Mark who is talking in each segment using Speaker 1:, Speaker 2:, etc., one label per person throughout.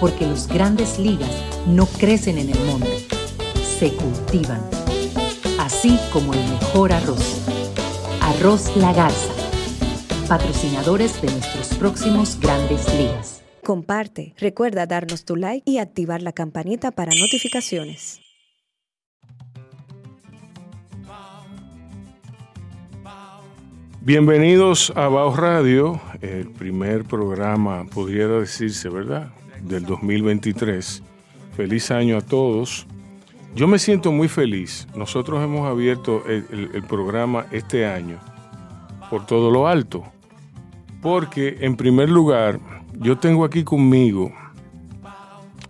Speaker 1: Porque los grandes ligas no crecen en el monte, se cultivan. Así como el mejor arroz. Arroz La Garza. Patrocinadores de nuestros próximos grandes ligas.
Speaker 2: Comparte, recuerda darnos tu like y activar la campanita para notificaciones.
Speaker 3: Bienvenidos a Baos Radio, el primer programa, podría decirse, ¿verdad? Del 2023. Feliz año a todos. Yo me siento muy feliz. Nosotros hemos abierto el, programa este año por todo lo alto. Porque, en primer lugar, yo tengo aquí conmigo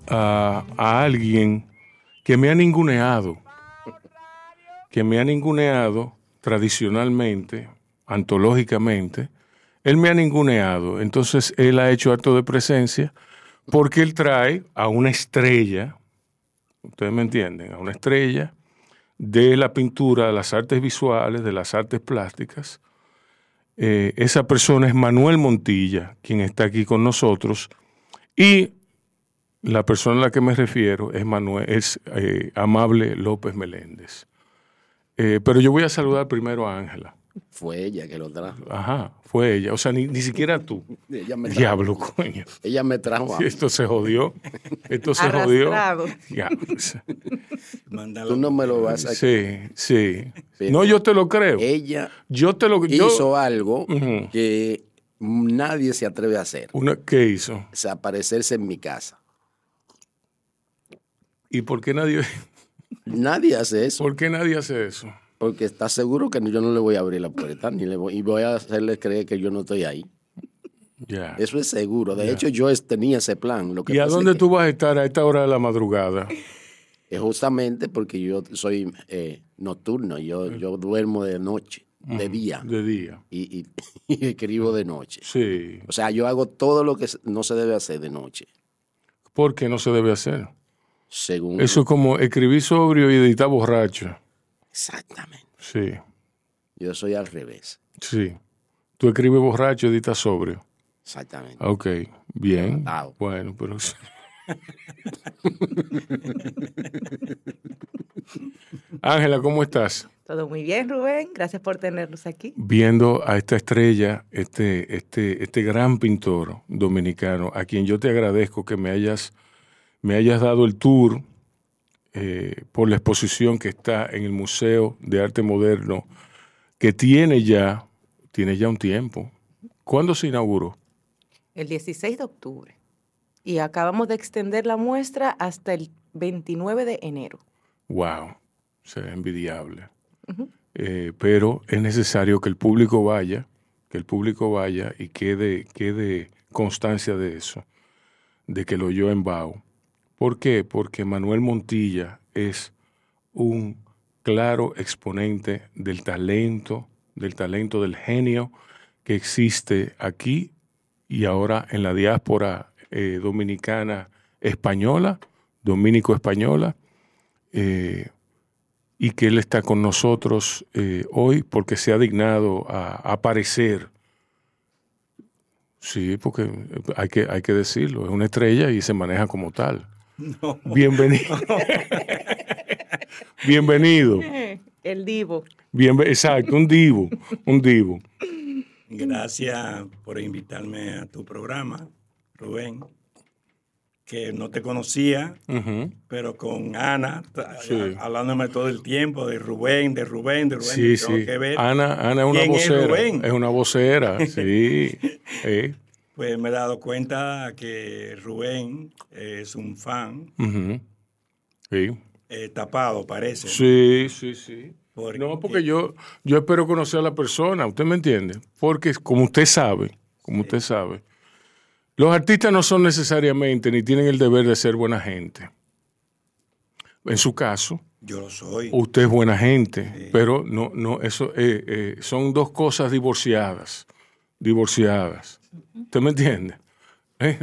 Speaker 3: a, a alguien que me ha ninguneado. Que me ha ninguneado tradicionalmente, antológicamente. Él me ha ninguneado. Entonces, él ha hecho acto de presencia porque él trae a una estrella, ustedes me entienden, a una estrella de la pintura, de las artes visuales, de las artes plásticas. Eh, esa persona es Manuel Montilla, quien está aquí con nosotros, y la persona a la que me refiero es Manuel, es eh, Amable López Meléndez. Eh, pero yo voy a saludar primero a Ángela.
Speaker 4: Fue ella que lo trajo.
Speaker 3: Ajá, fue ella. O sea, ni, ni siquiera tú.
Speaker 4: Ella me trajo.
Speaker 3: Diablo, coño.
Speaker 4: Ella me trajo a
Speaker 3: Esto se jodió. Esto se jodió. Ya.
Speaker 4: Tú no me lo vas a
Speaker 3: Sí, sí.
Speaker 4: Pero
Speaker 3: No, yo te lo creo.
Speaker 4: Ella
Speaker 3: yo te lo yo-
Speaker 4: hizo algo que nadie se atreve a hacer.
Speaker 3: Una, ¿Qué hizo?
Speaker 4: Desaparecerse en mi casa.
Speaker 3: ¿Y por qué nadie,
Speaker 4: Nadie hace eso.
Speaker 3: por qué nadie hace eso?
Speaker 4: Porque está seguro que yo no le voy a abrir la puerta ni le voy, y voy a hacerle creer que yo no estoy ahí.
Speaker 3: Ya.
Speaker 4: Eso es seguro. De hecho, yo tenía ese plan. Lo que
Speaker 3: ¿Y a dónde tú vas a estar a esta hora de la madrugada?
Speaker 4: Es justamente porque yo soy eh, nocturno, yo, yo duermo de noche, de día.
Speaker 3: De día.
Speaker 4: Y, y- y escribo de noche.
Speaker 3: Sí.
Speaker 4: O sea, yo hago todo lo que no se debe hacer de noche.
Speaker 3: ¿Por qué no se debe hacer?
Speaker 4: Según.
Speaker 3: Eso es como escribir sobrio y editar borracho.
Speaker 4: Exactamente.
Speaker 3: Sí,
Speaker 4: Yo soy al revés.
Speaker 3: sí. Tú escribes borracho y editas sobrio.
Speaker 4: Exactamente.
Speaker 3: Ok, bien. Bueno, pero... Ángela, ¿cómo estás?
Speaker 5: Todo muy bien, Rubén. Gracias por tenernos aquí.
Speaker 3: Viendo a esta estrella, este, este, este gran pintor dominicano, a quien yo te agradezco que me hayas, me hayas dado el tour eh, por la exposición que está en el Museo de Arte Moderno, que tiene ya, tiene ya un tiempo. ¿Cuándo se inauguró?
Speaker 5: El 16 de octubre. Y acabamos de extender la muestra hasta el 29 de enero.
Speaker 3: Wow, será envidiable.
Speaker 5: Ujú.
Speaker 3: Eh, pero es necesario que el público vaya, que el público vaya y quede, quede constancia de eso, de que lo oyó en Bao. ¿Por qué? Porque Manuel Montilla es un claro exponente del talento, del talento, del genio que existe aquí y ahora en la diáspora eh, dominicana española, dominico-española, eh, y que Él está con nosotros eh, hoy porque se ha dignado a aparecer. Sí, porque hay que, hay que decirlo, es una estrella y se maneja como tal.
Speaker 6: No.
Speaker 3: Bienvenido. Bienvenido.
Speaker 5: El divo.
Speaker 3: Bienve- exacto, un divo, un divo.
Speaker 6: Gracias por invitarme a tu programa, Rubén.
Speaker 7: que no te conocía, pero con Ana,
Speaker 3: Sí.
Speaker 7: hablándome todo el tiempo de Rubén, de Rubén, de Rubén.
Speaker 3: Sí,
Speaker 7: tengo
Speaker 3: sí.
Speaker 7: que ver.
Speaker 3: Ana, Ana es una
Speaker 7: es
Speaker 3: vocera.
Speaker 7: Rubén.
Speaker 3: Es una vocera, sí. Eh,
Speaker 7: Pues me he dado cuenta que Rubén es un fan.
Speaker 3: Sí.
Speaker 7: eh, tapado, parece.
Speaker 3: Sí, sí, sí.
Speaker 7: Porque-
Speaker 3: No, porque yo, yo espero conocer a la persona, ¿usted me entiende? Porque como usted sabe, como usted sabe, los artistas no son necesariamente ni tienen el deber de ser buena gente. En su caso,
Speaker 7: Yo lo soy.
Speaker 3: usted es buena gente, pero no, no, eso eh, eh, son dos cosas divorciadas, divorciadas. ¿Usted me entiende? Eh,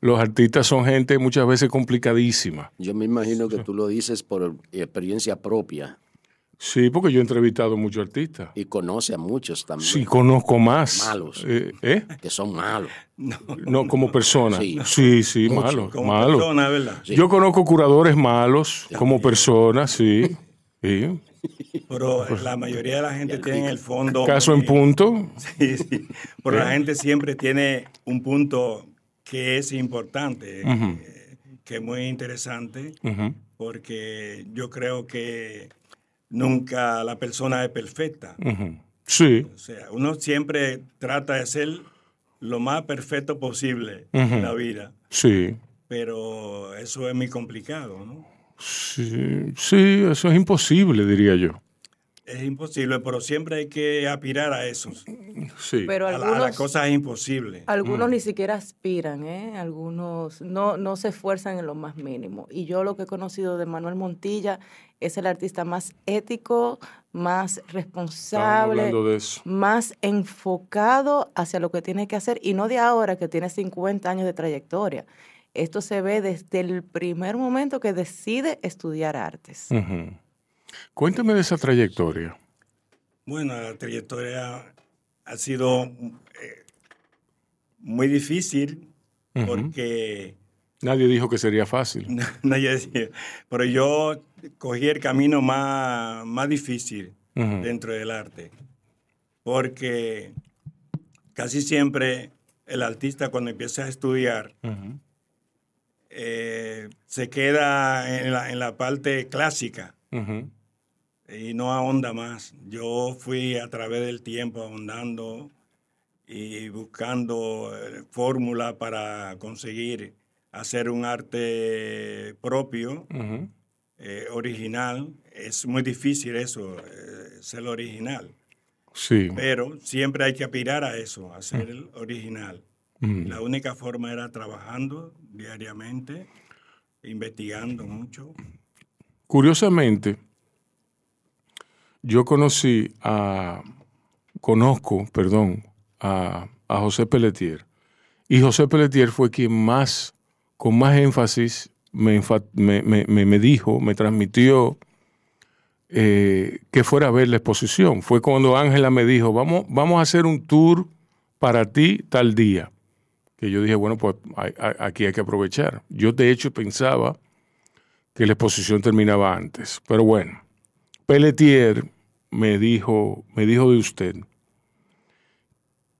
Speaker 3: Los artistas son gente muchas veces complicadísima.
Speaker 4: Yo me imagino que tú lo dices por experiencia propia
Speaker 3: Sí, porque yo he entrevistado muchos artistas.
Speaker 4: y conoce a muchos también
Speaker 3: Sí, conozco más.
Speaker 4: Malos.
Speaker 3: Eh, ¿eh?
Speaker 4: que son malos.
Speaker 3: No, como persona.
Speaker 4: Sí.
Speaker 3: Sí, sí,
Speaker 4: Mucho.
Speaker 3: malos.
Speaker 7: Como
Speaker 3: malos.
Speaker 7: persona, ¿verdad?
Speaker 4: Sí.
Speaker 3: Yo conozco curadores malos como personas, sí. sí.
Speaker 7: Pero la mayoría de la gente tiene en el fondo.
Speaker 3: Caso en punto.
Speaker 7: Sí, sí. Pero la gente siempre tiene un punto que es importante, eh, que es muy interesante, porque yo creo que nunca la persona es perfecta.
Speaker 3: Sí,
Speaker 7: O sea, uno siempre trata de ser lo más perfecto posible en la vida,
Speaker 3: sí.
Speaker 7: pero eso es muy complicado, ¿no?
Speaker 3: Sí, sí, eso es imposible, diría yo.
Speaker 7: Es imposible, pero siempre hay que aspirar a eso.
Speaker 3: Sí.
Speaker 5: Pero
Speaker 7: A, la- a
Speaker 5: algunos,
Speaker 7: las cosas imposibles.
Speaker 5: algunos ni siquiera aspiran, ¿eh? Algunos no, no se esfuerzan en lo más mínimo. Y yo lo que he conocido de Manuel Montilla es el artista más ético, más responsable,
Speaker 3: hablando de eso.
Speaker 5: más enfocado hacia lo que tiene que hacer y no de ahora que tiene 50 años de trayectoria. Esto se ve desde el primer momento que decide estudiar artes.
Speaker 3: Cuéntame de esa trayectoria.
Speaker 7: Bueno, la trayectoria ha sido eh, muy difícil porque
Speaker 3: Nadie dijo que sería fácil.
Speaker 7: nadie decía, pero yo cogí el camino más, más difícil dentro del arte, porque casi siempre el artista cuando empieza a estudiar. Eh, se queda en la, en la parte clásica. Y no ahonda más. Yo fui a través del tiempo ahondando y buscando eh, fórmula para conseguir hacer un arte propio, eh, original. Es muy difícil eso, eh, ser original,
Speaker 3: Sí.
Speaker 7: pero siempre hay que aspirar a eso, a ser el original.
Speaker 3: Mm.
Speaker 7: La única forma era trabajando diariamente, investigando mucho.
Speaker 3: Curiosamente, yo conocí a, conozco, perdón, a, a José Pelletier. Y José Pelletier fue quien más, con más énfasis, me, me- me- me dijo, me transmitió eh, que fuera a ver la exposición. Fue cuando Ángela me dijo, vamos, vamos a hacer un tour para ti tal día. Que yo dije, bueno, pues aquí hay que aprovechar. Yo de hecho pensaba que la exposición terminaba antes. Pero bueno, Pelletier me dijo, me dijo de usted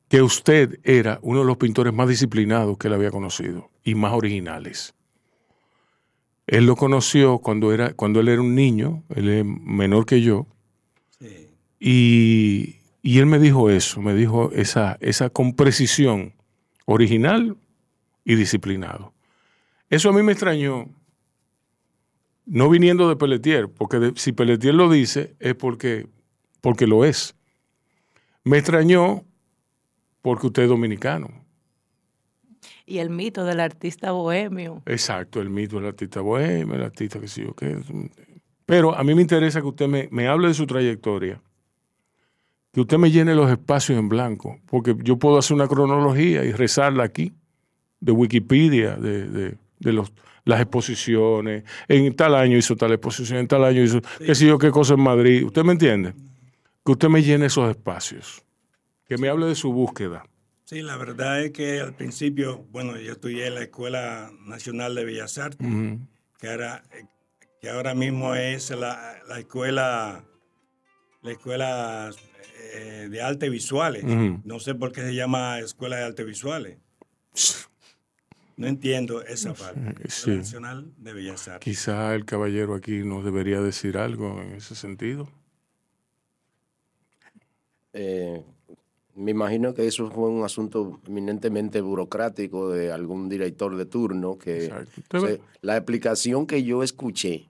Speaker 3: que usted era uno de los pintores más disciplinados que él había conocido y más originales. Él lo conoció cuando, era, cuando él era un niño, él es menor que yo,
Speaker 7: Sí.
Speaker 3: y, y él me dijo eso, me dijo esa, esa con precisión, original y disciplinado. Eso a mí me extrañó, no viniendo de Pelletier, porque de- si Pelletier lo dice es porque, porque lo es. Me extrañó porque usted es dominicano.
Speaker 5: Y el mito del artista bohemio.
Speaker 3: Exacto, el mito del artista bohemio, el artista que sí o qué. Pero a mí me interesa que usted me, me hable de su trayectoria, que usted me llene los espacios en blanco, porque yo puedo hacer una cronología y rezarla aquí, de Wikipedia, de, de- de los, las exposiciones. En tal año hizo tal exposición, en tal año hizo qué sé yo, qué cosa en Madrid. ¿Usted me entiende? Que usted me llene esos espacios, que me hable de su búsqueda.
Speaker 7: Sí, la verdad es que al principio, bueno, yo estudié en la Escuela Nacional de Bellas Artes, que, ahora, que ahora mismo es la, la escuela, la escuela eh, de artes visuales. No sé por qué se llama Escuela de Artes Visuales. No entiendo esa parte.
Speaker 3: Sí.
Speaker 7: Nacional de Bellas Artes.
Speaker 3: Quizá el caballero aquí nos debería decir algo en ese sentido.
Speaker 4: Eh, me imagino que eso fue un asunto eminentemente burocrático de algún director de turno que la explicación que yo escuché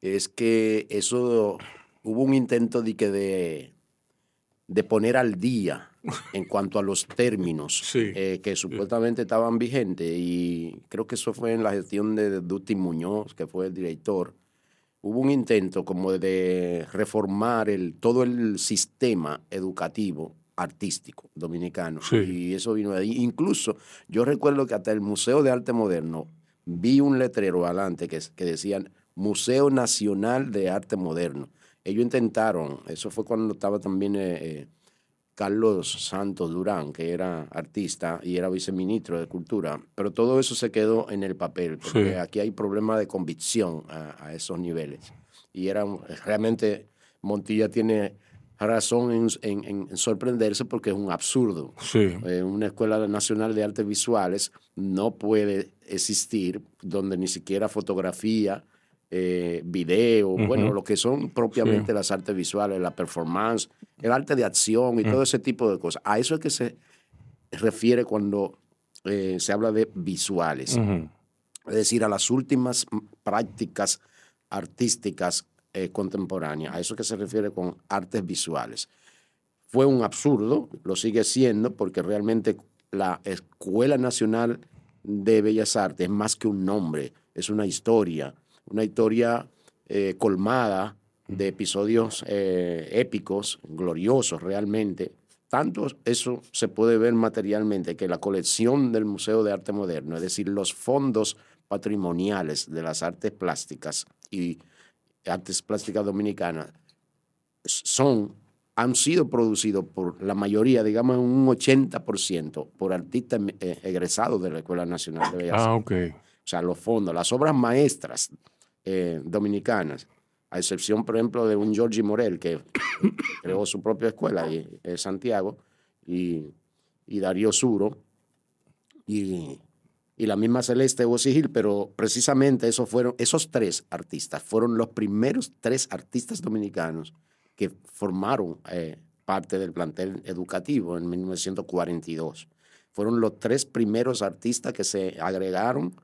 Speaker 4: es que eso hubo un intento de que de, de poner al día en cuanto a los términos
Speaker 3: Sí.
Speaker 4: eh, que supuestamente estaban vigentes y creo que eso fue en la gestión de Duty Muñoz, que fue el director hubo un intento como de reformar el, todo el sistema educativo artístico dominicano.
Speaker 3: Sí.
Speaker 4: Y eso vino de ahí. Incluso yo recuerdo que hasta el Museo de Arte Moderno vi un letrero adelante que, que decían Museo Nacional de Arte Moderno. Ellos intentaron, eso fue cuando estaba también eh, eh, Carlos Santos Durán, que era artista y era viceministro de Cultura, pero todo eso se quedó en el papel, porque
Speaker 3: Sí.
Speaker 4: aquí hay problema de convicción a, a esos niveles. Y era un- realmente Montilla tiene razón en, en- en sorprenderse porque es un absurdo.
Speaker 3: Sí.
Speaker 4: Eh, una escuela nacional de artes visuales no puede existir donde ni siquiera fotografía, eh, video, bueno, lo que son propiamente las artes visuales, la performance, el arte de acción y todo ese tipo de cosas. A eso es que se refiere cuando eh, se habla de visuales es decir, a las últimas prácticas artísticas eh, contemporáneas. A eso que se refiere con artes visuales. Fue un absurdo, lo sigue siendo, porque realmente la Escuela Nacional de Bellas Artes es más que un nombre, es una historia, una historia eh, colmada de episodios eh, épicos, gloriosos realmente. Tanto eso se puede ver materialmente que la colección del Museo de Arte Moderno, es decir, los fondos patrimoniales de las artes plásticas y artes plásticas dominicanas, son, han sido producidos por la mayoría, digamos un 80%, por artistas eh, egresados de la Escuela Nacional de Bellas Artes.
Speaker 3: Ah, ok.
Speaker 4: O sea, los fondos, las obras maestras eh, dominicanas, a excepción, por ejemplo, de un Giorgi Morel, que creó su propia escuela en Santiago, y, y Darío Suro, y, y la misma Celeste Gil, pero precisamente esos, fueron, esos tres artistas fueron los primeros tres artistas dominicanos que formaron eh, parte del plantel educativo en 1942. Fueron los tres primeros artistas que se agregaron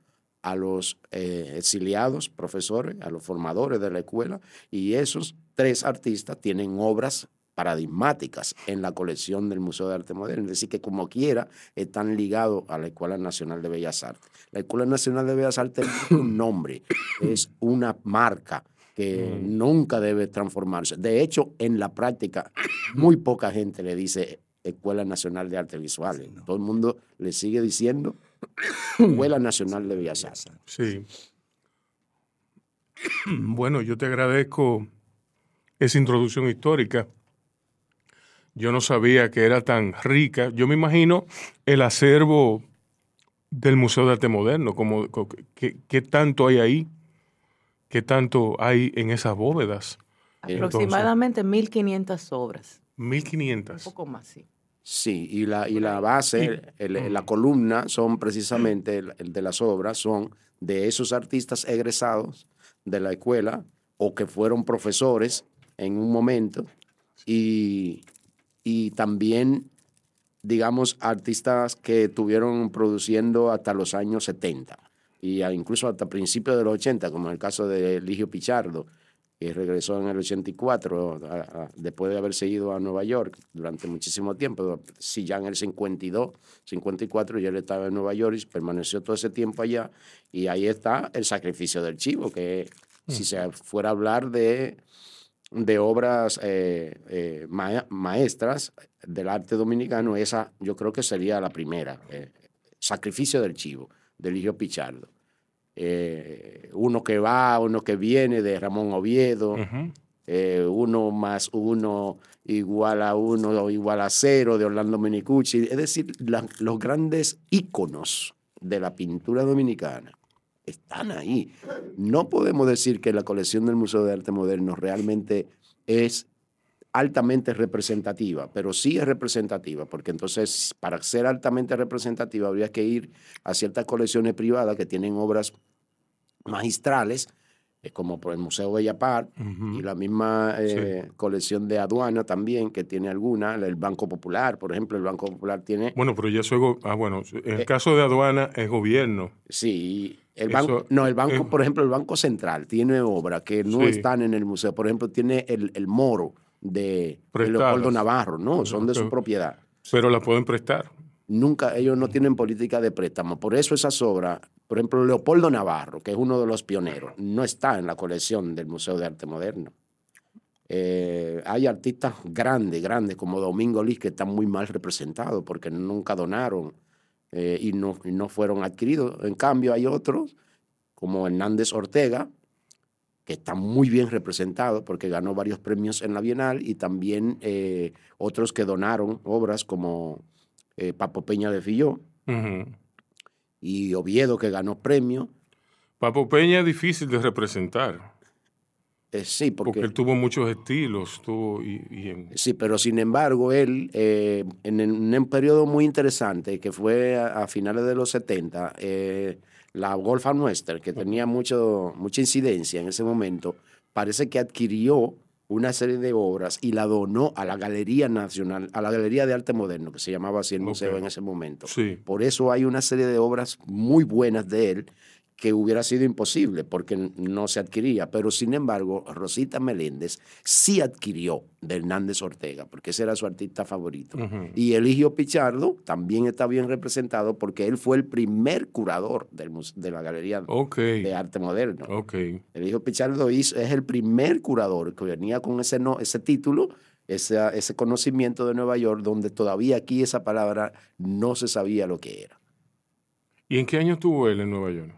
Speaker 4: a los eh, exiliados profesores, a los formadores de la escuela, y esos tres artistas tienen obras paradigmáticas en la colección del Museo de Arte Moderno, es decir, que como quiera están ligados a la Escuela Nacional de Bellas Artes. La Escuela Nacional de Bellas Artes es un nombre, es una marca que nunca debe transformarse. De hecho, en la práctica, muy poca gente le dice Escuela Nacional de Artes Visuales. Todo el mundo le sigue diciendo Escuela Nacional de Bellas Artes.
Speaker 3: Sí. Bueno, yo te agradezco esa introducción histórica. Yo no sabía que era tan rica. Yo me imagino el acervo del Museo de Arte Moderno, como, co- ¿qué, qué tanto hay ahí? ¿Qué tanto hay en esas bóvedas?
Speaker 5: Aproximadamente 1.500 obras. Un
Speaker 3: 1500.
Speaker 5: poco más, sí.
Speaker 4: Sí, y la, y la base, el- la columna son precisamente el, el de las obras, son de esos artistas egresados de la escuela o que fueron profesores en un momento y, y también, digamos, artistas que estuvieron produciendo hasta los años 70 y incluso hasta principios de los 80, como en el caso de Ligio Pichardo, que regresó en el 84, a- a- después de haberse ido a Nueva York durante muchísimo tiempo. Si ya en el 52, 54, ya él estaba en Nueva York y permaneció todo ese tiempo allá. Y ahí está el sacrificio del chivo, que si se fuera a hablar de, de obras eh, eh, ma- maestras del arte dominicano, esa yo creo que sería la primera. eh, sacrificio del chivo, de Ligio Pichardo eh, uno que va, uno que viene de Ramón Oviedo, eh, uno más uno igual a uno o igual a cero de Orlando Menicucci, es decir, la- los grandes íconos de la pintura dominicana están ahí. No podemos decir que la colección del Museo de Arte Moderno realmente es altamente representativa, pero sí es representativa, porque entonces para ser altamente representativa habría que ir a ciertas colecciones privadas que tienen obras magistrales, eh, como por el Museo Bella Par y la misma eh, colección de aduana también, que tiene alguna, el Banco Popular, por ejemplo, el Banco Popular tiene...
Speaker 3: Bueno, pero ya eso, ah, bueno, en el caso de aduana es gobierno.
Speaker 4: Sí, el banco, no, el banco, por ejemplo, el Banco Central tiene obras que no están en el museo, por ejemplo, tiene el, el moro de, Leopoldo Navarro, no, son de su propiedad.
Speaker 3: Pero la pueden prestar.
Speaker 4: Nunca, ellos no tienen política de préstamo. Por eso esas obras, por ejemplo, Leopoldo Navarro, que es uno de los pioneros, no está en la colección del Museo de Arte Moderno. Eh, hay artistas grandes, grandes, como Domingo Liz, que están muy mal representados porque nunca donaron eh, y, no, no fueron adquiridos. En cambio, hay otros, como Hernández Ortega, que está muy bien representado porque ganó varios premios en la Bienal y también eh, otros que donaron obras como Papo Peña de Filló y Oviedo que ganó premio.
Speaker 3: Papo Peña es difícil de representar.
Speaker 4: Eh, sí, porque,
Speaker 3: él tuvo muchos estilos. Tuvo
Speaker 4: Sí, pero sin embargo, él, en, un periodo muy interesante, que fue a, finales de los 70, la Golfa Nuestra, que tenía mucho, mucha incidencia en ese momento, parece que adquirió una serie de obras y la donó a la Galería Nacional, a la Galería de Arte Moderno, que se llamaba así el museo en ese momento. Por eso hay una serie de obras muy buenas de él que hubiera sido imposible porque no se adquiría. Pero sin embargo, Rosita Meléndez sí adquirió de Hernández Ortega, porque ese era su artista favorito. Y Eligio Pichardo también está bien representado porque él fue el primer curador del, de la Galería de Arte Moderno.
Speaker 3: Okay.
Speaker 4: Eligio Pichardo es el primer curador que venía con ese, no, ese título. Ese, ese conocimiento de Nueva York, donde todavía aquí esa palabra no se sabía lo que era.
Speaker 3: ¿Y en qué año estuvo él en Nueva York?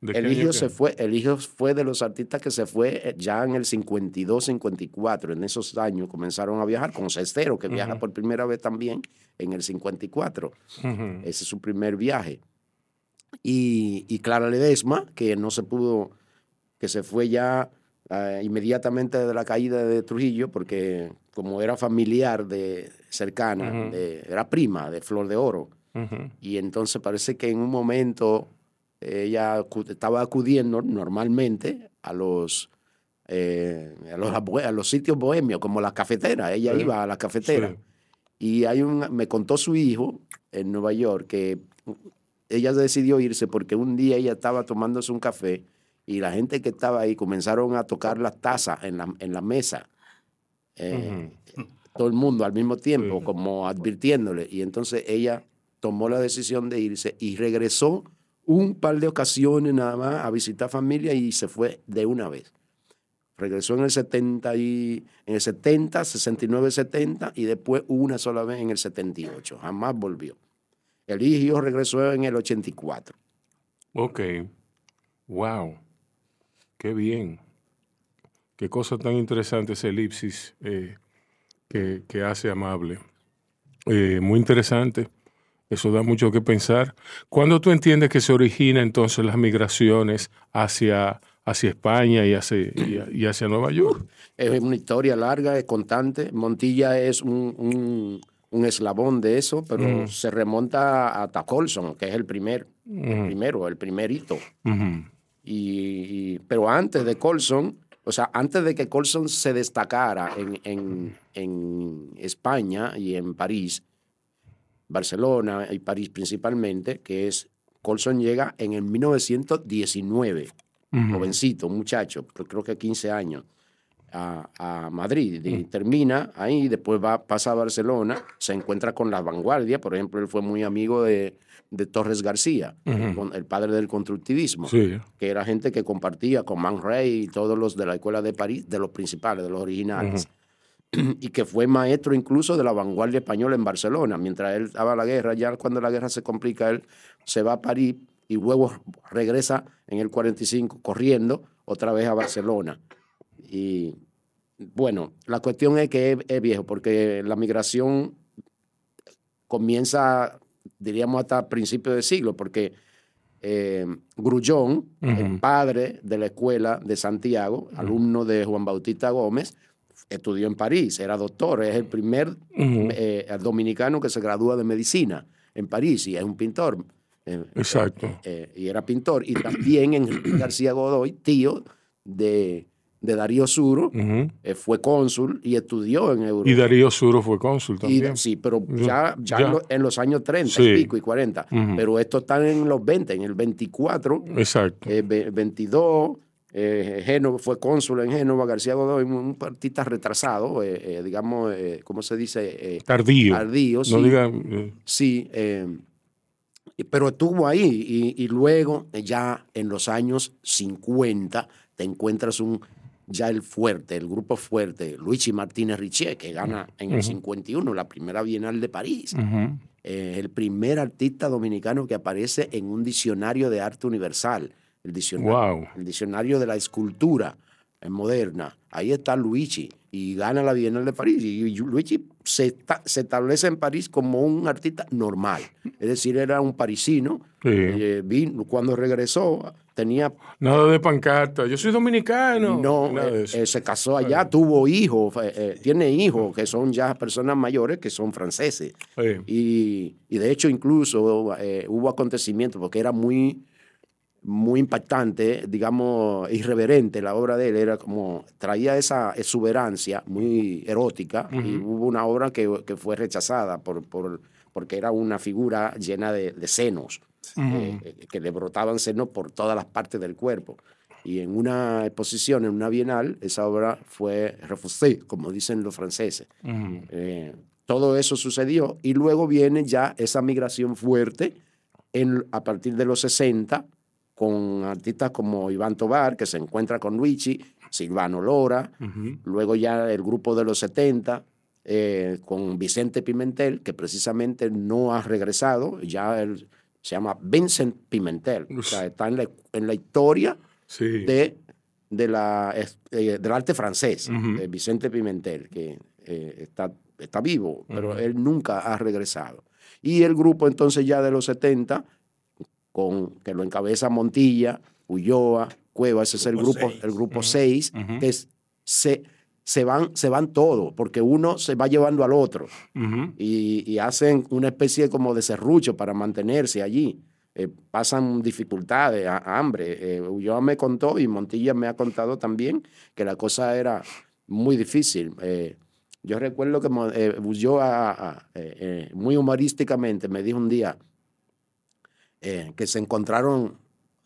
Speaker 4: Eligio se fue, Eligio fue de los artistas que se fue eh, ya en el 52, 54. En esos años comenzaron a viajar con Cestero, que viaja por primera vez también en el 54. Ese es su primer viaje. Y, Clara Ledesma, que no se pudo, que se fue ya ah, inmediatamente de la caída de Trujillo, porque como era familiar de cercana, era prima de Flor de Oro. Y entonces parece que en un momento ella estaba acudiendo normalmente a los, eh, a los, a los, sitios bohemios, como la cafetera. Ella iba a la cafetera. Y hay un, me contó su hijo en Nueva York que ella decidió irse porque un día ella estaba tomándose un café y la gente que estaba ahí comenzaron a tocar las tazas en la, en la mesa. Eh, todo el mundo al mismo tiempo, como advirtiéndole. Y entonces ella tomó la decisión de irse y regresó un par de ocasiones nada más a visitar familia y se fue de una vez. Regresó en el 70, y, en el 70 69, 70 y después una sola vez en el 78. Jamás volvió. El hijo regresó en el 84.
Speaker 3: Ok. Wow. Qué bien. Qué cosa tan interesante esa elipsis eh, que, hace amable. Eh, muy interesante. Eso da mucho que pensar. ¿Cuándo tú entiendes que se origina entonces las migraciones hacia, hacia España y hacia, y hacia Nueva York?
Speaker 4: Es una historia larga, es constante. Montilla es un, eslabón de eso, pero mm. se remonta a Colson, que es el primer, el mm. primero, el primer hito. y, pero antes de Colson, o sea, antes de que Colson se destacara en, en, en España y en París, Barcelona y París principalmente, que es Colson llega en el 1919, jovencito, un muchacho, creo que 15 años, a, Madrid. Y termina ahí, después va, pasa a Barcelona, se encuentra con la vanguardia, por ejemplo, él fue muy amigo de, Torres García, el, padre del constructivismo, que era gente que compartía con Man Ray y todos los de la escuela de París, de los principales, de los originales. y que fue maestro incluso de la vanguardia española en Barcelona. Mientras él estaba la guerra, ya cuando la guerra se complica, él se va a París y luego regresa en el 45 corriendo otra vez a Barcelona. Y bueno, la cuestión es que es, viejo, porque la migración comienza, diríamos, hasta principios de siglo, porque eh, Grullón, el padre de la escuela de Santiago, alumno de Juan Bautista Gómez, estudió en París, era doctor, es el primer eh, dominicano que se gradúa de medicina en París y es un pintor. Eh,
Speaker 3: Exacto.
Speaker 4: eh, y era pintor. Y también Enrique García Godoy, tío de, de Darío Suro,
Speaker 3: Ujú.
Speaker 4: eh, fue cónsul y estudió en Europa.
Speaker 3: Y Darío Suro fue cónsul
Speaker 4: Y-
Speaker 3: también.
Speaker 4: sí, pero
Speaker 3: Ya,
Speaker 4: ya, ya. En, lo- en los años 30
Speaker 3: Sí.
Speaker 4: y pico y 40.
Speaker 3: Ujú.
Speaker 4: Pero esto está en los 20, en el 24,
Speaker 3: Exacto.
Speaker 4: eh, ve- 22. Eh, Génova fue cónsul en Génova, García Godoy, un, artista retrasado, eh, eh, digamos, eh, ¿cómo se dice?
Speaker 3: Tardío.
Speaker 4: tardío, sí.
Speaker 3: No diga.
Speaker 4: Sí, pero estuvo ahí y, y luego ya en los años 50 te encuentras un ya el fuerte, el grupo fuerte, Luigi Martínez Richier, que gana en el 51 la primera Bienal de París. el primer artista dominicano que aparece en un diccionario de arte universal, el diccionario,
Speaker 3: Wow.
Speaker 4: el diccionario de la escultura moderna. Ahí está Luigi y gana la Bienal de París. Y, Luigi se, se establece en París como un artista normal. Es decir, era un parisino.
Speaker 3: Sí.
Speaker 4: Eh, vino- cuando regresó tenía
Speaker 3: Nada de pancarta. Yo soy dominicano.
Speaker 4: no,
Speaker 3: Nada de
Speaker 4: eh,
Speaker 3: eso.
Speaker 4: eh, se casó allá, tuvo hijos, tiene hijos que son ya personas mayores que son franceses.
Speaker 3: Sí.
Speaker 4: Y, y de hecho incluso hubo acontecimientos porque era muy, muy impactante, digamos, irreverente la obra de él, era como, traía esa exuberancia muy erótica y hubo una obra que, que fue rechazada por, por, porque era una figura llena de, de senos, eh, eh, que le brotaban senos por todas las partes del cuerpo. Y en una exposición, en una bienal, esa obra fue refusée, como dicen los franceses. Eh, todo eso sucedió y luego viene ya esa migración fuerte en, a partir de los 60 con artistas como Iván Tobar, que se encuentra con Luigi, Silvano Lora, luego ya el grupo de los 70 eh, con Vicente Pimentel, que precisamente no ha regresado, ya él se llama Vincent Pimentel, o sea, está en la, en la historia
Speaker 3: Sí.
Speaker 4: de, de la, eh, del arte francés, de Vicente Pimentel, que eh, está, está vivo, pero él nunca ha regresado. Y el grupo entonces ya de los 70, con, que lo encabeza Montilla, Ulloa, Cuevas, ese es el
Speaker 7: Grupo
Speaker 4: el grupo 6,
Speaker 3: Ujú.
Speaker 4: que es, se, se, van, se van todos, porque uno se va llevando al otro
Speaker 3: Ujú.
Speaker 4: y, y hacen una especie como de serrucho para mantenerse allí. Eh, pasan dificultades, a- hambre. Eh, Ulloa me contó y Montilla me ha contado también que la cosa era muy difícil. Eh, yo recuerdo que eh, Ulloa, eh, eh, muy humorísticamente, me dijo un día eh, que se encontraron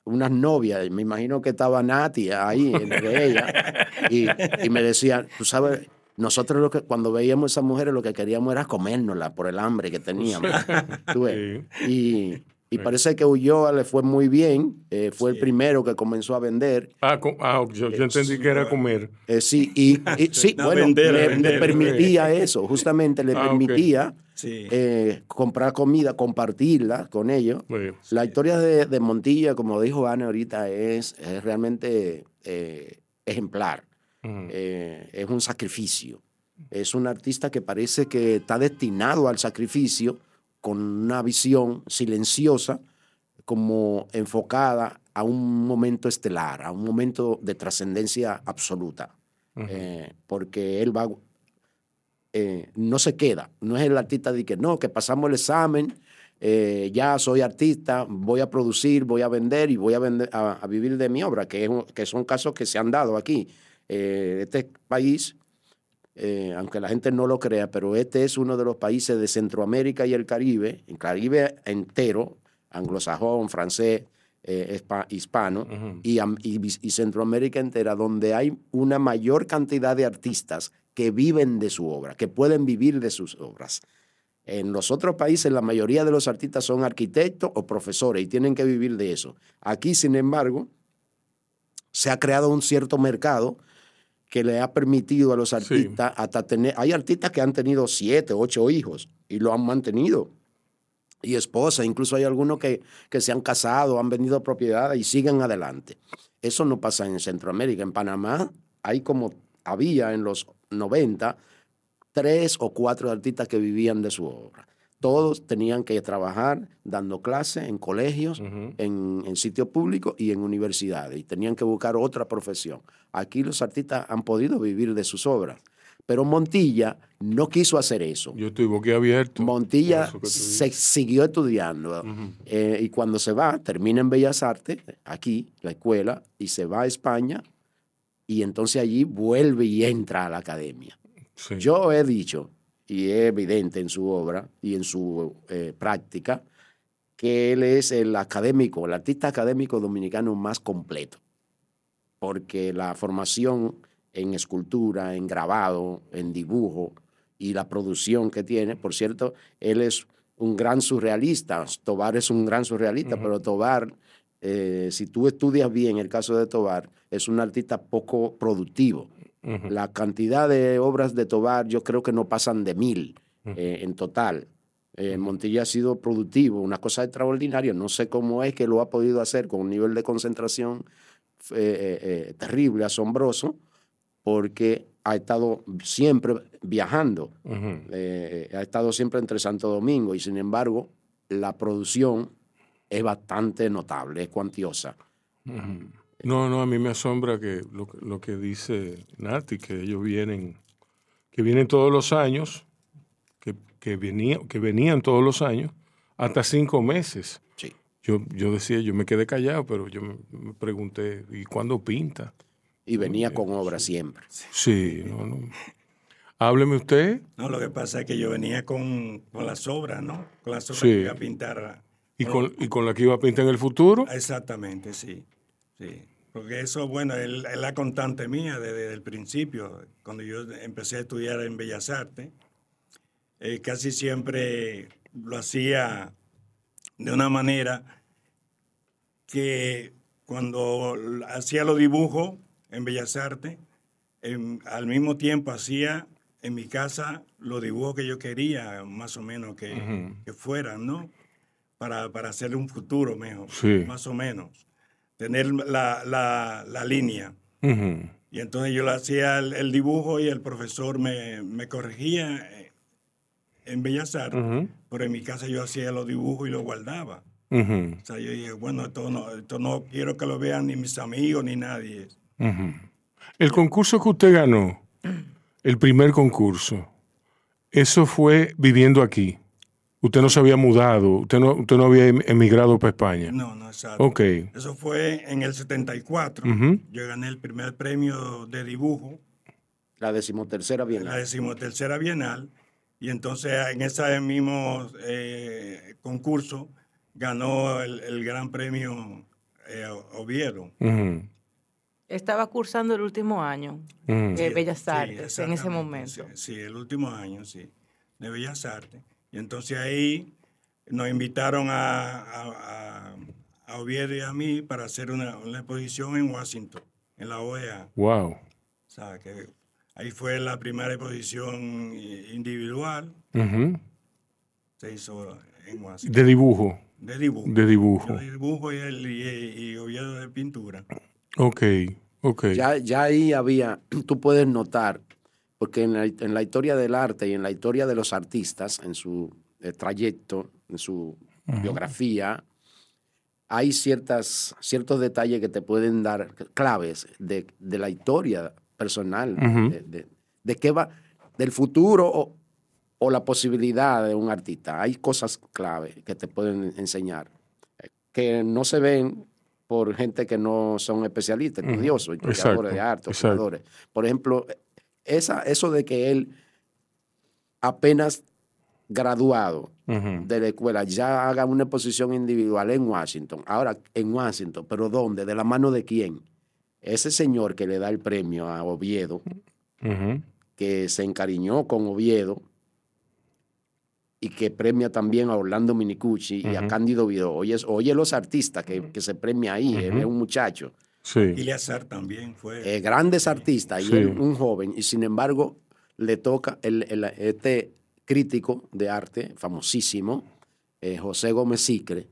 Speaker 4: unas novias, y me imagino que estaba Nati ahí, entre ella, y, y me decía, tú sabes, nosotros lo que, cuando veíamos a esas mujeres lo que queríamos era comérnosla por el hambre que teníamos. Tú ves. Y, y parece que Ulloa le fue muy bien, eh, fue el primero que comenzó a vender.
Speaker 3: Ah, ah, yo, yo entendí que era comer.
Speaker 4: Eh, sí, y, y- sí,
Speaker 7: No,
Speaker 4: bueno,
Speaker 7: vender,
Speaker 4: le,
Speaker 7: vender,
Speaker 4: le permitía eso, justamente le
Speaker 3: Ah,
Speaker 4: permitía eh, comprar comida, compartirla con ellos.
Speaker 3: Bueno,
Speaker 4: La historia de, de Montilla, como dijo Ana ahorita, es, es realmente eh, ejemplar. Eh, es un sacrificio. Es un artista que parece que está destinado al sacrificio con una visión silenciosa, como enfocada a un momento estelar, a un momento de trascendencia absoluta. Eh, porque él va, eh, no se queda, no es el artista de que no, que pasamos el examen, eh, ya soy artista, voy a producir, voy a vender y voy a, vender, a, a vivir de mi obra, que, es que son casos que se han dado aquí. Este país, eh, aunque la gente no lo crea, pero este es uno de los países de Centroamérica y el Caribe, el Caribe entero, anglosajón, francés, eh, hispano, y Centroamérica entera, donde hay una mayor cantidad de artistas que viven de su obra, que pueden vivir de sus obras. En los otros países la mayoría de los artistas son arquitectos o profesores y tienen que vivir de eso. Aquí, sin embargo, se ha creado un cierto mercado que le ha permitido a los artistas hasta tener... Hay artistas que han tenido siete, ocho hijos y lo han mantenido. Y esposa, incluso hay algunos que, que se han casado, han vendido propiedades y siguen adelante. Eso no pasa en Centroamérica. En Panamá hay como había en los 90 tres o cuatro artistas que vivían de su obra. Todos tenían que trabajar dando clases en colegios, en, en sitios públicos y en universidades. Y tenían que buscar otra profesión. Aquí los artistas han podido vivir de sus obras. Pero Montilla no quiso hacer eso.
Speaker 3: Yo estoy boquiabierto.
Speaker 4: Montilla se siguió estudiando eh, y cuando se va, termina en Bellas Artes, aquí, la escuela, y se va a España y entonces allí vuelve y entra a la academia.
Speaker 3: Sí.
Speaker 4: Yo he dicho, y es evidente en su obra y en su eh, práctica, que él es el académico, el artista académico dominicano más completo, porque la formación en escultura, en grabado, en dibujo y la producción que tiene, por cierto, él es un gran surrealista, Tobar es un gran surrealista, pero Tobar, eh, si tú estudias bien el caso de Tobar, es un artista poco productivo. La cantidad de obras de Tobar yo creo que no pasan de mil eh, en total. Eh, Montilla ha sido productivo, una cosa extraordinaria. No sé cómo es que lo ha podido hacer con un nivel de concentración eh, terrible, asombroso, porque ha estado siempre viajando. Ha estado siempre entre Santo Domingo y sin embargo la producción es bastante notable, es cuantiosa.
Speaker 3: No, no, a mí me asombra que lo, que- lo que dice Nati, que ellos vienen, que vienen todos los años, que, que, venía- que venían todos los años, hasta cinco meses.
Speaker 4: Sí.
Speaker 3: Yo, yo decía, yo me quedé callado, pero yo me, me pregunté, ¿y cuándo pinta?
Speaker 4: Y venía con obra siempre.
Speaker 3: Sí, no, no. Hábleme usted.
Speaker 7: No, lo que pasa es que yo venía con, con las obras, ¿no? Con las obras
Speaker 3: Sí.
Speaker 7: que iba a pintar.
Speaker 3: ¿Y con, y con la que iba a pintar en el futuro?
Speaker 7: Exactamente, sí. sí. Porque eso, bueno, es es la constante mía desde el principio. Cuando yo empecé a estudiar en Bellas Artes, eh, casi siempre lo hacía de una manera que cuando hacía los dibujos en Bellas Artes, em, al mismo tiempo hacía en mi casa los dibujos que yo quería, más o menos que, que fueran, ¿no? Para, para hacer un futuro mejor,
Speaker 3: Sí.
Speaker 7: más o menos. Tener la, la, la línea. Y entonces yo le hacía el, el dibujo y el profesor me, me corregía eh, en Bellas Artes, pero en mi casa yo hacía los dibujos y los guardaba. O sea, yo dije, bueno, esto no, esto no quiero que lo vean ni mis amigos ni nadie.
Speaker 3: El concurso que usted ganó, el primer concurso, eso fue viviendo aquí. Usted no se había mudado, usted no, usted no había em- emigrado para España.
Speaker 7: No, no, exacto.
Speaker 3: Ok.
Speaker 7: Eso fue en el 74.
Speaker 3: Ujú.
Speaker 7: Yo gané el primer premio de dibujo,
Speaker 4: La decimotercera
Speaker 7: la
Speaker 4: bienal.
Speaker 7: decimotercera bienal, y entonces en ese mismo eh, concurso ganó el, el gran premio eh, Oviedo.
Speaker 5: Estaba cursando el último año de
Speaker 7: Sí,
Speaker 5: Bellas
Speaker 7: sí,
Speaker 5: Artes en ese momento.
Speaker 7: Sí, sí, el último año, sí, de Bellas Artes. Y entonces ahí nos invitaron a, a, a- a Oviedo y a mí para hacer una, una exposición en Washington, en la OEA.
Speaker 3: Wow.
Speaker 7: O sea, que ahí fue la primera exposición individual, se hizo en Washington.
Speaker 3: De dibujo.
Speaker 7: De dibujo.
Speaker 3: De dibujo.
Speaker 7: Yo de dibujo y, el, y, y Oviedo de pintura.
Speaker 3: Ok, ok.
Speaker 4: Ya, ya ahí había, tú puedes notar, porque en la, en la historia del arte y en la historia de los artistas, en su eh, trayecto, en su biografía, hay ciertas, ciertos detalles que te pueden dar claves de, de la historia personal, de, de- de qué va, del futuro o, o la posibilidad de un artista. Hay cosas clave que te pueden enseñar, eh, que no se ven por gente que no son especialistas, estudiosos, historiadores
Speaker 3: Exacto,
Speaker 4: de arte,
Speaker 3: exacto.
Speaker 4: Por ejemplo, esa, eso de que él apenas graduado de la escuela ya haga una exposición individual en Washington. Ahora, en Washington, pero ¿dónde? ¿De la mano de quién? Ese señor que le da el premio a Oviedo, que se encariñó con Oviedo y que premia también a Orlando Minicucci y a. Cándido Vidó. Oye, oye los artistas que, que se premia ahí, es un muchacho.
Speaker 3: Sí.
Speaker 7: Ileazar también fue.
Speaker 4: Eh, grandes artistas y
Speaker 3: Sí.
Speaker 4: un joven, y sin embargo le toca el, el- este crítico de arte famosísimo, eh, José Gómez Sicre,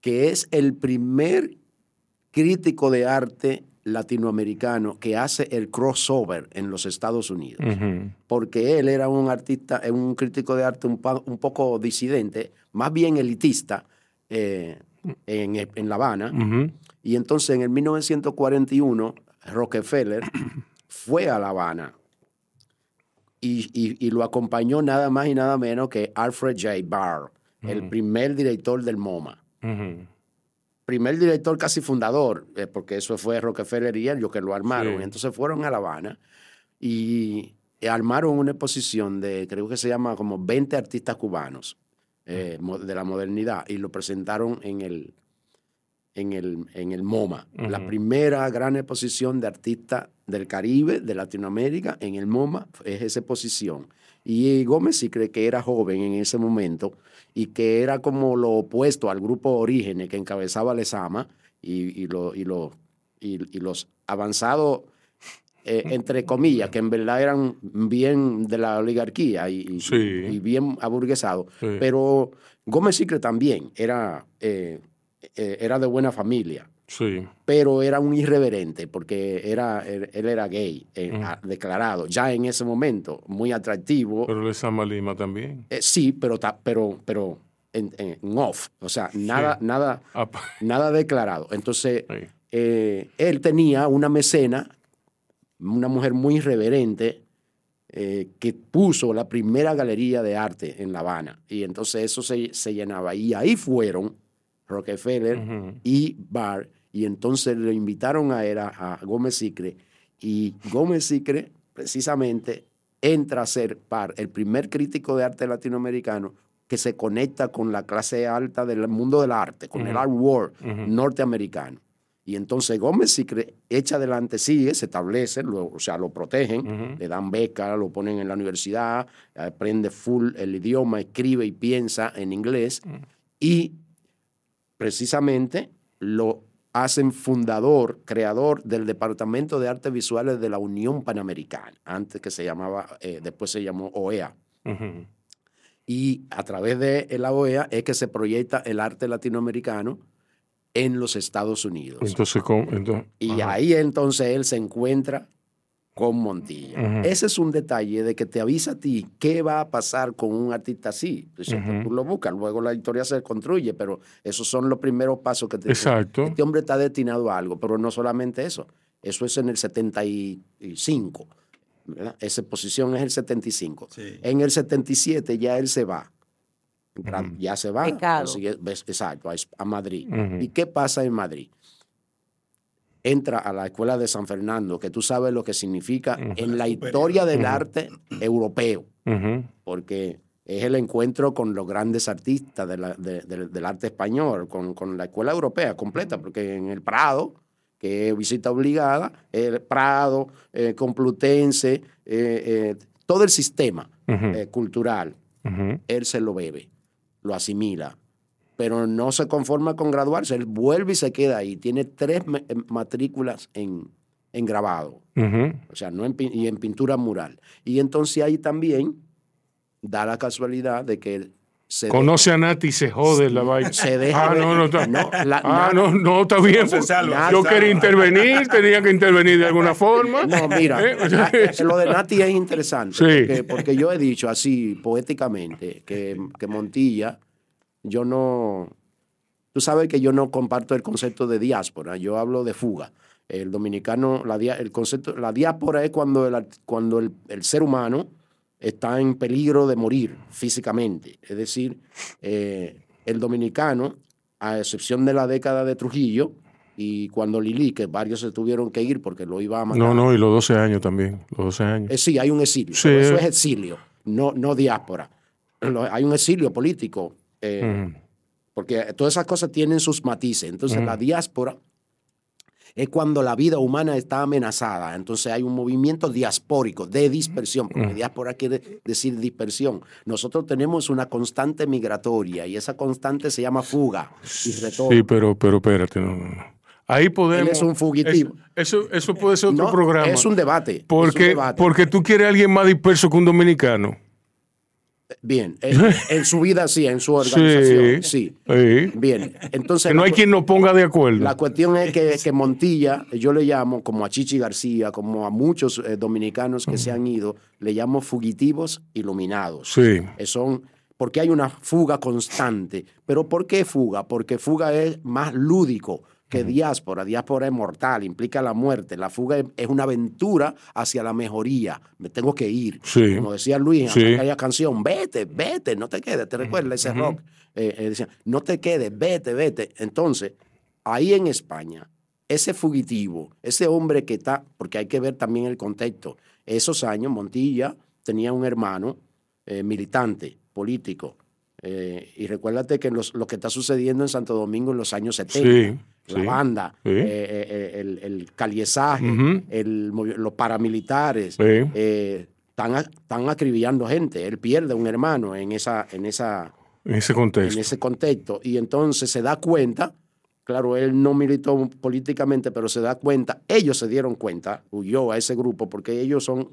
Speaker 4: que es el primer crítico de arte latinoamericano que hace el crossover en los Estados Unidos porque él era un artista, eh, un crítico de arte un poco disidente, más bien elitista eh, en, en La Habana. Y entonces en el 1941, Rockefeller fue a La Habana y, y- y lo acompañó nada más y nada menos que Alfred J. Barr, el primer director del MoMA. Primer director casi fundador, eh, porque eso fue Rockefeller y ellos que lo armaron.
Speaker 3: Sí.
Speaker 4: Entonces fueron a La Habana y armaron una exposición de, creo que se llama como 20 artistas cubanos eh, de la modernidad y lo presentaron en el, en el, en el MoMA. La primera gran exposición de artistas del Caribe, de Latinoamérica, en el MoMA es esa exposición. Y Gómez sí cree que era joven en ese momento y que era como lo opuesto al grupo Orígenes que encabezaba Lezama y, y, lo- y, lo- y- y los avanzados, eh, entre comillas, que en verdad eran bien de la oligarquía y, y-
Speaker 3: Sí.
Speaker 4: y bien aburguesados.
Speaker 3: Sí.
Speaker 4: Pero Gómez Sicre también era, eh, eh, era de buena familia
Speaker 3: Sí.
Speaker 4: pero era un irreverente porque era, él, él era gay, eh, ah, declarado, ya en ese momento, muy atractivo.
Speaker 3: Pero Lezama Lima también.
Speaker 4: Eh, sí, pero, pero, pero en, en off, o sea, nada, nada, nada declarado. Entonces,
Speaker 3: Sí.
Speaker 4: eh, él tenía una mecena, una mujer muy irreverente, eh, que puso la primera galería de arte en La Habana. Y entonces eso se, se llenaba. Y ahí fueron Rockefeller y Barr. Y entonces le invitaron a, él, a, a Gómez Sicre. Y Gómez Sicre, precisamente, entra a ser par, el primer crítico de arte latinoamericano que se conecta con la clase alta del mundo del arte, con el art world norteamericano. Y entonces Gómez Sicre echa adelante, sigue, se establece, lo- o sea, lo protegen, le dan beca, lo ponen en la universidad, aprende full el idioma, escribe y piensa en inglés. Y precisamente lo hacen fundador, creador del Departamento de Artes Visuales de la Unión Panamericana, antes que se llamaba, eh, después se llamó OEA. Y a través de la OEA es que se proyecta el arte latinoamericano en los Estados Unidos.
Speaker 3: Entonces,
Speaker 4: Y
Speaker 3: ajá.
Speaker 4: ahí entonces él se encuentra con Montilla. Ese es un detalle de que te avisa a ti qué va a pasar con un artista así. Entonces,
Speaker 3: Ujú.
Speaker 4: Tú lo buscas, luego la historia se construye, pero esos son los primeros pasos que te
Speaker 3: Exacto.
Speaker 4: Este hombre está destinado a algo, pero no solamente eso. Eso es en el 75. ¿verdad? Esa posición es el 75.
Speaker 7: Sí.
Speaker 4: En el 77 ya él se va. Ya se va.
Speaker 5: Becado.
Speaker 4: consigue- ves- exacto, a, Madrid. ¿Y qué pasa en Madrid? Entra a la escuela de San Fernando, que tú sabes lo que significa en la historia del arte europeo, porque es el encuentro con los grandes artistas de la- de- de- del arte español, con, con la escuela europea completa, porque en el Prado, que es visita obligada, el Prado, eh, Complutense, eh, eh, todo el sistema eh, cultural, él se lo bebe, lo asimila, pero no se conforma con graduarse, él vuelve y se queda ahí. Tiene tres eh, matrículas en, en grabado, o sea, no en, y en pintura mural. Y entonces ahí también da la casualidad de que él se
Speaker 3: Conoce a Nati y se jode la vaina.
Speaker 4: Se deja
Speaker 3: ah, no, no está.
Speaker 4: no, la-
Speaker 3: ah,
Speaker 4: na-
Speaker 3: no, no, está bien.
Speaker 7: salva,
Speaker 3: yo quería intervenir, tenía que intervenir de alguna forma.
Speaker 4: No, mira,
Speaker 3: ¿Eh?
Speaker 4: lo de Nati es interesante,
Speaker 3: Sí.
Speaker 4: porque, porque yo he dicho así poéticamente que, que Montilla, yo no, tú sabes que yo no comparto el concepto de diáspora, yo hablo de fuga. El dominicano, la, el concepto, la diáspora es cuando, el, cuando el, el ser humano está en peligro de morir físicamente. Es decir, eh, el dominicano, a excepción de la década de Trujillo, y cuando Lili, que varios se tuvieron que ir porque lo iba a matar.
Speaker 3: No, no, y los 12 años también. Los 12 años.
Speaker 4: Eh, sí, hay un exilio.
Speaker 3: Sí.
Speaker 4: pero Eso es exilio, no, no diáspora. Hay un exilio político, eh, porque todas esas cosas tienen sus matices. Entonces, la diáspora es cuando la vida humana está amenazada. Entonces, hay un movimiento diaspórico de dispersión, porque diáspora quiere decir dispersión. Nosotros tenemos una constante migratoria y esa constante se llama fuga y retorno.
Speaker 3: Sí, pero, pero espérate, no. Ahí podemos.
Speaker 4: Él es un fugitivo.
Speaker 3: Eso, eso, eso puede ser otro
Speaker 4: No,
Speaker 3: programa.
Speaker 4: Es un debate. es un
Speaker 3: Porque,
Speaker 4: debate.
Speaker 3: porque tú quieres a alguien más disperso que un dominicano.
Speaker 4: Bien, en, en su vida sí, en su organización, sí.
Speaker 3: sí.
Speaker 4: Bien, entonces
Speaker 3: Que no
Speaker 4: la
Speaker 3: hay
Speaker 4: cu-
Speaker 3: quien nos ponga de acuerdo.
Speaker 4: La cuestión es que, que Montilla, yo le llamo, como a Chichi García, como a muchos eh, dominicanos que se han ido, le llamo fugitivos iluminados.
Speaker 3: Sí.
Speaker 4: Son, porque hay una fuga constante. ¿Pero por qué fuga? Porque fuga es más lúdico, que diáspora, diáspora es mortal, implica la muerte, la fuga es, una aventura hacia la mejoría, me tengo que ir.
Speaker 3: Sí.
Speaker 4: Como decía Luis
Speaker 3: Sí.
Speaker 4: en aquella canción, vete, vete, no te quedes, ¿te recuerdas ese rock? Eh, eh, decía, no te quedes, vete, vete. Entonces, ahí en España, ese fugitivo, ese hombre que está, porque hay que ver también el contexto, esos años Montilla tenía un hermano eh, militante, político, eh, y recuérdate que los- lo que está sucediendo en Santo Domingo en los años 70,
Speaker 3: Sí,
Speaker 4: la banda,
Speaker 3: sí.
Speaker 4: eh, eh, eh, el, el caliezaje, los paramilitares,
Speaker 3: Sí.
Speaker 4: eh, están, están acribillando gente. Él pierde un hermano en, esa, en, esa,
Speaker 3: En ese contexto.
Speaker 4: en ese contexto y entonces se da cuenta, claro, él no militó políticamente, pero se da cuenta, ellos se dieron cuenta, huyó a ese grupo, porque ellos son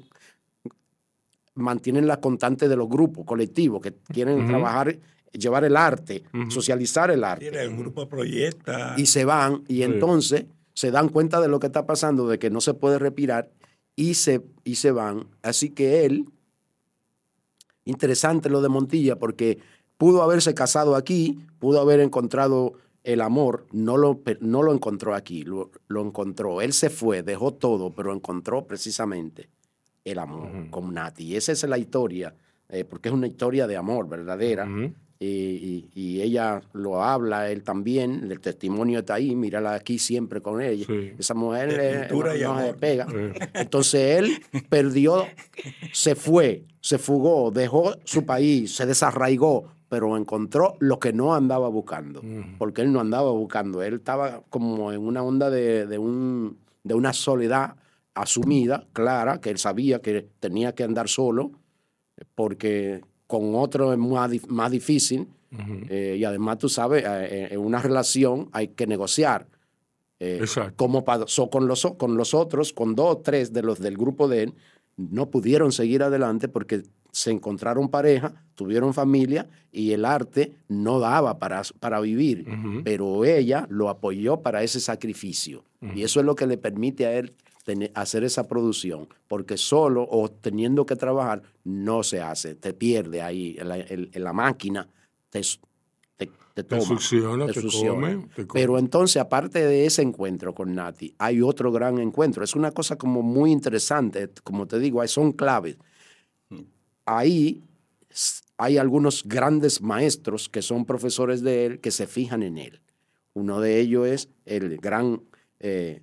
Speaker 4: mantienen la constante de los grupos colectivos que quieren trabajar, llevar el arte, socializar el arte
Speaker 7: Mira, el grupo proyecta.
Speaker 4: y se van y entonces se dan cuenta de lo que está pasando, de que no se puede respirar y se, y se van. Así que él, interesante lo de Montilla, porque pudo haberse casado aquí, pudo haber encontrado el amor, no lo, no lo encontró aquí, lo, lo encontró. Él se fue, dejó todo, pero encontró precisamente el amor con Nati. Y esa es la historia, eh, porque es una historia de amor verdadera. Y- y ella lo habla, él también, el testimonio está ahí, mírala aquí siempre con ella.
Speaker 3: Sí.
Speaker 4: Esa mujer
Speaker 7: pintura
Speaker 4: no,
Speaker 7: y
Speaker 4: no se
Speaker 7: amor.
Speaker 4: despega. Entonces él perdió, se fue, se fugó, dejó su país, se desarraigó, pero encontró lo que no andaba buscando, porque él no andaba buscando, él estaba como en una onda de, de un, de una soledad asumida, clara, que él sabía que tenía que andar solo, porque con otro es más, más difícil. eh, y además, tú sabes, eh, en una relación hay que negociar. Eh,
Speaker 3: Exacto.
Speaker 4: Como pasó con los, con los otros, con dos o tres de los del grupo de él, no pudieron seguir adelante porque se encontraron pareja, tuvieron familia y el arte no daba para, para vivir. Pero ella lo apoyó para ese sacrificio. Y eso es lo que le permite a él hacer esa producción, porque solo o teniendo que trabajar no se hace, te pierde ahí, en la, en- en la máquina te, te, te toma.
Speaker 3: succiona, te
Speaker 4: succiona.
Speaker 3: come, te come.
Speaker 4: Pero entonces, aparte de ese encuentro con Nati, hay otro gran encuentro. Es una cosa como muy interesante, como te digo, son claves. Ahí hay algunos grandes maestros que son profesores de él que se fijan en él. Uno de ellos es el gran eh,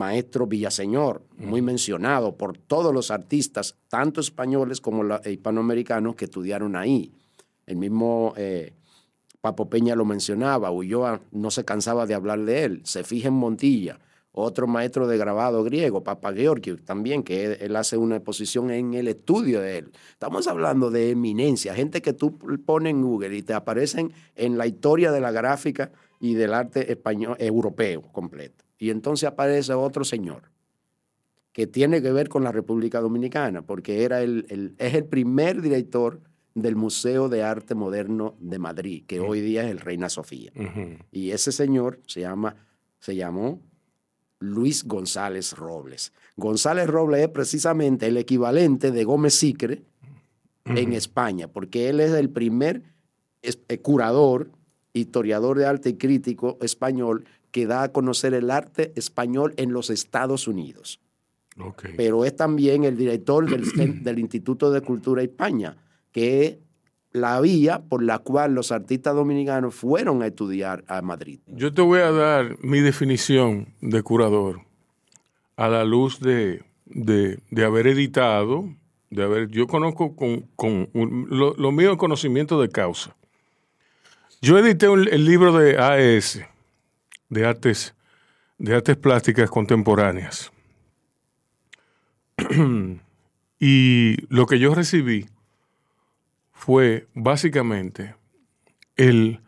Speaker 4: maestro Villaseñor, muy mencionado por todos los artistas, tanto españoles como la- hispanoamericanos que estudiaron ahí. El mismo eh, Papo Peña lo mencionaba, Ulloa no se cansaba de hablar de él, se fija en Montilla, otro maestro de grabado griego, Papa Georgio, también, que él, él hace una exposición en el estudio de él. Estamos hablando de eminencia, gente que tú pones en Google y te aparecen en la historia de la gráfica y del arte español, europeo completo. Y entonces aparece otro señor que tiene que ver con la República Dominicana, porque era el, el- es el primer director del Museo de Arte Moderno de Madrid, que hoy día es el Reina Sofía. Y ese señor se, llama, se llamó Luis González Robles. González Robles es precisamente el equivalente de Gómez Sicre en España, porque él es el primer eh, curador, historiador de arte y crítico español que da a conocer el arte español en los Estados Unidos pero es también el director del, Instituto de Cultura España, que es la vía por la cual los artistas dominicanos fueron a estudiar a Madrid.
Speaker 3: Yo te voy a dar mi definición de curador a la luz de, de- de haber editado, de haber, yo conozco con, con un- lo, lo mío es conocimiento de causa. Yo edité un- el libro de AES, de artes, de artes plásticas contemporáneas. y lo que yo recibí fue básicamente el,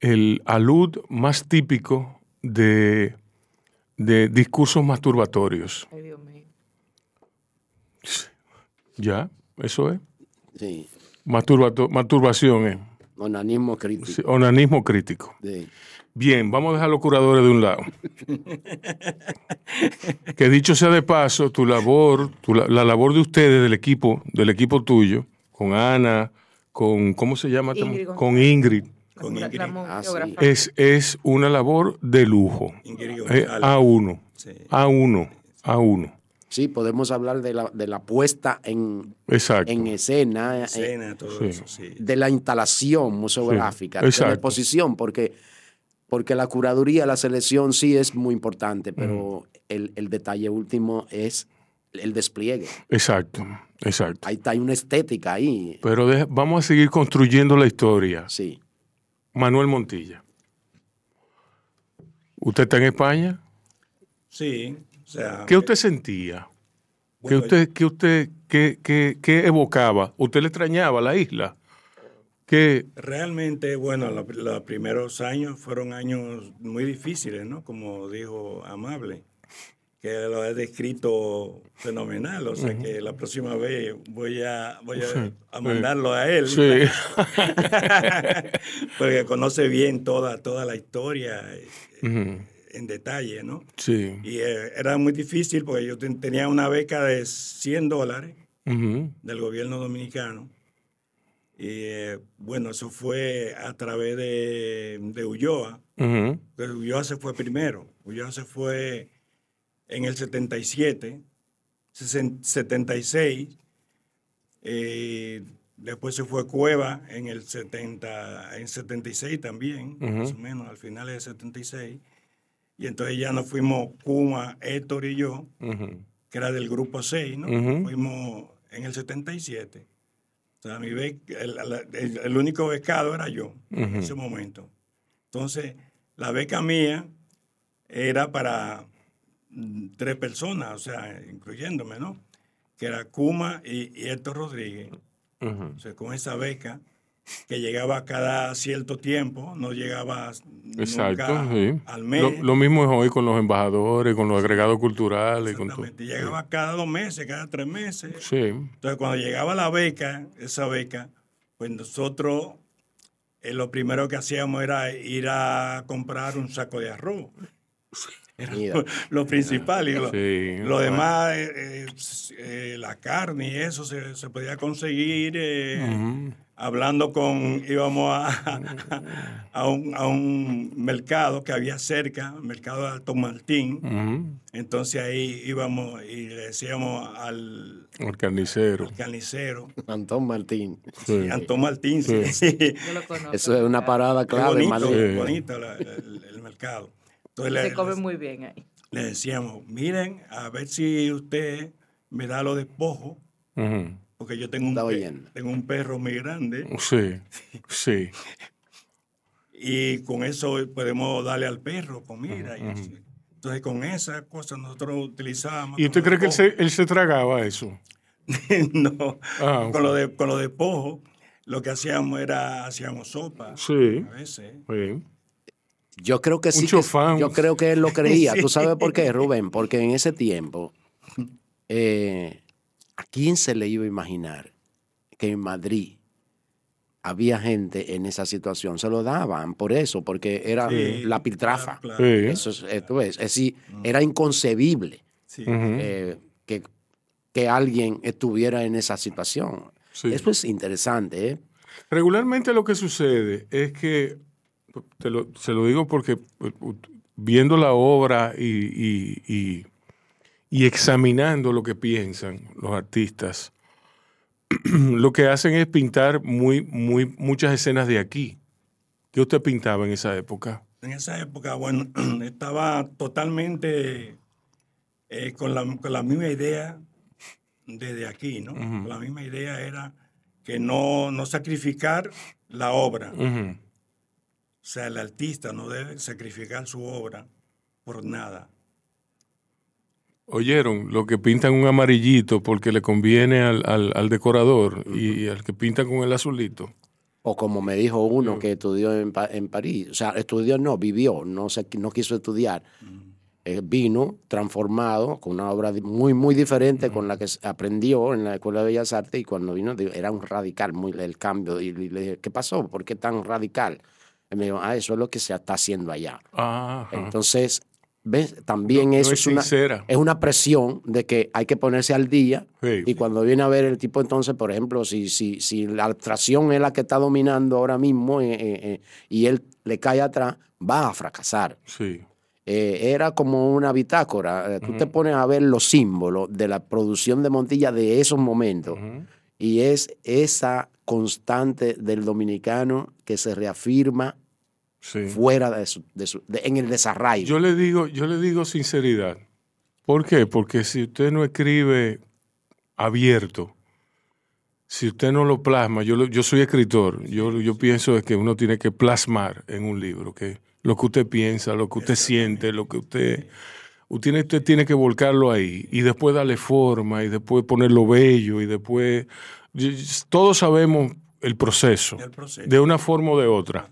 Speaker 3: el alud más típico de, de discursos masturbatorios.
Speaker 5: Ay, Dios mío.
Speaker 3: ¿Ya? ¿Eso es?
Speaker 4: Sí,
Speaker 3: Masturbato- masturbación es.
Speaker 4: onanismo crítico.
Speaker 3: Sí, Onanismo crítico.
Speaker 4: Sí.
Speaker 3: Bien, vamos a dejar los curadores de un lado. que dicho sea de paso, tu labor, tu la, la labor de ustedes, del equipo, del equipo tuyo, con Ana, con, ¿cómo se llama?
Speaker 5: Ingrid
Speaker 3: con Ingrid,
Speaker 7: con Ingrid,
Speaker 4: Ah, sí.
Speaker 3: Es, es una labor de lujo.
Speaker 7: Ingrid
Speaker 3: Eh,
Speaker 7: González.
Speaker 3: A1,
Speaker 7: Sí.
Speaker 3: A1, A1.
Speaker 4: Sí, podemos hablar de la, de la puesta en,
Speaker 3: Exacto.
Speaker 4: en escena, eh,
Speaker 7: Escena, todo
Speaker 3: Sí.
Speaker 7: eso, sí.
Speaker 4: de la instalación museográfica, de la exposición, porque, porque la curaduría, la selección sí es muy importante, pero el, el detalle último es el despliegue.
Speaker 3: Exacto, exacto.
Speaker 4: Ahí está, hay una estética ahí.
Speaker 3: Pero vamos a seguir construyendo la historia.
Speaker 4: Sí.
Speaker 3: Manuel Montilla. ¿Usted está en España?
Speaker 7: Sí, o sea,
Speaker 3: ¿Qué usted sentía? ¿Qué
Speaker 7: Bueno,
Speaker 3: usted, qué usted, qué, qué- qué evocaba? ¿Usted le extrañaba la isla? ¿Qué?
Speaker 7: realmente, bueno, lo- los, primeros años fueron años muy difíciles, ¿no? Como dijo Amable, que lo he descrito fenomenal, o sea que la próxima vez voy a, voy a, a mandarlo a él.
Speaker 3: Sí.
Speaker 7: Porque conoce bien toda, toda la historia eh,
Speaker 3: Ujú,
Speaker 7: en detalle, ¿no?
Speaker 3: Sí.
Speaker 7: Y eh, era muy difícil porque yo ten- tenía una beca de 100 dólares
Speaker 3: Ujú,
Speaker 7: del gobierno dominicano. Y eh, bueno, eso fue a través de, de Ulloa.
Speaker 3: ujú,
Speaker 7: Pero Ulloa se fue primero. Ulloa se fue en el 77, sesen- 76. eh, después se fue Cueva en el 70, en 76 también, más o menos, al final del 76. Y entonces ya nos fuimos Kuma, Héctor y yo,
Speaker 3: ujú.
Speaker 7: que era del grupo 6, ¿no? Fuimos en el 77. O sea, mi bec- el, el- el único becado era yo en ese momento. Entonces, la beca mía era para mm, tres personas, o sea, incluyéndome, ¿no? Que era Kuma y, y Héctor Rodríguez. O sea, con esa beca, que llegaba cada cierto tiempo, no llegaba
Speaker 3: Exacto,
Speaker 7: nunca
Speaker 3: sí.
Speaker 7: al mes.
Speaker 3: Lo, lo mismo es hoy con los embajadores, con los agregados culturales, con todo.
Speaker 7: Exactamente. Llegaba cada dos meses, cada tres meses.
Speaker 3: Sí.
Speaker 7: Entonces, cuando llegaba la beca, esa beca, pues nosotros eh, lo primero que hacíamos era ir a comprar un saco de arroz. Era
Speaker 4: Mira.
Speaker 7: lo, lo principal. Y lo,
Speaker 3: Sí.
Speaker 7: lo demás, eh, eh, la carne y eso se, se podía conseguir eh. Hablando con, íbamos a, a, un, a un mercado que había cerca, mercado de Alto Martín. Entonces ahí íbamos y le decíamos al,
Speaker 3: El carnicero.
Speaker 7: al carnicero,
Speaker 4: Antón Martín.
Speaker 3: Sí.
Speaker 7: Antón Martín, sí,
Speaker 3: Sí.
Speaker 7: sí.
Speaker 5: Yo lo conozco.
Speaker 4: Eso es una parada clave
Speaker 7: bonito.
Speaker 3: Sí.
Speaker 7: bonito la- el, el mercado. Entonces le,
Speaker 5: Se come muy bien ahí.
Speaker 7: le decíamos, miren, a ver si usted me da lo de pojo,
Speaker 3: Ujú.
Speaker 7: Porque yo tengo un, tengo un perro muy grande
Speaker 3: Sí, sí.
Speaker 7: y con eso podemos darle al perro comida. y así. Entonces con esa cosa nosotros utilizábamos.
Speaker 3: ¿Y usted cree que él se, él se tragaba eso?
Speaker 7: no,
Speaker 3: Ah,
Speaker 7: con, lo de, con lo de pojo, lo que hacíamos era, hacíamos sopa
Speaker 3: Sí.
Speaker 7: a veces.
Speaker 3: Sí.
Speaker 4: Yo creo que sí. que- yo creo que él lo creía.
Speaker 7: Sí.
Speaker 4: ¿Tú sabes por qué, Rubén? Porque en ese tiempo, eh, ¿a quién se le iba a imaginar que en Madrid había gente en esa situación? Se lo daban por eso, porque era
Speaker 7: Sí,
Speaker 4: la piltrafa.
Speaker 7: claro,
Speaker 3: Sí.
Speaker 4: Eso es, tú ves, es decir, era inconcebible
Speaker 7: Sí.
Speaker 4: Eh, que, que alguien estuviera en esa situación.
Speaker 3: Sí.
Speaker 4: Eso es interesante, ¿eh?
Speaker 3: Regularmente lo que sucede es que, te lo- se lo digo porque pues, viendo la obra y, y- y- y examinando lo que piensan los artistas, lo que hacen es pintar muy, muy, muchas escenas de aquí. ¿Qué usted pintaba en esa época?
Speaker 7: En esa época, bueno, estaba totalmente eh, con, la, con la misma idea desde aquí, ¿no? La misma idea era que no, no sacrificar la obra. O sea, el artista no debe sacrificar su obra por nada.
Speaker 3: Oyeron, lo que pintan un amarillito porque le conviene al, al- al decorador y, al que pinta con el azulito.
Speaker 4: O como me dijo uno que estudió en, en París, o sea, estudió no, vivió, no, se, no quiso estudiar. Eh, vino transformado con una obra muy, muy diferente con la que aprendió en la Escuela de Bellas Artes y cuando vino era un radical, muy el cambio. Y, le dije, ¿qué pasó? ¿Por qué tan radical? Y me dijo, ah, eso es lo que se está haciendo allá.
Speaker 3: Ajá.
Speaker 4: Entonces, ¿Ves? También
Speaker 3: No- no
Speaker 4: eso
Speaker 3: es
Speaker 4: es, una, es una presión de que hay que ponerse al día.
Speaker 3: Sí.
Speaker 4: Y cuando viene a ver el tipo, entonces, por ejemplo, si, si, si la abstracción es la que está dominando ahora mismo eh, eh, eh, y él le cae atrás, va a fracasar.
Speaker 3: Sí.
Speaker 4: Eh, era como una bitácora. Tú te pones a ver los símbolos de la producción de Montilla de esos momentos. Y es esa constante del dominicano que se reafirma
Speaker 3: Sí.
Speaker 4: fuera de su, de su- de- en el desarraigo.
Speaker 3: Yo le digo, yo le digo sinceridad. ¿Por qué? Porque si usted no escribe abierto, si usted no lo plasma, yo, lo- yo soy escritor, yo, yo pienso es que uno tiene que plasmar en un libro, que lo que usted piensa, lo que usted siente, lo que usted, usted, usted tiene que volcarlo ahí y después darle forma y después ponerlo bello y después, todos sabemos el proceso,
Speaker 7: El proceso.
Speaker 3: de una forma o de otra.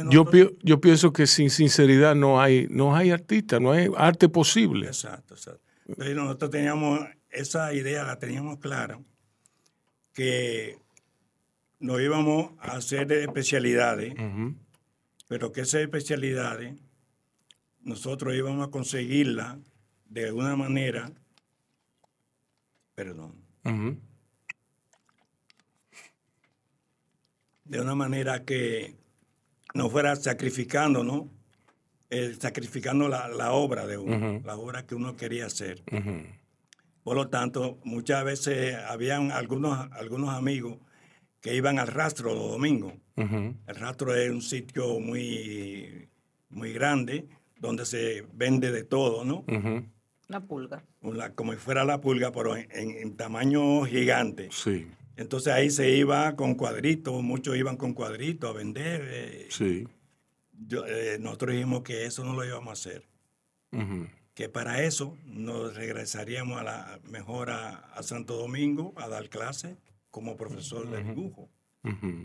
Speaker 7: Entonces,
Speaker 3: Yo, pi- yo pienso que sin sinceridad no hay, no hay artista, no hay arte posible.
Speaker 7: Exacto, exacto. Entonces nosotros teníamos esa idea, la teníamos clara, que nos íbamos a hacer especialidades, pero que esas especialidades nosotros íbamos a conseguirlas de alguna manera, perdón, de una manera que no fuera sacrificando, ¿no? Eh, sacrificando la, la obra de uno, la obra que uno quería hacer. Por lo tanto, muchas veces habían algunos, algunos amigos que iban al rastro los domingos. El rastro es un sitio muy, muy grande donde se vende de todo, ¿no?
Speaker 5: La pulga.
Speaker 7: La- como si fuera la pulga, pero en, en- en tamaño gigante.
Speaker 3: Sí,
Speaker 7: Entonces ahí se iba con cuadritos, muchos iban con cuadritos a vender. eh,
Speaker 3: sí.
Speaker 7: yo- eh, nosotros dijimos que eso no lo íbamos a hacer, que para eso nos regresaríamos a la mejor a, a Santo Domingo a dar clases como profesor de dibujo,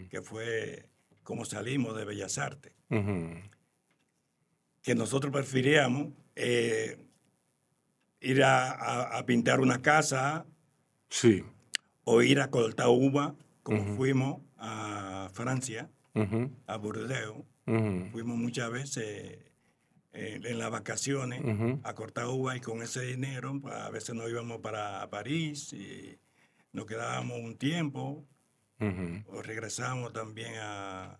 Speaker 7: que fue como salimos de Bellas Artes. Que nosotros preferíamos eh, ir a, a- a pintar una casa
Speaker 3: Sí.
Speaker 7: O ir a cortar uva, como fuimos a Francia, a Burdeos. Fuimos muchas veces eh, en las vacaciones a cortar uva y con ese dinero pues, a veces nos íbamos para París y nos quedábamos un tiempo. O regresábamos también a...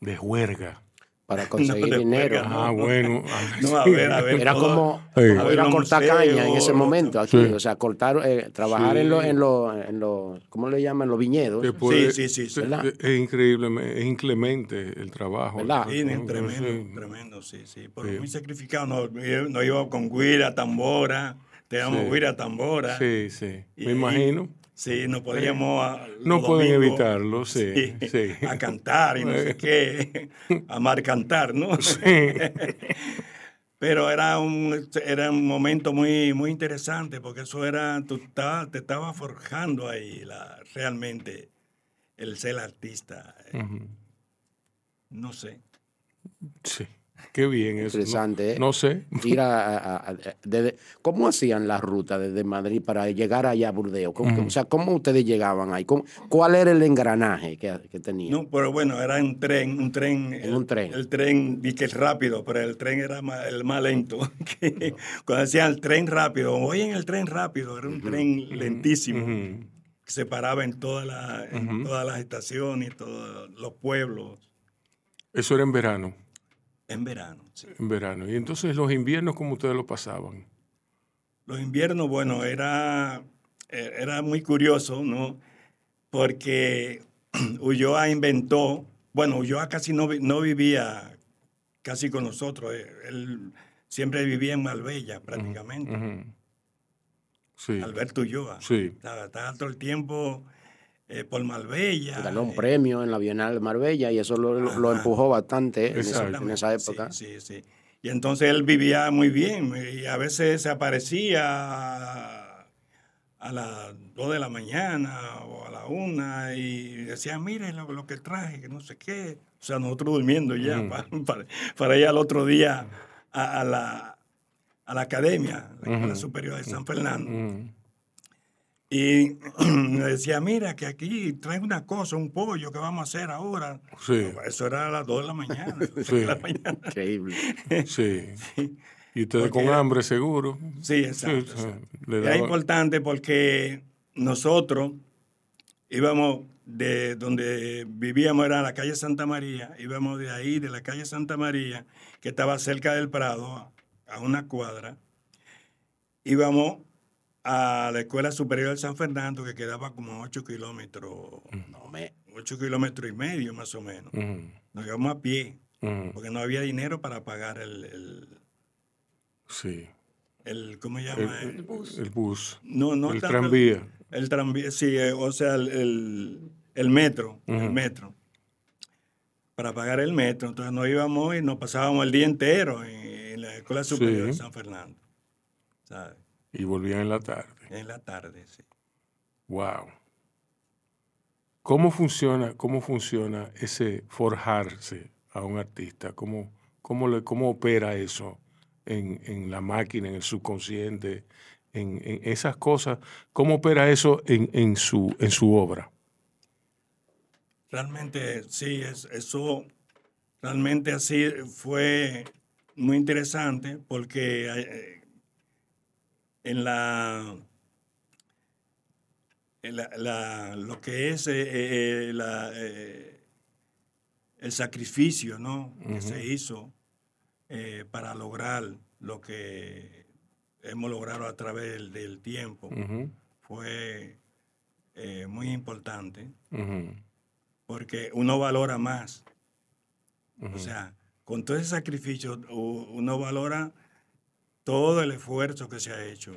Speaker 3: De juerga.
Speaker 4: Para conseguir dinero.
Speaker 3: Ah, bueno.
Speaker 7: No, a ver, a ver.
Speaker 4: Era
Speaker 7: todo-
Speaker 4: como
Speaker 3: Sí.
Speaker 4: ir
Speaker 7: a
Speaker 4: cortar caña en ese momento aquí.
Speaker 3: Sí.
Speaker 4: O sea, cortar, eh, trabajar
Speaker 3: Sí.
Speaker 4: en los, en los, en ¿cómo le llaman? Los viñedos.
Speaker 3: puede-
Speaker 7: sí, sí, sí.
Speaker 4: ¿Verdad?
Speaker 3: Es increíble, es inclemente el trabajo.
Speaker 4: ¿Verdad?
Speaker 7: Sí,
Speaker 3: No,
Speaker 7: tremendo,
Speaker 3: sí.
Speaker 7: tremendo, sí, sí. Pero
Speaker 3: Sí.
Speaker 7: muy sacrificado. Nos, nos íbamos con guira, tambora, teníamos
Speaker 3: Sí.
Speaker 7: guira, tambora.
Speaker 3: Sí, sí.
Speaker 7: Y-
Speaker 3: Me imagino.
Speaker 7: Sí, no podíamos. a-
Speaker 3: No pueden
Speaker 7: domingos,
Speaker 3: evitarlo, sí, sí.
Speaker 7: A cantar y no sé qué. A mar cantar, ¿no? Pero era un, era un momento muy, muy interesante porque eso era, tú estabas- te estabas forjando ahí la, realmente el ser artista.
Speaker 3: Ujú.
Speaker 7: No sé.
Speaker 3: Sí. Qué bien eso. No-
Speaker 4: Interesante, ¿eh?
Speaker 3: No, sé.
Speaker 4: Ir a, a- a- desde- ¿Cómo hacían la ruta desde Madrid para llegar allá a Burdeos? ¿Cómo- O sea, ¿cómo ustedes llegaban ahí? ¿Cómo- ¿Cuál era el engranaje que, que tenían?
Speaker 7: No, pero bueno, era un tren, un tren.
Speaker 4: En
Speaker 7: el,
Speaker 4: un tren.
Speaker 7: El tren, di que es rápido, pero el tren era más- el más lento. que cuando decían el tren rápido, voy en el tren rápido, era un tren lentísimo. Que se paraba en, toda la- en todas las estaciones, todos los pueblos,
Speaker 3: Eso era en verano.
Speaker 7: En verano. sí.
Speaker 3: En verano. Y entonces los inviernos, ¿cómo ustedes lo pasaban?
Speaker 7: Los inviernos, bueno, era, eh, era muy curioso, ¿no? Porque Ulloa inventó, bueno, Ulloa casi no, no vivía casi con nosotros, eh, él siempre vivía en Marbella prácticamente.
Speaker 3: Sí.
Speaker 7: Alberto Ulloa.
Speaker 3: Sí.
Speaker 7: Estaba, estaba todo el tiempo eh, por Marbella.
Speaker 4: Ganó un
Speaker 7: eh,
Speaker 4: premio en la Bienal de Marbella y eso lo, empujó bastante en, esa,
Speaker 3: Exacto.
Speaker 4: en esa época.
Speaker 7: Sí, sí, sí. Y entonces él vivía muy bien y a veces se aparecía a las 2 de la mañana o a la 1 y decía, mire lo, lo que traje, que no sé qué. O sea, nosotros durmiendo ya para, para, para ir al otro día a, a la, a la academia, la Escuela Superior de San Fernando. Y me decía, mira, que aquí trae una cosa, un pollo que vamos a hacer ahora.
Speaker 3: Sí.
Speaker 7: Eso era a las 2 de la mañana.
Speaker 3: Sí.
Speaker 7: de la mañana.
Speaker 4: Increíble.
Speaker 3: Sí.
Speaker 7: Sí.
Speaker 3: Y ustedes
Speaker 7: Porque-
Speaker 3: con hambre, seguro.
Speaker 7: Sí, exacto.
Speaker 3: Sí,
Speaker 7: exacto.
Speaker 3: le
Speaker 7: Y
Speaker 3: daba-
Speaker 7: Es importante porque nosotros íbamos de donde vivíamos, era la calle Santa María, íbamos de ahí, de la calle Santa María, que estaba cerca del Prado, a una cuadra, íbamos a la Escuela Superior de San Fernando, que quedaba como 8 kilómetros,
Speaker 4: No me.
Speaker 7: 8 kilómetros y medio más o menos. Nos íbamos a pie, porque no había dinero para pagar el, el,
Speaker 3: Sí.
Speaker 7: el- ¿cómo se llama?
Speaker 3: el bus. El bus.
Speaker 7: No, no
Speaker 3: el
Speaker 7: tanto
Speaker 3: tranvía.
Speaker 7: El tranvía, sí, eh, o sea, el, el- el metro, el metro. Para pagar el metro, entonces nos íbamos y nos pasábamos el día entero en, en la Escuela Superior de. San Fernando, ¿sabes?
Speaker 3: Y volvían en la tarde.
Speaker 7: En la tarde, sí.
Speaker 3: Wow. ¿Cómo funciona, cómo funciona ese forjarse a un artista? ¿Cómo, cómo, le, cómo opera eso en, en la máquina, en el subconsciente, en, en esas cosas? ¿Cómo opera eso en, en, su, en su obra?
Speaker 7: Realmente, sí, es, eso realmente así fue muy interesante porque eh, en la, en la, la- lo que es eh, eh, la, eh, el sacrificio ¿no? que se hizo para lograr lo que hemos logrado a través del, del tiempo. Fue muy importante. Porque uno valora más. O sea, con todo ese sacrificio, uno valora todo el esfuerzo que se ha hecho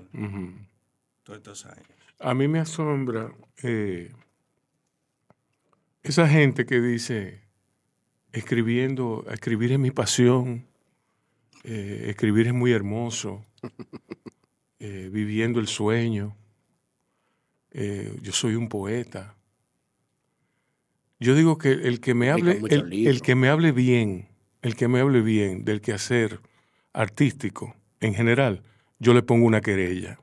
Speaker 7: todos estos años.
Speaker 3: A mí me asombra eh, esa gente que dice, escribiendo, escribir es mi pasión, eh, escribir es muy hermoso, eh, viviendo el sueño, eh, yo soy un poeta. Yo digo que el que me hable, el, el que me hable bien, el que me hable bien del quehacer artístico en general, yo le pongo una querella.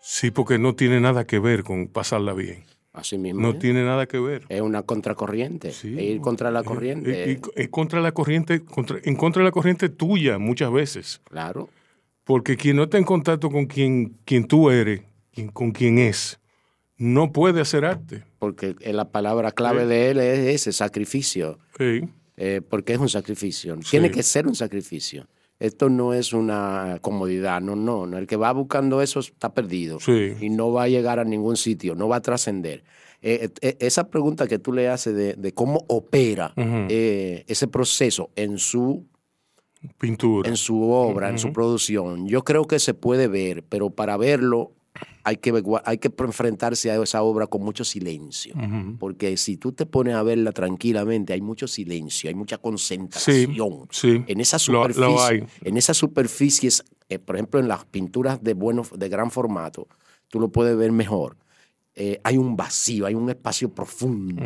Speaker 3: Sí, porque no tiene nada que ver con pasarla bien.
Speaker 4: Así mismo.
Speaker 3: No
Speaker 4: es.
Speaker 3: tiene nada que ver.
Speaker 4: Es una contracorriente.
Speaker 3: Sí.
Speaker 4: es ir contra la
Speaker 3: Eh,
Speaker 4: corriente.
Speaker 3: eh, y contra la corriente, contra- en contra de la corriente tuya muchas veces.
Speaker 4: claro.
Speaker 3: Porque quien no está en contacto con quien, quien tú eres, quien- con quien es, no puede hacer arte.
Speaker 4: Porque eh, la palabra clave de él es ese sacrificio.
Speaker 3: Sí.
Speaker 4: Eh, porque es un sacrificio. Tiene que ser un sacrificio. Esto no es una comodidad, no, no, no. El que va buscando eso está perdido
Speaker 3: Sí.
Speaker 4: y no va a llegar a ningún sitio, no va a trascender. Eh, eh, esa pregunta que tú le haces de, de cómo opera eh, ese proceso en su
Speaker 3: Pintura.
Speaker 4: en su obra, en su producción. Yo creo que se puede ver, pero para verlo hay que, hay que enfrentarse a esa obra con mucho silencio. Porque si tú te pones a verla tranquilamente, hay mucho silencio, hay mucha concentración.
Speaker 3: sí.
Speaker 4: En esa
Speaker 3: Lo- lo
Speaker 4: superficie, en esas superficies, eh, por ejemplo, en las pinturas de, bueno, de gran formato, tú lo puedes ver mejor. Eh, hay un vacío, hay un espacio profundo.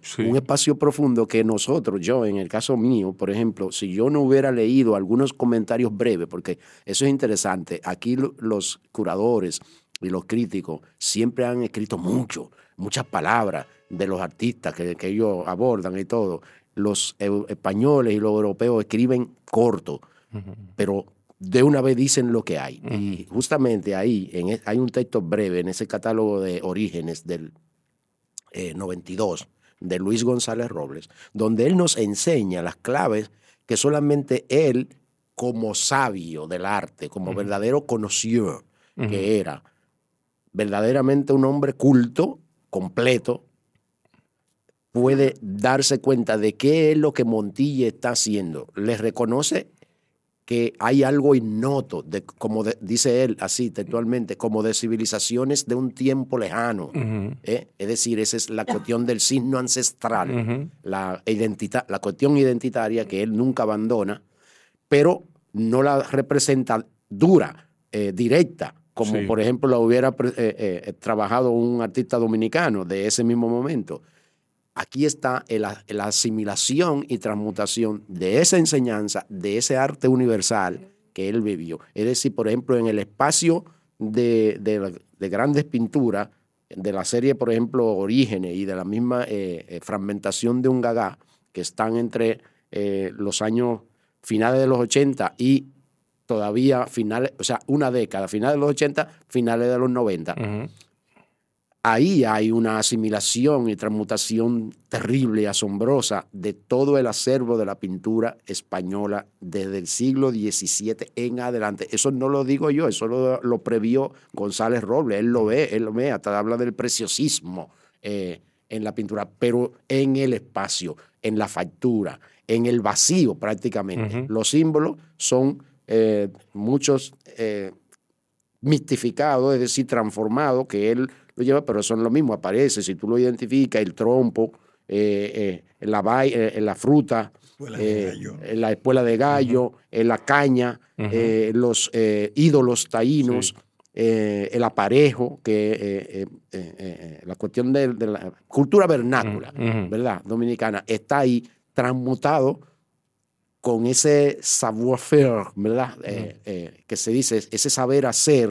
Speaker 3: Sí.
Speaker 4: Un espacio profundo que nosotros, yo en el caso mío, por ejemplo, si yo no hubiera leído algunos comentarios breves, porque eso es interesante, aquí lo- los curadores y los críticos siempre han escrito mucho, muchas palabras de los artistas que, que ellos abordan y todo. Los españoles y los europeos escriben corto, pero de una vez dicen lo que hay. Y justamente ahí en e- hay un texto breve en ese catálogo de orígenes del eh, 92 de Luis González Robles, donde él nos enseña las claves que solamente él, como sabio del arte, como verdadero conocido que era, verdaderamente un hombre culto, completo, puede darse cuenta de qué es lo que Montilla está haciendo. Le reconoce que hay algo innoto, de, como de- dice él así textualmente, como de civilizaciones de un tiempo lejano. ¿eh? Es decir, esa es la cuestión del signo ancestral, la, identita- la cuestión identitaria que él nunca abandona, pero no la representa dura, eh, directa, como
Speaker 3: Sí.
Speaker 4: por ejemplo la hubiera eh, eh, trabajado un artista dominicano de ese mismo momento. Aquí está la asimilación y transmutación de esa enseñanza, de ese arte universal que él vivió. Es decir, por ejemplo, en el espacio de grandes pinturas, de la serie, por ejemplo, Orígenes y de la misma eh, eh, fragmentación de un gagá, que están entre eh, los años finales de los 80 y todavía finales, o sea, una década, finales de los 80, finales de los 90 ahí hay una asimilación y transmutación terrible y asombrosa de todo el acervo de la pintura española desde el siglo XVII en adelante. Eso no lo digo yo, eso lo, lo previó González Robles, él lo ve, él lo ve, hasta habla del preciosismo eh, en la pintura, pero en el espacio, en la factura, en el vacío prácticamente. Los símbolos son eh, muchos... eh, mistificado, es decir, transformado, que él lo lleva, pero son lo mismo, aparece, si tú lo identificas, el trompo, eh, eh, la, vai- eh, la fruta,
Speaker 7: Espuela
Speaker 4: eh, eh, la espuela de gallo, eh, la caña, eh, los eh, ídolos taínos, eh, el aparejo, que eh, eh, eh, eh, la cuestión de, de la cultura vernácula. ¿verdad? Dominicana, está ahí transmutado con ese savoir-faire, ¿verdad? Eh, eh, que se dice, ese saber hacer.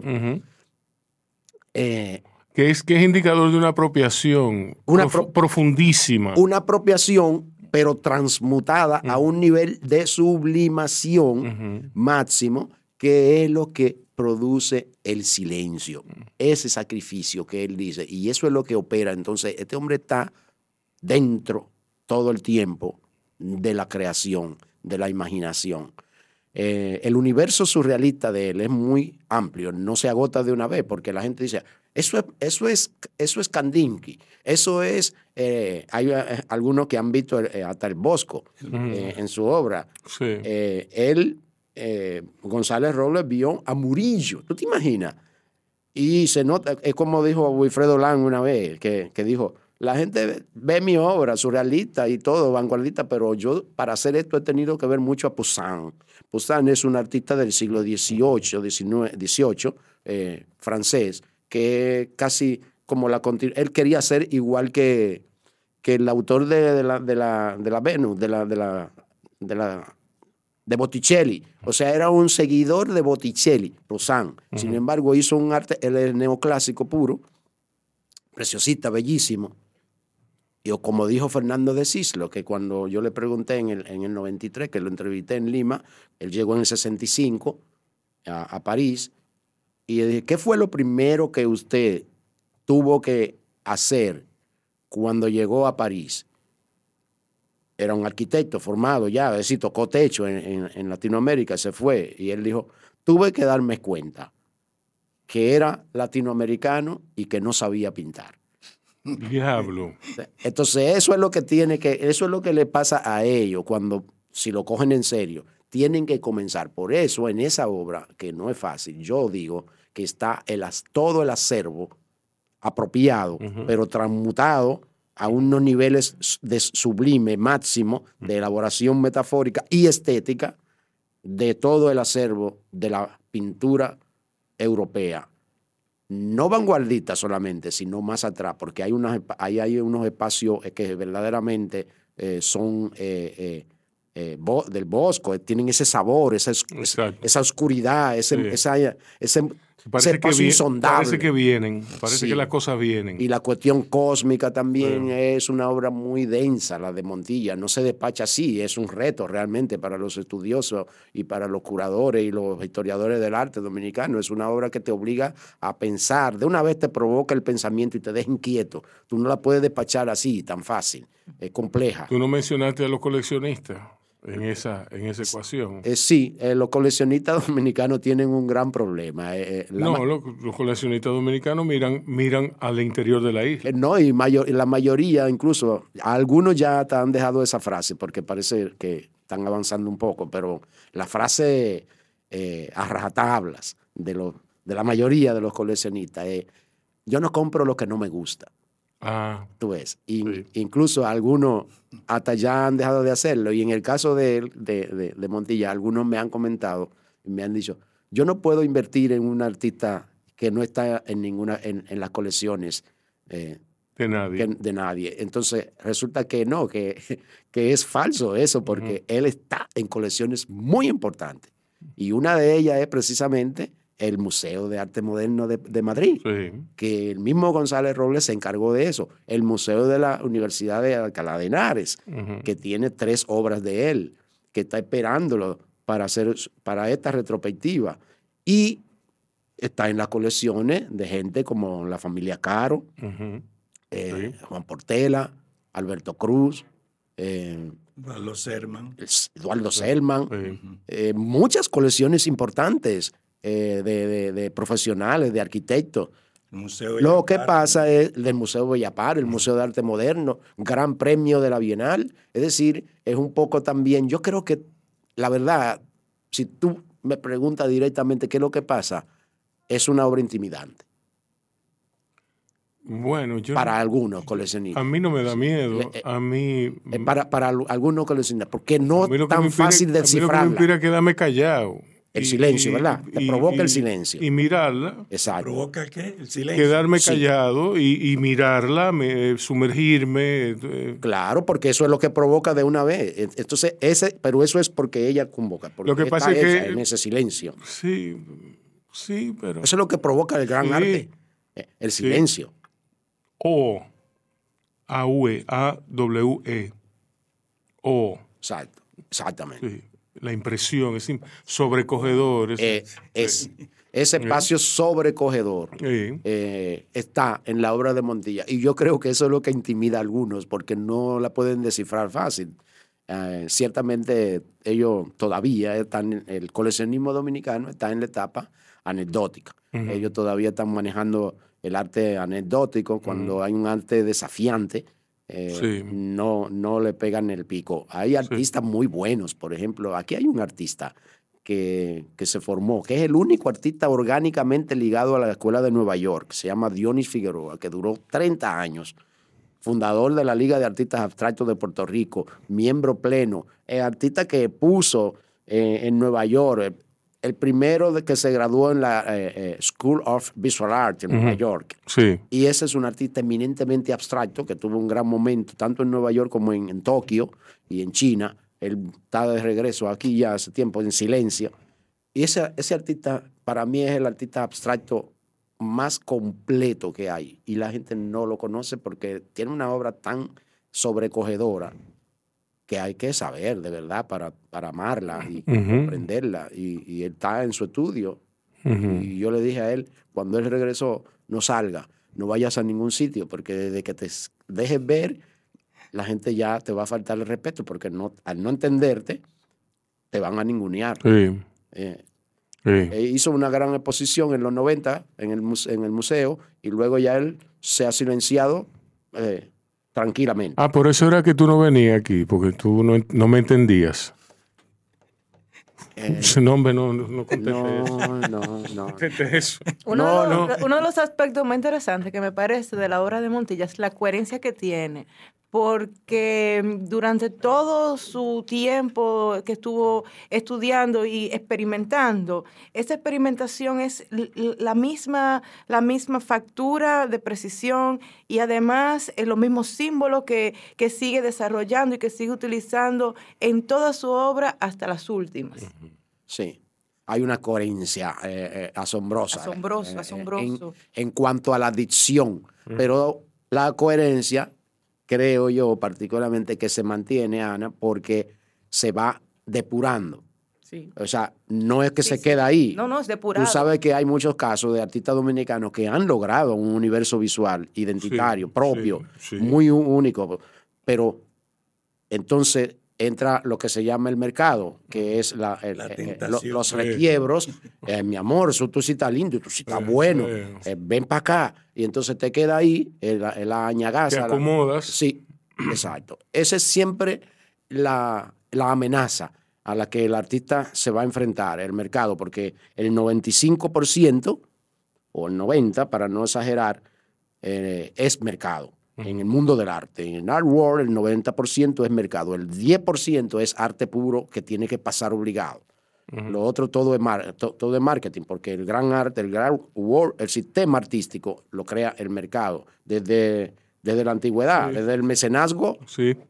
Speaker 4: Eh,
Speaker 3: que, es, que es indicador de una apropiación
Speaker 4: Una
Speaker 3: prof-
Speaker 4: pro-
Speaker 3: profundísima.
Speaker 4: una apropiación, pero transmutada a un nivel de sublimación máximo, que es lo que produce el silencio, ese sacrificio que él dice. Y eso es lo que opera. Entonces, este hombre está dentro todo el tiempo de la creación, de la imaginación. Eh, el universo surrealista de él es muy amplio, no se agota de una vez, porque la gente dice, eso es, eso es, eso es Kandinsky, eso es, eh, hay eh, algunos que han visto hasta el Bosco en su obra.
Speaker 3: Sí.
Speaker 4: Él, González Robles, vio a Murillo, ¿tú te imaginas? Y se nota, es como dijo Wilfredo Lang una vez, que, que dijo, la gente ve mi obra surrealista y todo, vanguardista, pero yo para hacer esto he tenido que ver mucho a Poussin. Poussin es un artista del siglo XVIII, XIX, XVIII, eh, francés, que casi como la Él quería ser igual que, que el autor de, de la, de, la, de la Venus, de la, de la, de la de Botticelli. O sea, era un seguidor de Botticelli, Poussin. Sin embargo, hizo un arte, él es neoclásico puro, preciosista, bellísimo. Y como dijo Fernando de Cislo, que cuando yo le pregunté en el, en el 93, que lo entrevisté en Lima, él llegó en el 65 a, a París, y le dije, ¿qué fue lo primero que usted tuvo que hacer cuando llegó a París? Era un arquitecto formado ya, es decir, tocó techo en- en Latinoamérica, se fue, y él dijo, tuve que darme cuenta que era latinoamericano y que no sabía pintar.
Speaker 3: Diablo.
Speaker 4: Entonces, eso es lo que tiene que, eso es lo que le pasa a ellos cuando, si lo cogen en serio, tienen que comenzar. Por eso, en esa obra, que no es fácil, yo digo que está el, todo el acervo apropiado, pero transmutado a unos niveles de sublime máximo de elaboración metafórica y estética de todo el acervo de la pintura europea no vanguardista solamente, sino más atrás, porque hay, unas, ahí hay unos espacios que verdaderamente eh, son eh, eh, eh, bo- del bosco, tienen ese sabor, esa, es-
Speaker 3: Exacto.
Speaker 4: esa oscuridad, ese,
Speaker 3: Sí.
Speaker 4: esa- ese
Speaker 3: Parece que, vi-
Speaker 4: insondable.
Speaker 3: parece que vienen, parece
Speaker 4: Sí.
Speaker 3: que las cosas vienen.
Speaker 4: Y la cuestión cósmica también es una obra muy densa, la de Montilla. No se despacha así, es un reto realmente para los estudiosos y para los curadores y los historiadores del arte dominicano. Es una obra que te obliga a pensar, de una vez te provoca el pensamiento y te deja inquieto. Tú no la puedes despachar así, tan fácil. Es compleja.
Speaker 3: Tú no mencionaste a los coleccionistas en esa, en esa ecuación.
Speaker 4: Eh, sí, eh, los coleccionistas dominicanos tienen un gran problema. Eh, eh,
Speaker 3: No, lo- los coleccionistas dominicanos miran, miran al interior de la isla.
Speaker 4: No, y mayor- y la mayoría, incluso, algunos ya te han dejado esa frase porque parece que están avanzando un poco, pero la frase a rajatablas de, los- de la mayoría de los coleccionistas es, yo no compro lo que no me gusta,
Speaker 3: Ah,
Speaker 4: tú ves.
Speaker 3: Sí.
Speaker 4: Incluso algunos hasta ya han dejado de hacerlo. Y en el caso de, de, de- de Montilla, algunos me han comentado y me han dicho, yo no puedo invertir en un artista que no está en ninguna, en, en las colecciones. eh,
Speaker 3: de nadie.
Speaker 4: que- de nadie. Entonces, resulta que no, que, que es falso eso, porque él está en colecciones muy importantes. Y una de ellas es precisamente el Museo de Arte Moderno de, de Madrid, que el mismo González Robles se encargó de eso. El Museo de la Universidad de Alcalá de Henares, que tiene tres obras de él, que está esperándolo para, hacer, para esta retrospectiva. Y está en las colecciones de gente como la familia Caro, eh, Juan Portela, Alberto Cruz, eh,
Speaker 7: Eduardo Selman.
Speaker 4: Eduardo Selman. Eh, muchas colecciones importantes de, profesionales, de arquitectos. Lo que pasa es del Museo Bellapar, el Museo de Arte Moderno, Gran Premio de la Bienal. Es decir, es un poco también, yo creo que la verdad, si tú me preguntas directamente qué es lo que pasa, es una obra intimidante.
Speaker 3: Bueno, yo.
Speaker 4: Para algunos coleccionistas.
Speaker 3: A mí no me da miedo. A mí.
Speaker 4: Eh, para, para algunos coleccionistas. Porque no es tan fácil de descifrarla.
Speaker 3: A mí lo que me quedarme callado.
Speaker 4: El silencio, ¿verdad? Te provoca el silencio.
Speaker 3: Y mirarla.
Speaker 4: Exacto.
Speaker 7: ¿Provoca qué? El silencio.
Speaker 3: Quedarme callado y, mirarla, sumergirme. Eh,
Speaker 4: claro, porque eso es lo que provoca de una vez. Entonces, ese, pero eso es porque ella convoca.
Speaker 3: lo que pasa es que.
Speaker 4: En ese silencio.
Speaker 3: Sí, sí, pero.
Speaker 4: Eso es lo que provoca el gran arte. Eh, el silencio.
Speaker 3: O. A-U-E. A-W-E. O.
Speaker 4: Exacto. Exactamente.
Speaker 3: La impresión, es sobrecogedor.
Speaker 4: Eh, es, ese espacio sobrecogedor eh, está en la obra de Montilla. Y yo creo que eso es lo que intimida a algunos, porque no la pueden descifrar fácil. Eh, ciertamente ellos todavía están, el coleccionismo dominicano está en la etapa anecdótica. Ellos todavía están manejando el arte anecdótico cuando hay un arte desafiante eh, no, no le pegan el pico. Hay artistas muy buenos, por ejemplo, aquí hay un artista que, que, se formó, que es el único artista orgánicamente ligado a la Escuela de Nueva York, se llama Dionis Figueroa, que duró 30 años, fundador de la Liga de Artistas Abstractos de Puerto Rico, miembro pleno, el artista que puso eh, en Nueva York, el primero de que se graduó en la eh, eh, School of Visual Art en Nueva York.
Speaker 3: Sí.
Speaker 4: Y ese es un artista eminentemente abstracto que tuvo un gran momento tanto en Nueva York como en, Tokio y en China. Él está de regreso aquí ya hace tiempo en silencio. Y ese, ese artista para mí es el artista abstracto más completo que hay. Y la gente no lo conoce porque tiene una obra tan sobrecogedora que hay que saber de verdad para, para amarla y comprenderla. Y, él está en su estudio. Y yo le dije a él, cuando él regresó, no salga, no vayas a ningún sitio, porque desde que te dejes ver, la gente ya te va a faltar el respeto, porque no, al no entenderte, te van a ningunear.
Speaker 3: Sí.
Speaker 4: Eh, e hizo una gran exposición en los 90 en el, en el museo y luego ya él se ha silenciado eh, tranquilamente.
Speaker 3: Ah, por eso era que tú no venías aquí, porque tú no, no me entendías. Eh, no, hombre, no, no, no
Speaker 4: No, no, no.
Speaker 3: eso.
Speaker 5: Uno, de los, uno de los aspectos más interesantes que me parece de la obra de Montilla es la coherencia que tiene porque durante todo su tiempo que estuvo estudiando y experimentando, esa experimentación es la misma, la misma factura de precisión y además es los mismos símbolos que, que sigue desarrollando y que sigue utilizando en toda su obra hasta las últimas.
Speaker 4: Sí hay una coherencia eh, eh, asombrosa.
Speaker 5: Asombroso, asombroso.
Speaker 4: En, cuanto a la dicción, pero la coherencia creo yo particularmente que se mantiene, Ana, porque se va depurando.
Speaker 5: Sí.
Speaker 4: O sea, no es que se queda ahí.
Speaker 5: No, no, es depurado.
Speaker 4: Tú sabes que hay muchos casos de artistas dominicanos que han logrado un universo visual identitario, propio, muy único, pero entonces entra lo que se llama el mercado, que es la, eh, eh, los requiebros. Eh, mi amor, eso tú sí estás lindo, tú sí estás bueno, ven para acá. Y entonces te queda ahí la, la añagaza.
Speaker 3: Te acomodas.
Speaker 4: sí, exacto. Esa es siempre la, la amenaza a la que el artista se va a enfrentar, el mercado, porque el 95% o el 90%, para no exagerar, es mercado en el mundo del arte. En el art world el 90% es mercado, el 10% es arte puro que tiene que pasar obligado. Lo otro todo es, todo es marketing, porque el gran arte, el gran world, el sistema artístico lo crea el mercado desde, desde la antigüedad, desde el mecenazgo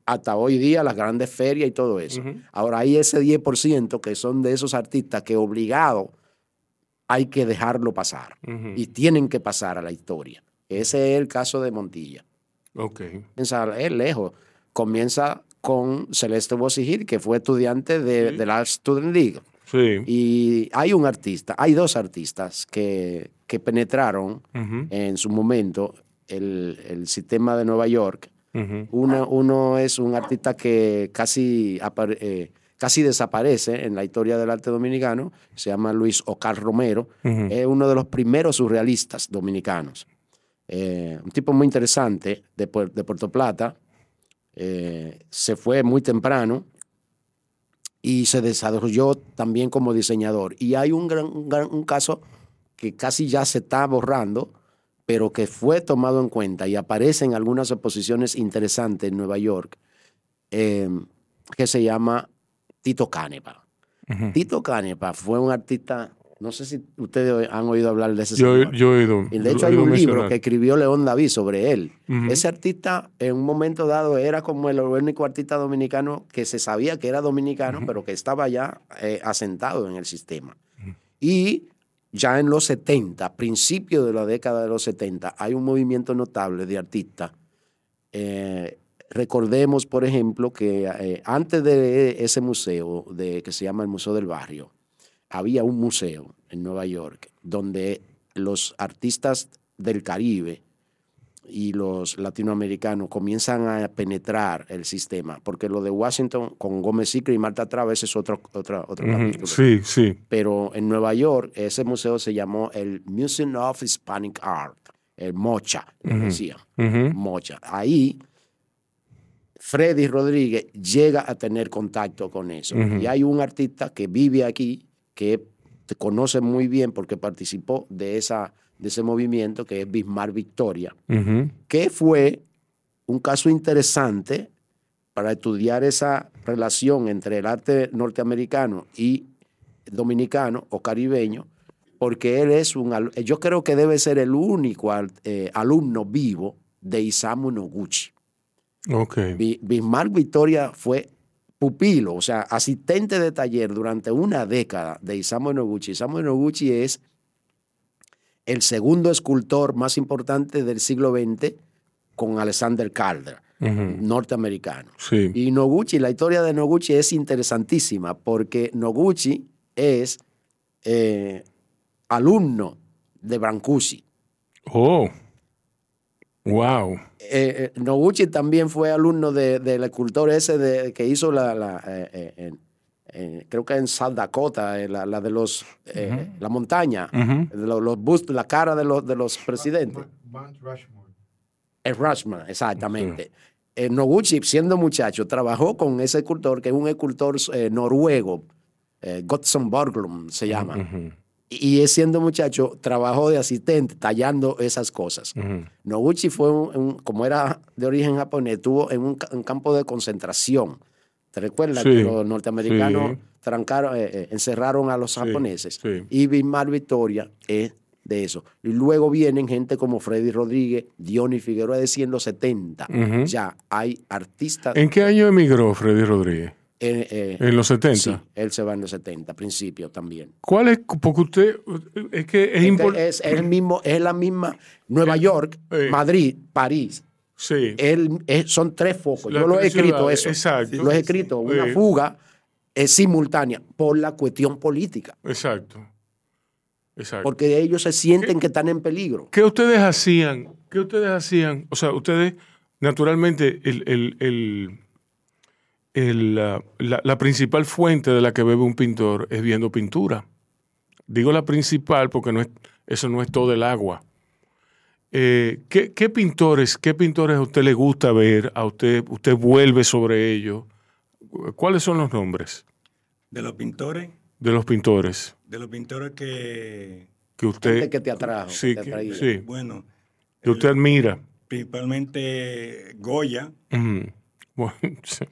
Speaker 4: hasta hoy día las grandes ferias y todo eso. Ahora hay ese 10% que son de esos artistas que obligado hay que dejarlo pasar y tienen que pasar a la historia. Ese es el caso de Montilla.
Speaker 3: Ok.
Speaker 4: Es lejos. Comienza con Celeste Bosigil, que fue estudiante de, de la Student League.
Speaker 3: Sí.
Speaker 4: Y hay un artista, hay dos artistas que, que penetraron en su momento el, el sistema de Nueva York.
Speaker 3: Ujú.
Speaker 4: Uno, uno es un artista que casi, apare- eh, casi desaparece en la historia del arte dominicano, se llama Luis Ocar Romero, es uno de los primeros surrealistas dominicanos. Eh, un tipo muy interesante de, Puer- de Puerto Plata, eh, se fue muy temprano y se desarrolló también como diseñador. Y hay un, gran, un gran- un caso que casi ya se está borrando, pero que fue tomado en cuenta y aparece en algunas exposiciones interesantes en Nueva York, eh, que se llama Tito Canepa. Tito Canepa fue un artista, no sé si ustedes han oído hablar de ese
Speaker 3: Yo,
Speaker 4: señor.
Speaker 3: yo he oído.
Speaker 4: Y de hecho
Speaker 3: he
Speaker 4: hay un libro que escribió León David sobre él. Ese artista en un momento dado era como el único artista dominicano que se sabía que era dominicano, pero que estaba ya eh, asentado en el sistema. Y ya en los 70, principios de la década de los 70, hay un movimiento notable de artistas. Eh, recordemos, por ejemplo, que eh, antes de ese museo de, que se llama el Museo del Barrio, había un museo en Nueva York donde los artistas del Caribe y los latinoamericanos comienzan a penetrar el sistema, porque lo de Washington con Gómez Sicre y Marta Traves es otro, otra- otro capítulo.
Speaker 3: Sí, sí.
Speaker 4: Pero en Nueva York ese museo se llamó el Museum of Hispanic Art, el Mocha, le decían. Mocha. Ahí Freddy Rodríguez llega a tener contacto con eso. Y hay un artista que vive aquí, que te conoce muy bien porque participó de, esa, de ese movimiento, que es Bismarck Victoria, que fue un caso interesante para estudiar esa relación entre el arte norteamericano y dominicano o caribeño, porque él es un, yo creo que debe ser el único al- eh, alumno vivo de Isamu Noguchi.
Speaker 3: Ok.
Speaker 4: Bi- Bismarck Victoria fue pupilo, o sea, asistente de taller durante una década de Isamu Noguchi. Isamu Noguchi es el segundo escultor más importante del siglo XX con Alexander Calder, norteamericano.
Speaker 3: Sí.
Speaker 4: Y Noguchi, la historia de Noguchi es interesantísima porque Noguchi es eh, alumno de Brancusi.
Speaker 3: Oh. Wow.
Speaker 4: Eh, eh, Noguchi también fue alumno de- del escultor ese de, que hizo la, la, eh, eh, eh, creo que en South Dakota, eh, la, la de los, eh, la montaña, de los, los bustos, la cara de los, de los presidentes. Es Rushman, exactamente. Eh, Noguchi, siendo muchacho, trabajó con ese escultor, que es un escultor eh, noruego, eh, Gottson Borglum se llama. Y siendo muchacho, trabajó de asistente tallando esas cosas.
Speaker 3: Ujú.
Speaker 4: Noguchi fue, un, un- como era de origen japonés, estuvo en un, ca- un campo de concentración. ¿Te recuerdas
Speaker 3: Sí,
Speaker 4: que los norteamericanos
Speaker 3: sí.
Speaker 4: trancaron, eh, eh, encerraron a los
Speaker 3: Sí,
Speaker 4: japoneses?
Speaker 3: sí.
Speaker 4: Y Bismarck Victoria es de eso. Y luego vienen gente como Freddy Rodríguez, Diony Figueroa, es decir, en los 70.
Speaker 3: Ujú.
Speaker 4: Ya hay artistas.
Speaker 3: ¿En qué año emigró Freddy Rodríguez?
Speaker 4: Eh, eh,
Speaker 3: En los 70.
Speaker 4: Sí, él se va en los 70, principio también.
Speaker 3: ¿Cuál es? Porque usted, es que es
Speaker 4: Este
Speaker 3: importante.
Speaker 4: es, es el mismo, es la misma Nueva York,
Speaker 3: eh.
Speaker 4: Madrid, París.
Speaker 3: Sí.
Speaker 4: Él- es- son tres focos. Yo lo he escrito eso.
Speaker 3: exacto.
Speaker 4: Lo he escrito. Una fuga es simultánea por la cuestión política.
Speaker 3: Exacto. Exacto.
Speaker 4: Porque ellos se sienten que están en peligro.
Speaker 3: ¿Qué ustedes hacían? ¿Qué ustedes hacían? O sea, ustedes, naturalmente, el, el- el- el, la, la principal fuente de la que bebe un pintor es viendo pintura. Digo la principal porque no es, eso no es todo el agua. Eh, ¿qué, qué pintores, qué pintores a usted le gusta ver? A usted, usted vuelve sobre ellos. ¿Cuáles son los nombres
Speaker 7: De los pintores,
Speaker 3: de los pintores
Speaker 7: de los pintores que,
Speaker 3: que usted,
Speaker 4: Gente que te atrajo, que
Speaker 3: sí,
Speaker 4: te
Speaker 3: que-
Speaker 4: atraía.
Speaker 3: sí,
Speaker 7: bueno,
Speaker 3: que usted admira?
Speaker 7: principalmente Goya.
Speaker 3: Bueno, sí,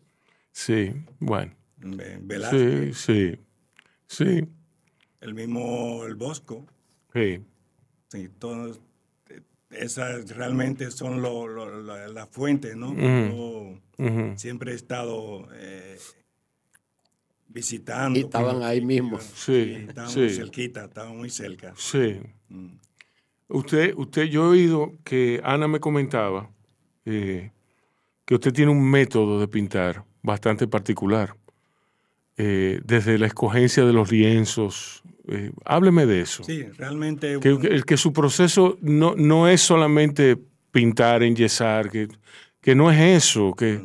Speaker 3: sí, bueno.
Speaker 7: Ve- Velázquez,
Speaker 3: Sí, sí, sí,
Speaker 7: el mismo El Bosco.
Speaker 3: sí.
Speaker 7: Sí, todos, eh, esas realmente son lo- lo- la, la fuente, ¿no? Yo siempre he estado eh, visitando.
Speaker 4: Y estaban ahí mismo.
Speaker 3: Sí,
Speaker 7: estaban
Speaker 3: sí.
Speaker 7: muy cerquita, estaban muy cerca.
Speaker 3: Sí.
Speaker 7: Mm.
Speaker 3: Usted, usted, yo he oído que Ana me comentaba eh, que usted tiene un método de pintar bastante particular, eh, desde la escogencia de los lienzos. Eh, hábleme de eso.
Speaker 7: Sí, realmente.
Speaker 3: Que, que- que su proceso no, no es solamente pintar, enyesar, que, que no es eso, que,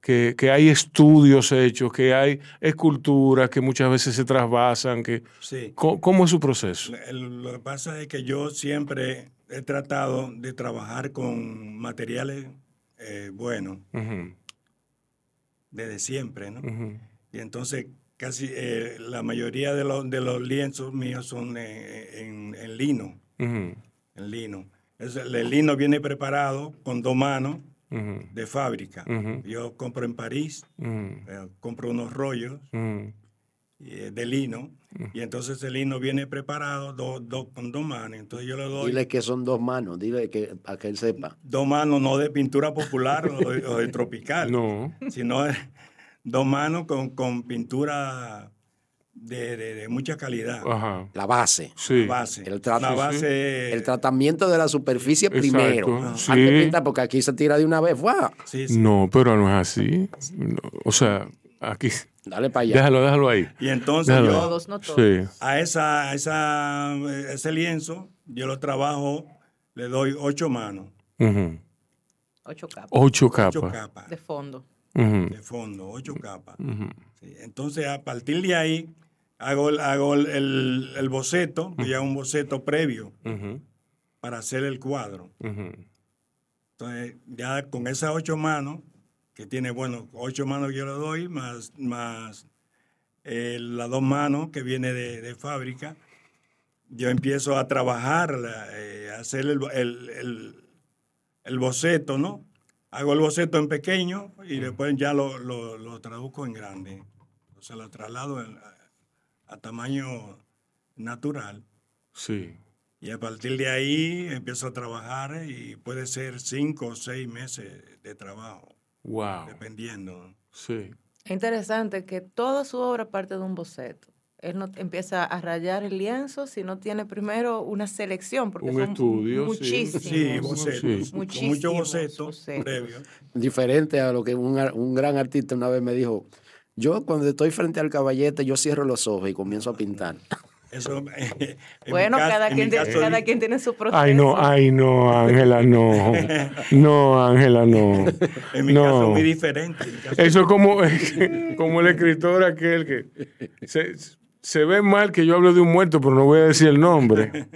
Speaker 3: que, que hay estudios hechos, que hay esculturas que muchas veces se trasvasan. Que,
Speaker 7: Sí.
Speaker 3: ¿cómo, cómo es su proceso?
Speaker 7: Lo que pasa es que yo siempre he tratado de trabajar con materiales eh, buenos
Speaker 3: Ujú,
Speaker 7: desde siempre, ¿no? Y entonces casi eh, la mayoría de los, de los lienzos míos son eh, en, en lino, en lino. Es- el lino viene preparado con dos manos de fábrica. Yo compro en París, eh, compro unos rollos eh, de lino y entonces el lino viene preparado do- do- con dos manos. Entonces yo le doy
Speaker 4: Dile que son dos manos, dile que para que él sepa.
Speaker 7: dos manos no de pintura popular o de, o de tropical,
Speaker 3: No.
Speaker 7: sino de- dos manos con, con pintura de, de- de mucha calidad.
Speaker 3: Ajá.
Speaker 4: La base.
Speaker 3: Sí.
Speaker 7: Base.
Speaker 4: El trato,
Speaker 7: Una
Speaker 4: sí.
Speaker 7: base.
Speaker 4: El tratamiento de la superficie
Speaker 3: Exacto,
Speaker 4: primero.
Speaker 3: sí.
Speaker 4: Antes porque aquí se tira de una vez.
Speaker 7: sí.
Speaker 3: No, pero no es así. No, O sea, aquí.
Speaker 4: Dale para allá.
Speaker 3: Déjalo, déjalo ahí.
Speaker 7: Y entonces
Speaker 3: Déjalo
Speaker 7: yo.
Speaker 5: Todos, no todos.
Speaker 3: Sí.
Speaker 7: a esa, a esa, ese lienzo, yo lo trabajo, le doy ocho manos.
Speaker 5: Ocho capas
Speaker 3: Ocho
Speaker 7: ocho
Speaker 3: capas.
Speaker 5: de fondo.
Speaker 7: De fondo, ocho capas. Sí, Entonces, a partir de ahí, hago, el- hago el, el- el boceto, que ya es un boceto previo para hacer el cuadro. Entonces, ya con esas ocho manos, que tiene, bueno, ocho manos que yo le doy, más, más eh, las dos manos que viene de, de fábrica, yo empiezo a trabajar, eh, a hacer el, el- el- el boceto, ¿no? Hago el boceto en pequeño y después ya lo, lo- lo traduzco en grande. O sea, lo traslado a tamaño natural.
Speaker 3: Sí.
Speaker 7: Y a partir de ahí empiezo a trabajar y puede ser cinco o seis meses de trabajo,
Speaker 3: Wow.
Speaker 7: dependiendo.
Speaker 3: Sí.
Speaker 5: Es interesante que toda su obra parte de un boceto. Él no empieza a rayar el lienzo si no tiene primero una selección, porque
Speaker 3: Un
Speaker 5: son
Speaker 3: estudio, sí.
Speaker 5: muchísimos.
Speaker 7: Sí, boceto,
Speaker 3: Sí.
Speaker 7: con mucho
Speaker 5: Muchísimos
Speaker 7: boceto
Speaker 5: bocetos.
Speaker 7: previo.
Speaker 4: Diferente a lo que un gran artista una vez me dijo. Yo cuando estoy frente al caballete, yo cierro los ojos y comienzo a pintar.
Speaker 7: Eso, en mi
Speaker 5: Bueno,
Speaker 7: caso-
Speaker 5: cada,
Speaker 7: en
Speaker 5: quien, tiene-
Speaker 7: caso,
Speaker 5: cada quien tiene su proceso.
Speaker 3: Ay, no, ay, no, Ángela, no. No, Ángela, no.
Speaker 7: En mi
Speaker 3: no.
Speaker 7: caso es muy diferente.
Speaker 3: Eso es como, como el escritor aquel que se, se ve mal que yo hablo de un muerto, pero no voy a decir el nombre.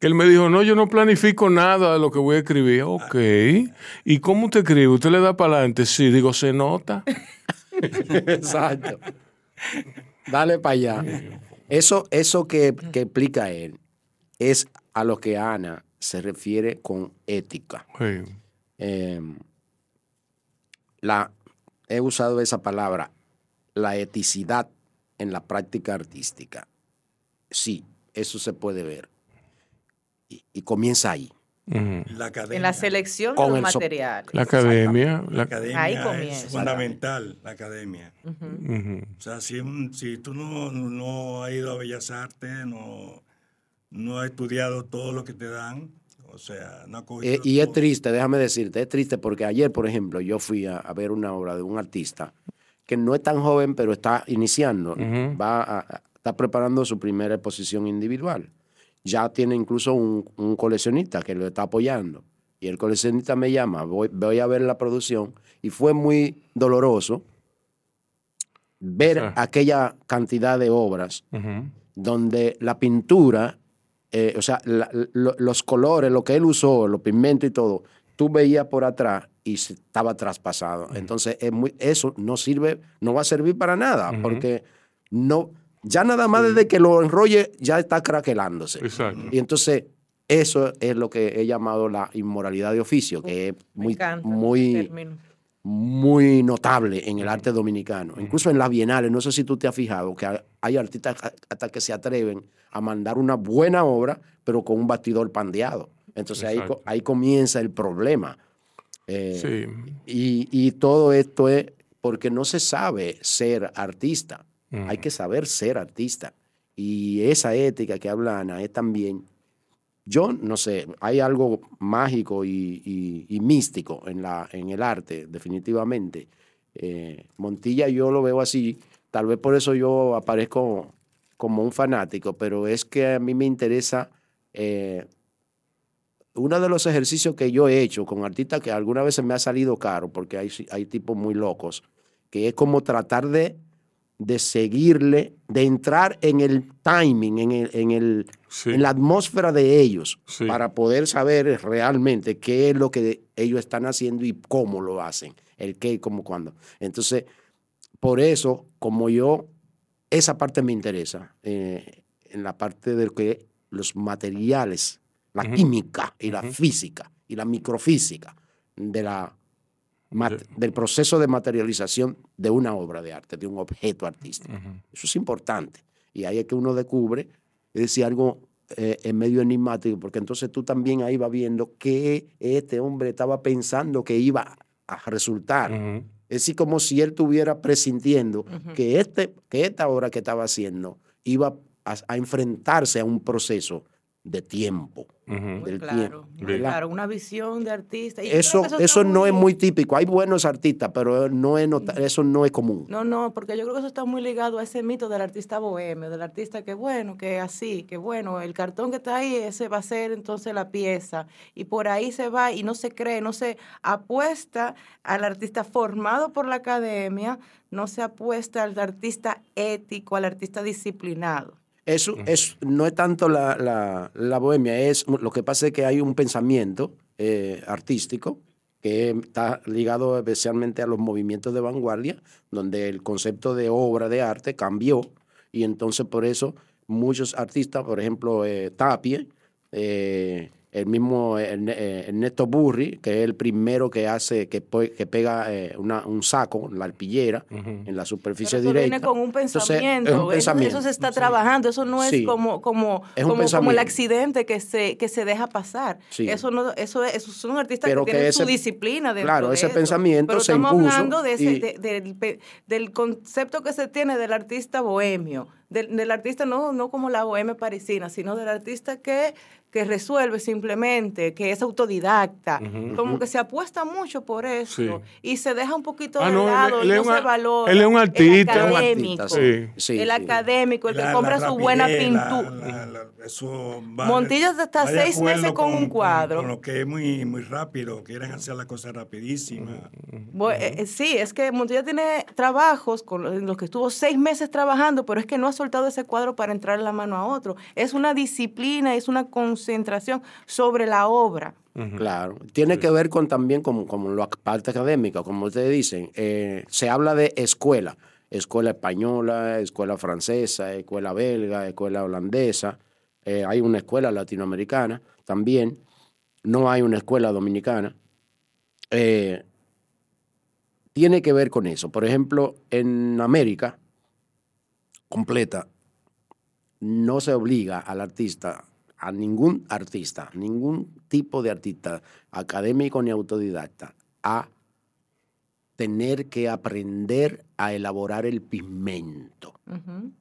Speaker 3: Que él me dijo, no, yo no planifico nada de lo que voy a escribir. Ok. ¿Y cómo usted escribe? ¿Usted le da para adelante? Sí, digo, se nota.
Speaker 4: Exacto. Dale para allá. Eso, eso que, que explica él es a lo que Ana se refiere con ética.
Speaker 3: Sí.
Speaker 4: Eh, la, he usado esa palabra, la eticidad en la práctica artística. Sí, eso se puede ver. Y, y comienza ahí.
Speaker 3: Ujú.
Speaker 7: La academia,
Speaker 5: En la selección
Speaker 4: Con
Speaker 5: de los materiales.
Speaker 3: La academia.
Speaker 7: la
Speaker 3: La,
Speaker 7: academia
Speaker 5: Ahí
Speaker 7: es fundamental, la academia. O sea, si, un- si tú no, no has ido a Bellas Artes, no, no has estudiado todo lo que te dan, o sea, no has cogido
Speaker 4: Eh, y es triste, déjame decirte, es triste porque ayer, por ejemplo, yo fui a, a ver una obra de un artista que no es tan joven, pero está iniciando, va a, a- está preparando su primera exposición individual. Ya tiene incluso un, un coleccionista que lo está apoyando. Y el coleccionista me llama, voy, voy a ver la producción, y fue muy doloroso ver aquella cantidad de obras donde la pintura, eh, o sea, la- lo- los colores, lo que él usó, los pigmentos y todo, tú veías por atrás y estaba traspasado. Entonces, es muy, eso no sirve, no va a servir para nada, porque no, ya nada más desde que lo enrolle ya está craquelándose.
Speaker 3: Exacto.
Speaker 4: Y entonces, eso es lo que he llamado la inmoralidad de oficio, que es muy, muy, muy notable en el arte dominicano. Incluso en las bienales, no sé si tú te has fijado, que hay- artistas hasta que se atreven a mandar una buena obra, pero con un bastidor pandeado. Entonces ahí, ahí comienza el problema. Eh,
Speaker 3: Sí.
Speaker 4: y, y todo esto es porque no se sabe ser artista. Hay que saber ser artista. Y esa ética que habla Ana es también, yo no sé, hay algo mágico y, místico en, la, en el arte, definitivamente. Eh, Montilla yo lo veo así, tal vez por eso yo aparezco como un fanático, pero es que a mí me interesa eh, uno de los ejercicios que yo he hecho con artistas que alguna vez me ha salido caro, porque hay, hay tipos muy locos, que es como tratar de, de seguirle, de entrar en el timing, en, el, en, el, en la atmósfera de ellos, para poder saber realmente qué es lo que ellos están haciendo y cómo lo hacen, el qué y cómo cuándo. Entonces, por eso, como yo, esa parte me interesa, eh, en la parte de que los materiales la química y la física y la microfísica de la, del proceso de materialización de una obra de arte, de un objeto artístico. Eso es importante. Y ahí es que uno descubre, es decir, algo eh, en medio enigmático, porque entonces tú también ahí vas viendo qué este hombre estaba pensando que iba a resultar. Es decir, como si él estuviera presintiendo que, este, que esta obra que estaba haciendo iba a enfrentarse a un proceso de tiempo.
Speaker 5: claro, claro, una visión de artista.
Speaker 4: eso eso, no es muy típico. Hay buenos artistas, pero no es eso no es común.
Speaker 5: No, no, porque yo creo que eso está muy ligado a ese mito del artista bohemio, del artista que bueno, que así, que bueno, el cartón que está ahí, ese va a ser entonces la pieza. Y por ahí se va y no se cree, no se apuesta al artista formado por la academia, no se apuesta al artista ético, al artista disciplinado.
Speaker 4: Eso es, no es tanto la, bohemia, es lo que pasa es que hay un pensamiento eh, artístico que está ligado especialmente a los movimientos de vanguardia, donde el concepto de obra de arte cambió y entonces por eso muchos artistas, por ejemplo eh, Tapie, eh, el mismo eh, Ernesto Burri, que es el primero que hace, que, que pega eh, una, un saco, la arpillera, en la superficie
Speaker 5: eso
Speaker 4: directa.
Speaker 5: Viene con un pensamiento. Eso, se está trabajando, eso no es como, como, como, el accidente que se, que se deja pasar. Eso no, eso, es, esos son artistas que tienen su disciplina
Speaker 4: Claro, ese pensamiento
Speaker 5: Pero
Speaker 4: se
Speaker 5: estamos hablando de del concepto que se tiene del artista bohemio del, artista no, no como la bohemia parisina, sino del artista que, que resuelve simplemente, que es autodidacta, como que se apuesta mucho por eso y se deja un poquito ah, de lado, no se valora.
Speaker 3: Él es un artista.
Speaker 5: El académico, el, académico, el que compra su buena pintura. Montillas está seis meses con, un cuadro.
Speaker 7: Con lo que es muy, muy rápido, quieren hacer la cosa rapidísima.
Speaker 5: Eh, eh, sí, es que Montillas tiene trabajos con los que estuvo seis meses trabajando, pero es que no ha soltado ese cuadro para entrar en la mano a otro. Es una disciplina, es una concentración sobre la obra.
Speaker 4: Claro, tiene que ver con también con, con la parte académica, como ustedes dicen. Eh, se habla de escuela, escuela española, escuela francesa, escuela belga, escuela holandesa. Eh, hay una escuela latinoamericana también. No hay una escuela dominicana. Eh, tiene que ver con eso. Por ejemplo, en América completa, no se obliga al artista, a ningún artista, ningún tipo de artista, académico ni autodidacta, a tener que aprender a elaborar el pigmento.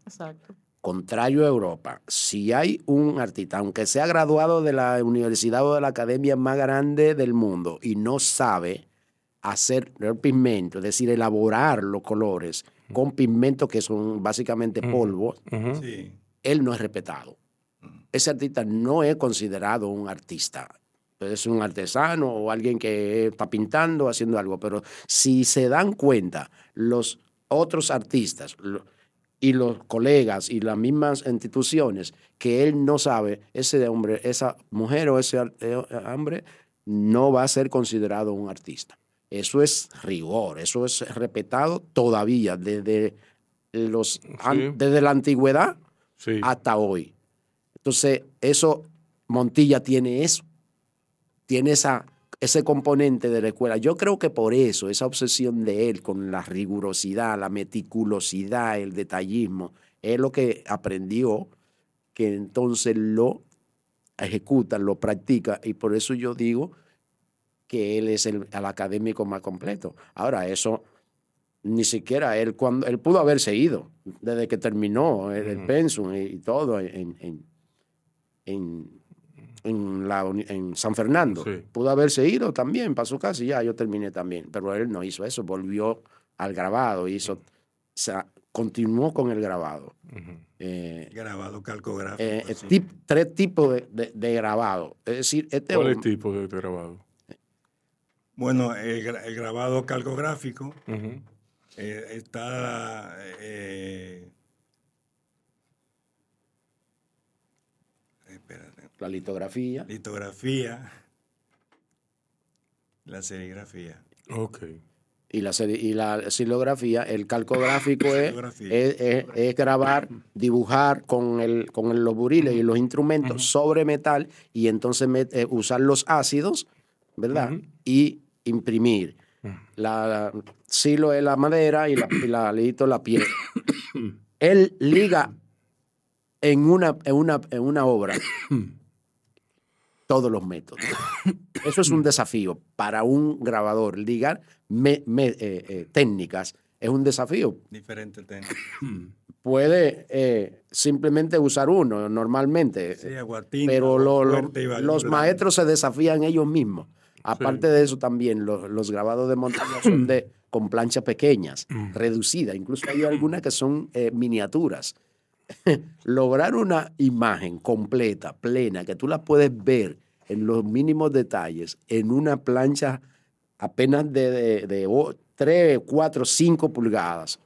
Speaker 5: exacto.
Speaker 4: Contrario a Europa, si hay un artista, aunque sea graduado de la universidad o de la academia más grande del mundo y no sabe hacer el pigmento, es decir, elaborar los colores, con pigmentos que son básicamente polvo, él no es respetado. Ese artista no es considerado un artista. Es un artesano o alguien que está pintando, haciendo algo. Pero si se dan cuenta los otros artistas y los colegas y las mismas instituciones que él no sabe, ese hombre, esa mujer o ese eh, hombre no va a ser considerado un artista. Eso es rigor, eso es respetado todavía desde, los, desde la antigüedad hasta hoy. Entonces, eso, Montilla tiene eso, tiene esa, ese componente de la escuela. Yo creo que por eso, esa obsesión de él con la rigurosidad, la meticulosidad, el detallismo, es lo que aprendió, que entonces lo ejecuta, lo practica, y por eso yo digo que él es el, académico más completo. Ahora, eso ni siquiera él, cuando él pudo haberse ido desde que terminó el, el pensum y, y todo en, en, en, en la en San Fernando.
Speaker 3: Sí.
Speaker 4: Pudo haberse ido también para su casa y ya yo terminé también. Pero él no hizo eso, volvió al grabado, hizo, o sea, continuó con el grabado. Eh,
Speaker 7: Grabado calcográfico.
Speaker 4: eh, tip- tres tipos de, de- de grabado. Es decir, este
Speaker 3: ¿Cuál es el de grabado?
Speaker 7: Bueno, el, gra- el grabado calcográfico eh, está eh, espérate,
Speaker 4: la litografía,
Speaker 7: litografía, la serigrafía.
Speaker 3: Ok.
Speaker 4: y la, y la silografía, el calcográfico es, es, es- es grabar, dibujar con, el, con el- los buriles y los instrumentos sobre metal y entonces met- eh, usar los ácidos, ¿verdad? Y imprimir. La silo es la madera y la, y la la piel. Él liga en una, en una, en una obra todos los métodos. Eso es un desafío para un grabador. Ligar me- me- eh, eh, técnicas es un desafío.
Speaker 7: Diferente técnica.
Speaker 4: Puede eh, simplemente usar uno normalmente,
Speaker 7: Sí, aguatinta,
Speaker 4: pero lo- lo- los maestros se desafían ellos mismos. Aparte de eso también, los, los grabados de montaña son de, con planchas pequeñas, reducidas. Incluso hay algunas que son eh, miniaturas. Lograr una imagen completa, plena, que tú la puedes ver en los mínimos detalles, en una plancha apenas de, de, de o- 3, 4, 5 pulgadas.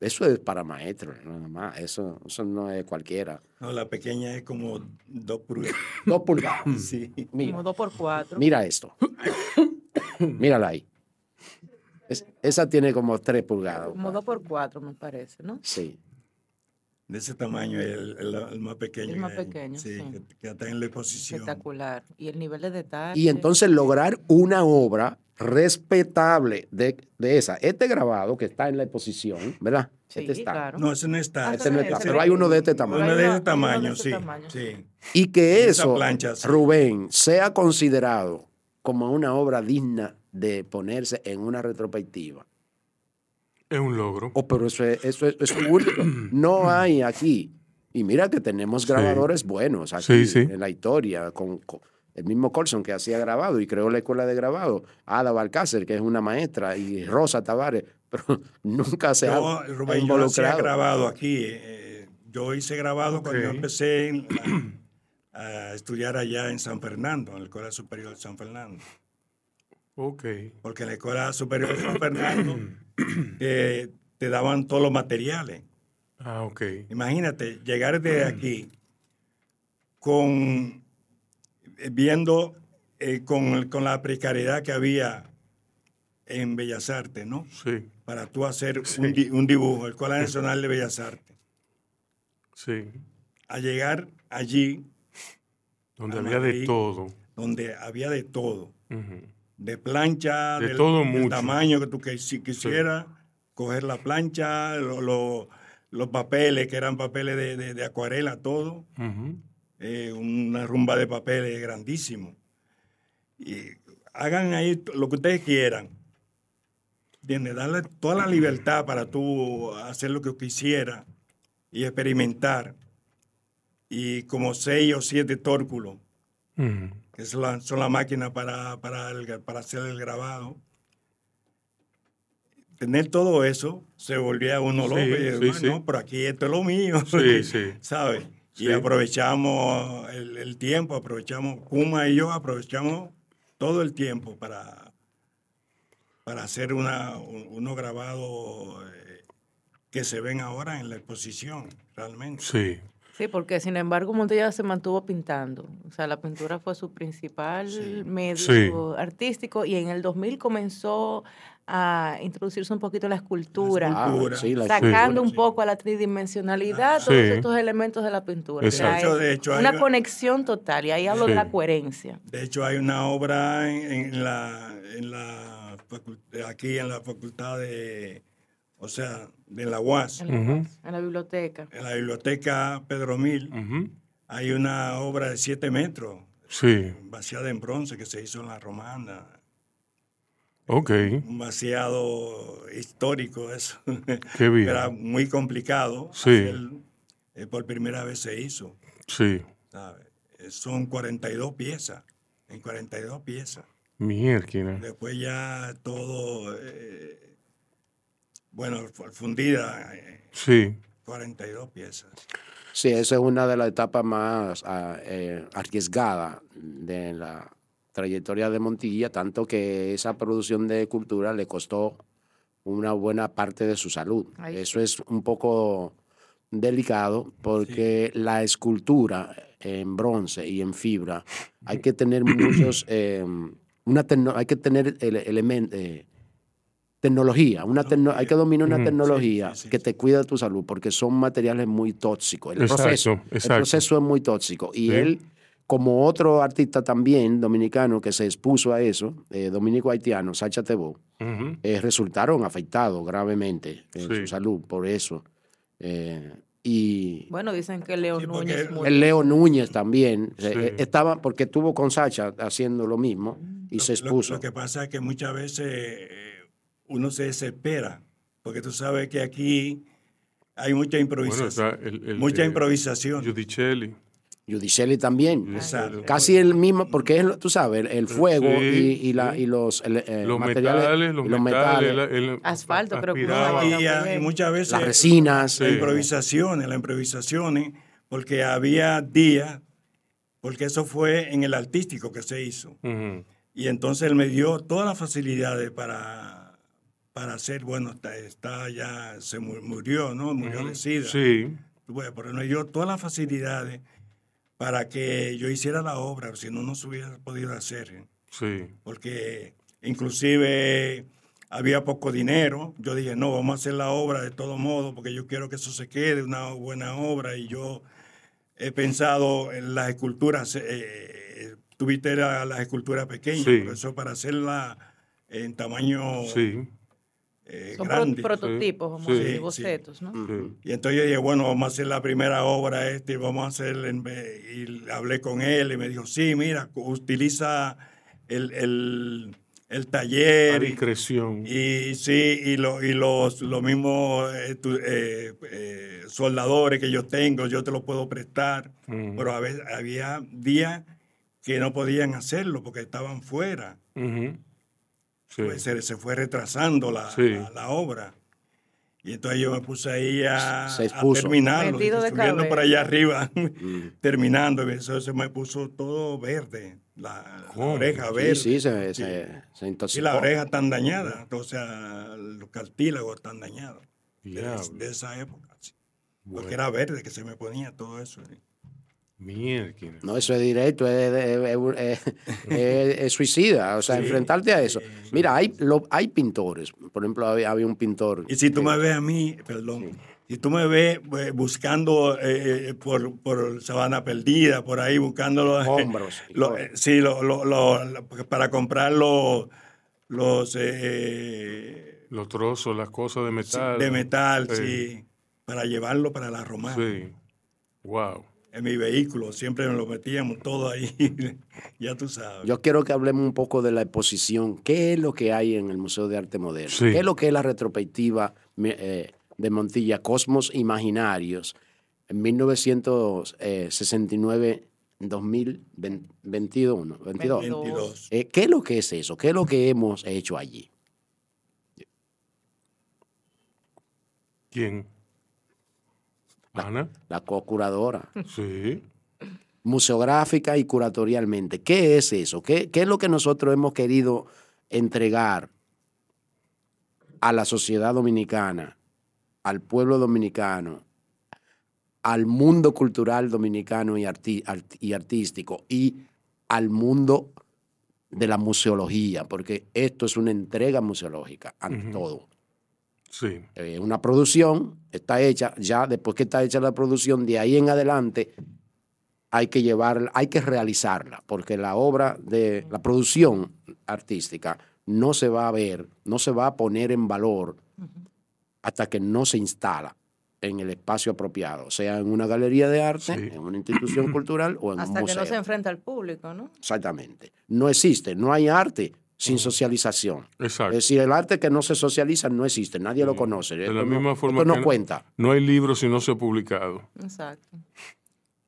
Speaker 4: Eso es para maestros, nada más. Eso, eso no es cualquiera.
Speaker 7: No, la pequeña es como dos pulgadas.
Speaker 4: Dos pulgadas.
Speaker 7: Sí.
Speaker 4: Mira.
Speaker 5: Como dos por cuatro.
Speaker 4: Mira esto. Mírala ahí. Es- esa tiene como tres pulgadas.
Speaker 5: Como dos por cuatro, me parece, ¿no?
Speaker 4: Sí.
Speaker 7: De ese tamaño, el, el- el más pequeño.
Speaker 5: El más
Speaker 7: que
Speaker 5: pequeño, sí.
Speaker 7: Que, que está en la exposición.
Speaker 5: Espectacular. Y el nivel de detalle.
Speaker 4: Y entonces lograr una obra respetable de, de esa. Este grabado que está en la exposición, ¿verdad?
Speaker 5: Sí,
Speaker 4: este está.
Speaker 5: claro.
Speaker 7: No, ese no está.
Speaker 5: Ah,
Speaker 4: Este no está,
Speaker 5: ese
Speaker 4: pero hay uno de este
Speaker 7: Uno
Speaker 4: tamaño.
Speaker 5: hay
Speaker 7: de
Speaker 5: uno-
Speaker 7: ese tamaño,
Speaker 5: uno
Speaker 7: sí.
Speaker 5: tamaño.
Speaker 7: sí.
Speaker 4: Y que eso,
Speaker 7: plancha, sí.
Speaker 4: Rubén, sea considerado como una obra digna de ponerse en una retrospectiva.
Speaker 3: Es un logro.
Speaker 4: Oh, pero eso es, eso es. No hay aquí. Y mira que tenemos
Speaker 3: Sí.
Speaker 4: grabadores buenos aquí
Speaker 3: Sí, sí.
Speaker 4: en la historia, con, con el mismo Colson que hacía grabado y creó la escuela de grabado, Ada Balcácer, que es una maestra, y Rosa Tavares, pero nunca se
Speaker 7: Yo,
Speaker 4: ha,
Speaker 7: Rubén, yo hacía
Speaker 4: involucrado.
Speaker 7: grabado aquí. eh, yo hice grabado cuando yo empecé en la- a estudiar allá en San Fernando, en la Escuela Superior de San Fernando.
Speaker 3: Ok.
Speaker 7: Porque en la Escuela Superior de San Fernando eh, te daban todos los materiales.
Speaker 3: Ah, ok.
Speaker 7: Imagínate, llegar de aquí con eh, viendo eh, con, con la precariedad que había en Bellas Artes, ¿no?
Speaker 3: Sí,
Speaker 7: Para tú hacer un, di- un dibujo, Escuela Nacional de Bellas Artes.
Speaker 3: sí.
Speaker 7: A llegar allí
Speaker 3: Donde había de todo.
Speaker 7: donde había de todo, de plancha,
Speaker 3: De
Speaker 7: del,
Speaker 3: todo
Speaker 7: del
Speaker 3: mucho.
Speaker 7: tamaño que tú que, si quisieras, coger la plancha, lo- lo- los papeles, que eran papeles de, de- de acuarela, todo. Eh, una rumba de papeles grandísimo. Y hagan ahí lo que ustedes quieran. ¿Entiendes? Darle toda la libertad para tú hacer lo que quisiera y experimentar. Y como seis o siete tórculos,
Speaker 3: Ujú.
Speaker 7: que son la, son la máquina para, para, el- para hacer el grabado. Tener todo eso se volvía uno
Speaker 3: Sí,
Speaker 7: loco.
Speaker 3: sí,
Speaker 7: "Bueno,
Speaker 3: sí.
Speaker 7: no, pero aquí esto es lo mío.
Speaker 3: Sí, sí.
Speaker 7: ¿Sabes?
Speaker 3: Sí.
Speaker 7: Y aprovechamos el, el tiempo, aprovechamos, Kuma y yo aprovechamos todo el tiempo para, para hacer una, un- unos grabados eh, que se ven ahora en la exposición, realmente.
Speaker 3: Sí.
Speaker 5: Sí, porque sin embargo Montella se mantuvo pintando. O sea, la pintura fue su principal medio
Speaker 3: Sí.
Speaker 5: artístico y en el 2000 comenzó a introducirse un poquito la escultura,
Speaker 7: Escultura.
Speaker 4: sí, la
Speaker 5: sacando un poco a la tridimensionalidad todos estos elementos de la pintura. O sea,
Speaker 3: Exacto.
Speaker 7: De hecho, hay
Speaker 5: una
Speaker 7: una-
Speaker 5: conexión total y ahí hablo de la coherencia.
Speaker 7: De hecho, hay una obra en, en la, en la aquí en la facultad de, o sea, de la UAS,
Speaker 5: En la,
Speaker 3: Ujú.
Speaker 5: en la biblioteca.
Speaker 7: en la biblioteca Pedro Mil, hay una obra de siete metros,
Speaker 3: Sí.
Speaker 7: vaciada en bronce, que se hizo en la romana.
Speaker 3: Ok.
Speaker 7: demasiado histórico eso.
Speaker 3: Qué bien.
Speaker 7: Era muy complicado.
Speaker 3: Sí.
Speaker 7: hacer, eh, por primera vez se hizo.
Speaker 3: Sí.
Speaker 7: ¿sabe? Eh, Son 42 piezas. En 42 piezas.
Speaker 3: Mierda.
Speaker 7: Después ya todo, eh, bueno, fu- fundida, eh,
Speaker 3: Sí.
Speaker 7: 42 piezas.
Speaker 4: Sí, esa es una de las etapas más ah, eh, arriesgadas de la trayectoria de Montilla, tanto que esa producción de cultura le costó una buena parte de su salud.
Speaker 5: Ay,
Speaker 4: Eso es un poco delicado porque la escultura en bronce y en fibra hay que tener muchos, eh, una hay que tener el, elemento, tecnología, una tecno- hay que dominar una tecnología
Speaker 7: Sí, sí,
Speaker 4: que te cuida de tu salud porque son materiales muy tóxicos. El,
Speaker 3: Exacto,
Speaker 4: proceso, el proceso es muy tóxico. Y
Speaker 3: Sí.
Speaker 4: él, como otro artista también dominicano que se expuso a eso, eh, dominico haitiano, Sacha Tebó, eh, resultaron afectados gravemente en
Speaker 3: Sí.
Speaker 4: su salud por eso. Eh, y
Speaker 5: Bueno, dicen que Leo
Speaker 7: Sí,
Speaker 5: Núñez
Speaker 7: el-
Speaker 5: murió.
Speaker 4: el Leo Núñez también eh,
Speaker 3: Sí.
Speaker 4: eh, estaba, porque estuvo con Sacha haciendo lo mismo y
Speaker 7: Lo-
Speaker 4: se expuso.
Speaker 7: Lo, que pasa es que muchas veces uno se desespera, porque tú sabes que aquí hay mucha
Speaker 3: Bueno,
Speaker 7: improvisación.
Speaker 3: está el, el-
Speaker 7: mucha improvisación.
Speaker 3: Giudicelli.
Speaker 4: Judicelli también.
Speaker 7: Exacto.
Speaker 4: Casi el mismo, porque es, lo- tú sabes, el, fuego
Speaker 3: Sí,
Speaker 4: y, y la,
Speaker 3: sí.
Speaker 4: y los, el- eh,
Speaker 3: Los
Speaker 4: materiales,
Speaker 3: metales, los metales.
Speaker 4: metales,
Speaker 3: el- el-
Speaker 5: Asfalto, creo que
Speaker 3: aspiraba.
Speaker 5: usaba.
Speaker 7: y, y muchas veces
Speaker 4: las resinas.
Speaker 7: las
Speaker 3: Sí.
Speaker 7: improvisaciones, las improvisaciones, porque había días, porque eso fue en el artístico que se hizo. Y entonces él me dio todas las facilidades para, para hacer, bueno, está, está ya, se mu- murió, ¿no? Murió de SIDA.
Speaker 3: Sí.
Speaker 7: Bueno, pero me dio todas las facilidades para que yo hiciera la obra, si no, no se hubiera podido hacer.
Speaker 3: Sí.
Speaker 7: Porque inclusive había poco dinero. Yo dije, no, vamos a hacer la obra de todo modo, porque yo quiero que eso se quede, una buena obra. Y yo he pensado en las esculturas, eh, tuviste la- las esculturas pequeñas,
Speaker 3: Sí.
Speaker 7: por eso para hacerla en tamaño
Speaker 3: Sí.
Speaker 7: Eh,
Speaker 5: Son pro-
Speaker 7: grande.
Speaker 5: prototipos, vamos
Speaker 3: Sí,
Speaker 5: a
Speaker 7: sí.
Speaker 5: decir, bocetos, ¿no?
Speaker 7: Y entonces yo dije, bueno, vamos a hacer la primera obra esta y vamos a hacer, y hablé con él y me dijo, sí, mira, utiliza el, el, el
Speaker 3: A
Speaker 7: taller y,
Speaker 3: discreción.
Speaker 7: y sí, y, lo- y los, los mismos eh, tu- eh, eh, soldadores que yo tengo, yo te los puedo prestar, pero a veces había días que no podían hacerlo porque estaban fuera.
Speaker 3: Ujú. Sí.
Speaker 7: Pues se, se fue retrasando la,
Speaker 3: Sí.
Speaker 7: la- la obra. Y entonces yo me puse ahí a,
Speaker 4: Se
Speaker 7: a terminarlo, subiendo por
Speaker 5: cabeza.
Speaker 7: allá arriba,
Speaker 4: Mm.
Speaker 7: terminando. y Eso se me puso todo verde, la, la oreja verde.
Speaker 4: sí, se,
Speaker 7: Sí.
Speaker 4: se, se
Speaker 7: Y
Speaker 4: intoxicó.
Speaker 7: la oreja tan dañada, o sea, los cartílagos tan dañados. De, de esa época. sí.
Speaker 3: Bueno.
Speaker 7: Porque era verde que se me ponía todo eso. sí.
Speaker 3: Mierda.
Speaker 4: No, eso es directo, es, es- es- es- es suicida, o sea,
Speaker 7: Sí.
Speaker 4: enfrentarte a eso. Mira, hay, lo- hay pintores, por ejemplo, había, había un pintor.
Speaker 7: Y si tú me ves a mí, perdón, si tú me ves eh, buscando eh, eh, por, por Sabana Perdida, por ahí buscando los...
Speaker 4: Hombros
Speaker 7: eh, sí, lo- lo- para comprar los, los eh,
Speaker 3: Los trozos, las cosas de
Speaker 7: sí,
Speaker 3: metal.
Speaker 7: de metal,
Speaker 3: Sí.
Speaker 7: sí, para llevarlo para la romana.
Speaker 3: Sí. Wow.
Speaker 7: En mi vehículo, siempre me lo metíamos todo ahí, ya tú sabes.
Speaker 4: Yo quiero que hablemos un poco de la exposición. ¿Qué es lo que hay en el Museo de Arte Moderno?
Speaker 3: Sí.
Speaker 4: ¿Qué es lo que es la retrospectiva eh, de Montilla, Cosmos Imaginarios, en 1969-2021? 22.
Speaker 7: 22.
Speaker 4: Eh, ¿Qué es lo que es eso? ¿Qué es lo que hemos hecho allí?
Speaker 3: ¿Quién? Ana.
Speaker 4: La co-curadora.
Speaker 3: Sí.
Speaker 4: museográfica y curatorialmente. ¿Qué es eso? ¿Qué, qué es lo que nosotros hemos querido entregar a la sociedad dominicana, al pueblo dominicano, al mundo cultural dominicano y, arti- art- y artístico y al mundo de la museología? Porque esto es una entrega museológica, ante todo.
Speaker 3: Sí.
Speaker 4: Eh, una producción está hecha, ya después que está hecha la producción, de ahí en adelante hay que llevarla, hay que realizarla, porque la obra de la producción artística no se va a ver, no se va a poner en valor hasta que no se instala en el espacio apropiado, sea en una galería de arte,
Speaker 3: Sí.
Speaker 4: en una institución cultural o en
Speaker 5: Hasta
Speaker 4: un
Speaker 5: que
Speaker 4: museo.
Speaker 5: no se enfrenta al público, ¿no?
Speaker 4: Exactamente. No existe, no hay arte sin socialización.
Speaker 3: Exacto.
Speaker 4: Es decir, el arte que no se socializa no existe, nadie lo conoce.
Speaker 3: De
Speaker 4: Esto
Speaker 3: la
Speaker 4: no-
Speaker 3: misma forma
Speaker 4: esto
Speaker 3: que
Speaker 4: no cuenta.
Speaker 3: No hay libros si no se ha publicado.
Speaker 5: Exacto.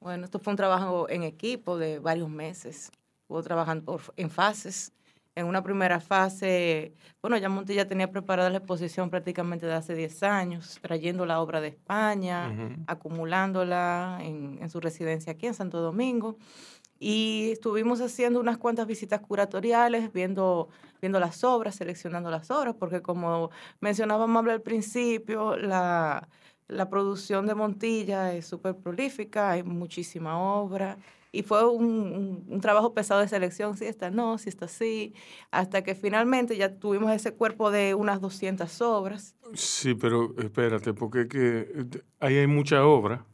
Speaker 5: Bueno, esto fue un trabajo en equipo de varios meses. Estuvo trabajando por- en fases. En una primera fase, bueno, ya Montilla tenía preparada la exposición prácticamente de hace 10 años, trayendo la obra de España, acumulándola en, en su residencia aquí en Santo Domingo. Y estuvimos haciendo unas cuantas visitas curatoriales, viendo, viendo las obras, seleccionando las obras, porque como mencionaba al principio, la, la producción de Montilla es súper prolífica, hay muchísima obra. Y fue un, un- un trabajo pesado de selección, si esta no, si esta sí, hasta que finalmente ya tuvimos ese cuerpo de unas 200 obras.
Speaker 3: Sí, pero espérate, porque que eh, ahí hay mucha obra.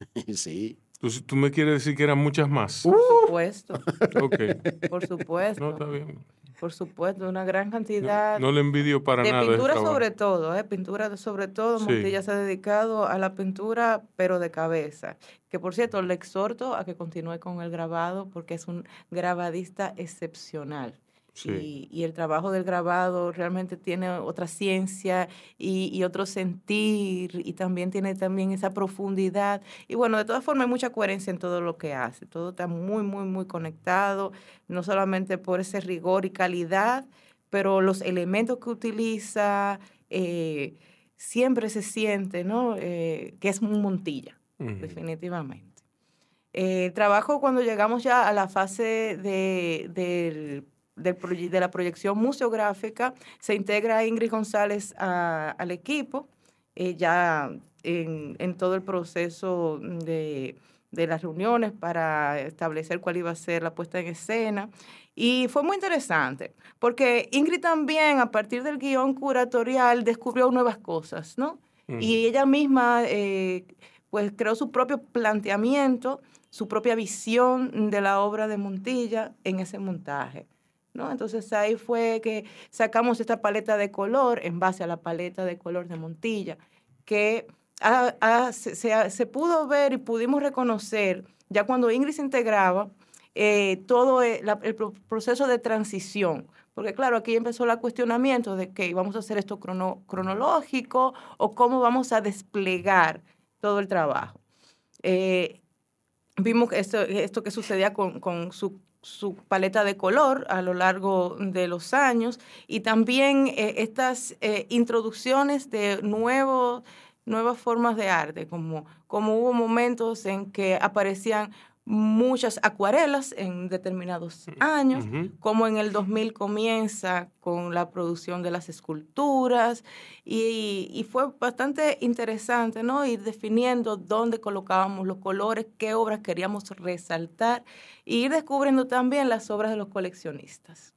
Speaker 4: Sí.
Speaker 3: Entonces, ¿tú me quieres decir que eran muchas más?
Speaker 5: Por supuesto,
Speaker 3: Ok.
Speaker 5: por supuesto.
Speaker 3: No, está bien.
Speaker 5: Por supuesto, una gran cantidad.
Speaker 3: No le envidio para
Speaker 5: de
Speaker 3: nada.
Speaker 5: pintura
Speaker 3: trabajo.
Speaker 5: sobre todo, ¿eh? pintura sobre todo.
Speaker 3: Sí.
Speaker 5: Montilla se ha dedicado a la pintura, pero de cabeza. Que por cierto, le exhorto a que continúe con el grabado porque es un grabadista excepcional.
Speaker 3: Sí.
Speaker 5: Y, y el trabajo del grabado realmente tiene otra ciencia y, y otro sentir y también tiene también esa profundidad. Y bueno, de todas formas hay mucha coherencia en todo lo que hace. Todo está muy, muy, muy conectado, no solamente por ese rigor y calidad, pero los elementos que utiliza eh, siempre se siente, ¿no? Eh, que es un Montilla, definitivamente. Eh, el trabajo cuando llegamos ya a la fase de, del- del de la proyección museográfica, se integra Ingrid González a- al equipo, eh, ya en, en todo el proceso de, de las reuniones para establecer cuál iba a ser la puesta en escena. Y fue muy interesante, porque Ingrid también, a partir del guion curatorial, descubrió nuevas cosas, ¿no? Y ella misma, eh, pues, creó su propio planteamiento, su propia visión de la obra de Montilla en ese montaje. Entonces ahí fue que sacamos esta paleta de color en base a la paleta de color de Montilla, que se, pudo ver y pudimos reconocer, ya cuando Ingrid se integraba, eh, todo e- la- el pro- proceso de transición. Porque claro, aquí empezó el cuestionamiento de que vamos a hacer esto crono- cronológico o cómo vamos a desplegar todo el trabajo. Eh, vimos esto, esto que sucedía con su, su paleta de color a lo largo de los años y también eh, estas eh, introducciones de nuevas formas de arte, como, como hubo momentos en que aparecían muchas acuarelas en determinados años, como en el 2000 comienza con la producción de las esculturas y, y fue bastante interesante, ¿no? Ir definiendo dónde colocábamos los colores, qué obras queríamos resaltar y ir descubriendo también las obras de los coleccionistas.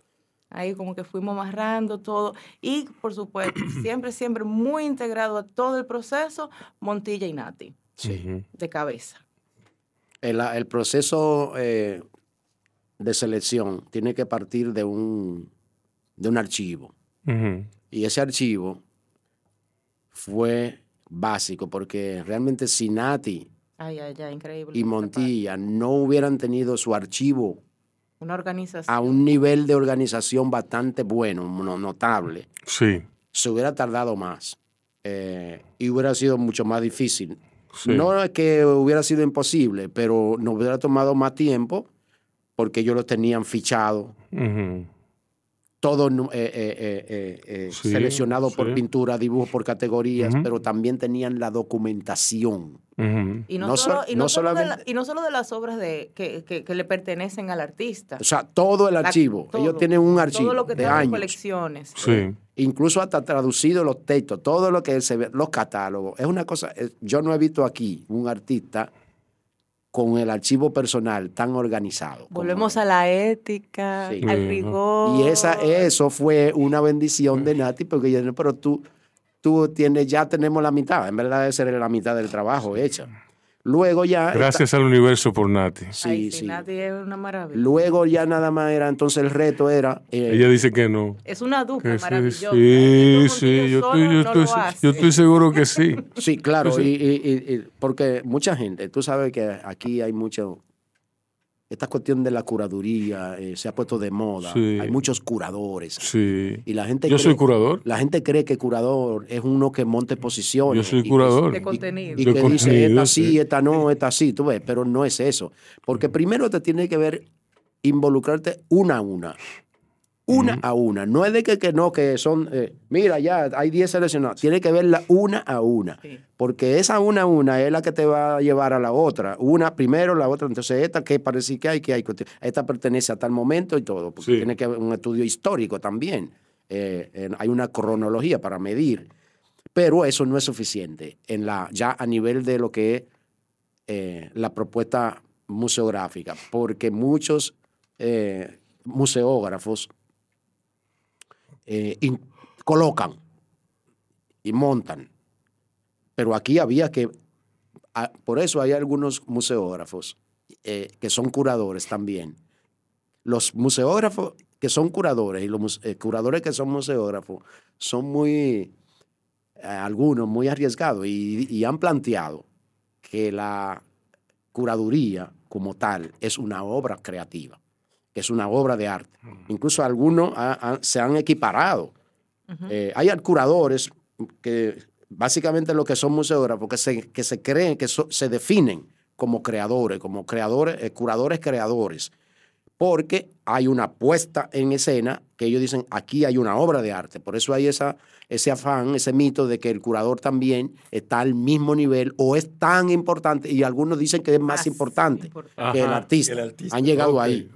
Speaker 5: Ahí como que fuimos amarrando todo y por supuesto siempre, siempre muy integrado a todo el proceso, Montilla y Nati,
Speaker 4: Sí.
Speaker 5: de cabeza.
Speaker 4: El, el proceso eh, de selección tiene que partir de un, de un archivo. Y ese archivo fue básico porque realmente si Nati
Speaker 5: Ay, ay, ay, increíble.
Speaker 4: y Montilla no hubieran tenido su archivo
Speaker 5: Una organización.
Speaker 4: a un nivel de organización bastante bueno, no- notable,
Speaker 3: Sí.
Speaker 4: se hubiera tardado más eh, y hubiera sido mucho más difícil.
Speaker 3: Sí.
Speaker 4: No es que hubiera sido imposible, pero nos hubiera tomado más tiempo porque ellos lo tenían fichado,
Speaker 3: Ujú.
Speaker 4: todo nu- eh, eh, eh,
Speaker 3: Sí,
Speaker 4: seleccionado por pintura, dibujo por categorías, pero también tenían la documentación.
Speaker 5: Y no,
Speaker 4: No
Speaker 5: solo,
Speaker 4: sol-
Speaker 5: y no
Speaker 4: no
Speaker 5: solo de la-
Speaker 4: solamente-
Speaker 5: y no solo de las obras de, que, que- que le pertenecen al artista.
Speaker 4: O sea, todo el
Speaker 5: La-
Speaker 4: archivo.
Speaker 5: todo,
Speaker 4: ellos tienen un archivo
Speaker 5: Todo lo que
Speaker 4: de años.
Speaker 5: colecciones.
Speaker 3: Sí.
Speaker 4: Incluso hasta traducido los textos, todo lo que se ve, los catálogos. Es una cosa, es- yo no he visto aquí un artista con el archivo personal tan organizado.
Speaker 5: Volvemos a la ética,
Speaker 4: Sí.
Speaker 5: al rigor.
Speaker 4: Y esa, eso fue una bendición de Nati, porque yo, pero tú, tú tienes, ya tenemos la mitad, en verdad esa era la mitad del trabajo hecha. Luego ya...
Speaker 3: Gracias al universo por Nati.
Speaker 4: Sí,
Speaker 5: Ay,
Speaker 4: sí.
Speaker 5: Nati es una maravilla.
Speaker 4: Luego ya nada más era, entonces el reto era... eh,
Speaker 3: Ella dice que no.
Speaker 5: es una dupla maravillosa.
Speaker 3: sí, sí, yo estoy, yo,
Speaker 5: no
Speaker 3: estoy, yo estoy seguro que sí.
Speaker 4: Sí, claro, y- y- y- porque mucha gente, tú sabes que aquí hay mucho, esta cuestión de la curaduría eh, se ha puesto de moda.
Speaker 3: Sí.
Speaker 4: Hay muchos curadores.
Speaker 3: Sí.
Speaker 4: Y la gente
Speaker 3: Yo
Speaker 4: cree-
Speaker 3: soy curador.
Speaker 4: La gente cree que curador es uno que monte posiciones.
Speaker 3: Yo soy
Speaker 4: y que-
Speaker 3: curador.
Speaker 5: De contenido.
Speaker 4: y
Speaker 3: De
Speaker 4: que dice esta sí,
Speaker 3: sí.
Speaker 4: esta no, esta sí, tú ves, pero no es eso. Porque primero te tiene que ver, involucrarte una a una. Una a una. No es de que, que no, que son, eh, mira, ya hay 10 seleccionados. Tiene que verla una a una.
Speaker 5: Sí.
Speaker 4: Porque esa una a una es la que te va a llevar a la otra. Una primero, la otra. Entonces, esta que parece que hay, que hay. Esta pertenece a tal momento y todo. Porque
Speaker 3: Sí.
Speaker 4: tiene que haber un estudio histórico también. Eh, en- hay una cronología para medir. Pero eso no es suficiente en la, ya a nivel de lo que es eh, la propuesta museográfica, porque muchos eh, museógrafos eh, colocan y montan, pero aquí había que, por eso hay algunos museógrafos eh, que son curadores también. Los museógrafos que son curadores y los eh, curadores que son museógrafos son muy, algunos muy arriesgados y han planteado que la curaduría como tal es una obra creativa, que es una obra de arte. Incluso algunos ha- ha- se han equiparado. Eh, hay curadores que básicamente lo que son museógrafos, que se, que se creen, que so- se definen como creadores, como creadores, eh, curadores creadores, porque hay una puesta en escena que ellos dicen, aquí hay una obra de arte. Por eso hay esa, ese afán, ese mito de que el curador también está al mismo nivel o es tan importante, y algunos dicen que es más
Speaker 5: Más
Speaker 4: importante,
Speaker 5: importante.
Speaker 4: que el artista.
Speaker 7: que el artista.
Speaker 4: Han llegado ahí.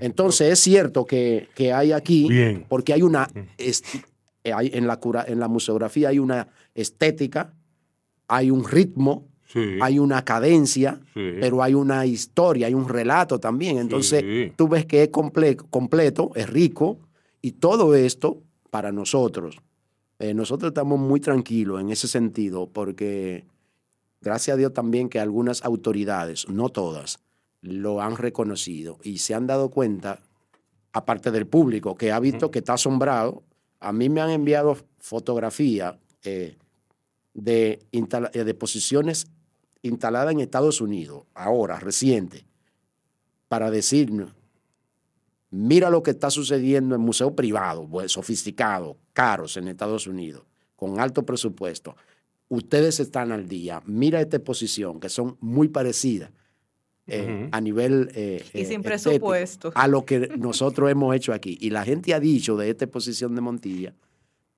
Speaker 4: Entonces es cierto que, que hay aquí,
Speaker 3: Bien.
Speaker 4: porque hay una, hay- en, la cura, en la museografía hay una estética, hay un ritmo,
Speaker 3: Sí.
Speaker 4: hay una cadencia,
Speaker 3: Sí.
Speaker 4: pero hay una historia, hay un relato también. Entonces
Speaker 3: Sí.
Speaker 4: tú ves que es comple- completo, es rico, y todo esto para nosotros. eh, nosotros estamos muy tranquilos en ese sentido, porque gracias a Dios también que algunas autoridades, no todas, lo han reconocido y se han dado cuenta, aparte del público, que ha visto que está asombrado. A mí me han enviado fotografías eh, de, eh, de posiciones instaladas en Estados Unidos, ahora, reciente, para decirnos, mira lo que está sucediendo en museos privados, pues, sofisticados, caros en Estados Unidos, con alto presupuesto. Ustedes están al día. Mira esta exposición, que son muy parecidas eh, a nivel... eh,
Speaker 5: Y
Speaker 4: eh,
Speaker 5: sin presupuesto.
Speaker 4: A lo que nosotros hemos hecho aquí. Y la gente ha dicho de esta exposición de Montilla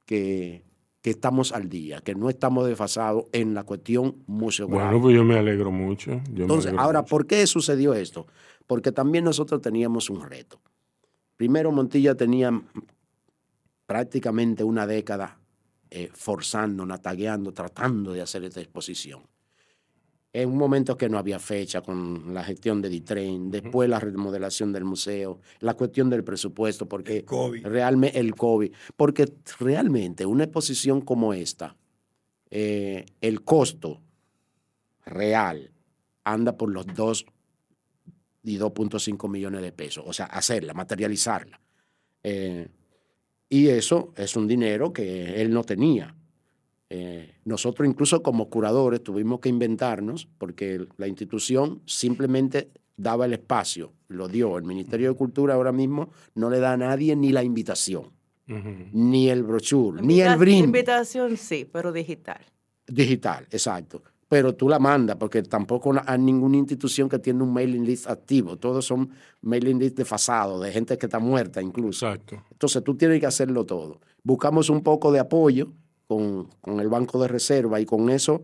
Speaker 4: que, que estamos al día, que no estamos desfasados en la cuestión museográfica.
Speaker 3: Bueno, pues yo me alegro mucho. yo
Speaker 4: Entonces,
Speaker 3: alegro
Speaker 4: ahora,
Speaker 3: mucho.
Speaker 4: ¿por qué sucedió esto? Porque también nosotros teníamos un reto. Primero, Montilla tenía prácticamente una década eh, forzando, natagueando, tratando de hacer esta exposición. En un momento que no había fecha con la gestión de Ditren, después la remodelación del museo, la cuestión del presupuesto, porque
Speaker 7: El COVID.
Speaker 4: realmente el COVID, porque realmente una exposición como esta, eh, el costo real anda por los 2 y 2.5 millones de pesos, o sea, hacerla, materializarla. Eh, y eso es un dinero que él no tenía. Eh, nosotros incluso como curadores tuvimos que inventarnos, porque la institución simplemente daba el espacio, lo dio. El Ministerio de Cultura ahora mismo no le da a nadie ni la invitación, ni el brochure, ni el brindis.
Speaker 5: Invitación sí, pero digital.
Speaker 4: Digital, exacto. Pero tú la mandas, porque tampoco hay ninguna institución que tiene un mailing list activo. Todos son mailing list desfasados, de gente que está muerta incluso.
Speaker 3: Exacto.
Speaker 4: Entonces tú tienes que hacerlo todo. Buscamos un poco de apoyo con, con el Banco de Reserva y con eso,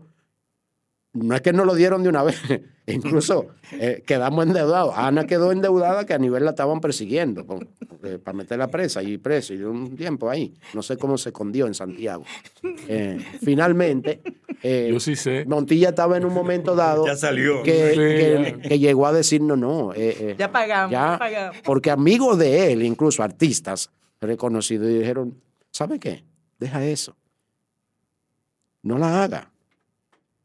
Speaker 4: no es que nos lo dieron de una vez, incluso eh, quedamos endeudados. Ana quedó endeudada que a nivel la estaban persiguiendo con- eh, para meterla presa y presa y un tiempo ahí. No sé cómo se escondió en Santiago. Eh, finalmente, eh,
Speaker 3: Yo sí sé.
Speaker 4: Montilla estaba en un momento dado
Speaker 7: Ya salió.
Speaker 4: que,
Speaker 3: Sí,
Speaker 4: que-
Speaker 3: ya.
Speaker 4: que llegó a decirnos no. eh, eh,
Speaker 5: Ya pagamos,
Speaker 4: ya,
Speaker 5: ya pagamos.
Speaker 4: Porque amigos de él, incluso artistas reconocidos, dijeron, ¿sabe qué? Deja eso. No la haga.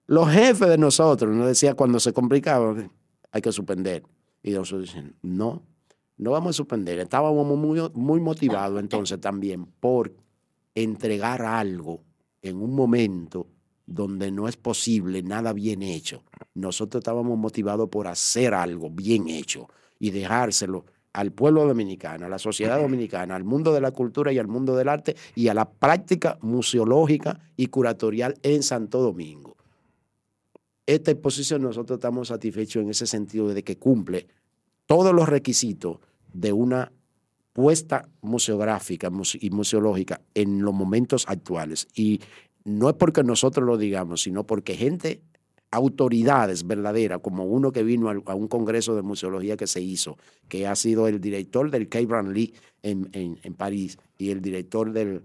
Speaker 4: Los jefes de nosotros nos decían cuando se complicaba, hay que suspender. Y nosotros dicen, no, no vamos a suspender. Estábamos muy, muy motivados entonces también por entregar algo en un momento donde no es posible nada bien hecho. Nosotros estábamos motivados por hacer algo bien hecho. y dejárselo al pueblo dominicano, a la sociedad dominicana, al mundo de la cultura y al mundo del arte y a la práctica museológica y curatorial en Santo Domingo. Esta exposición nosotros estamos satisfechos en ese sentido de que cumple todos los requisitos de una puesta museográfica y museológica en los momentos actuales. Y no es porque nosotros lo digamos, sino porque gente autoridades verdaderas, como uno que vino a, un congreso de museología que se hizo, que ha sido el director del Kay Lee en, en, París y el director del,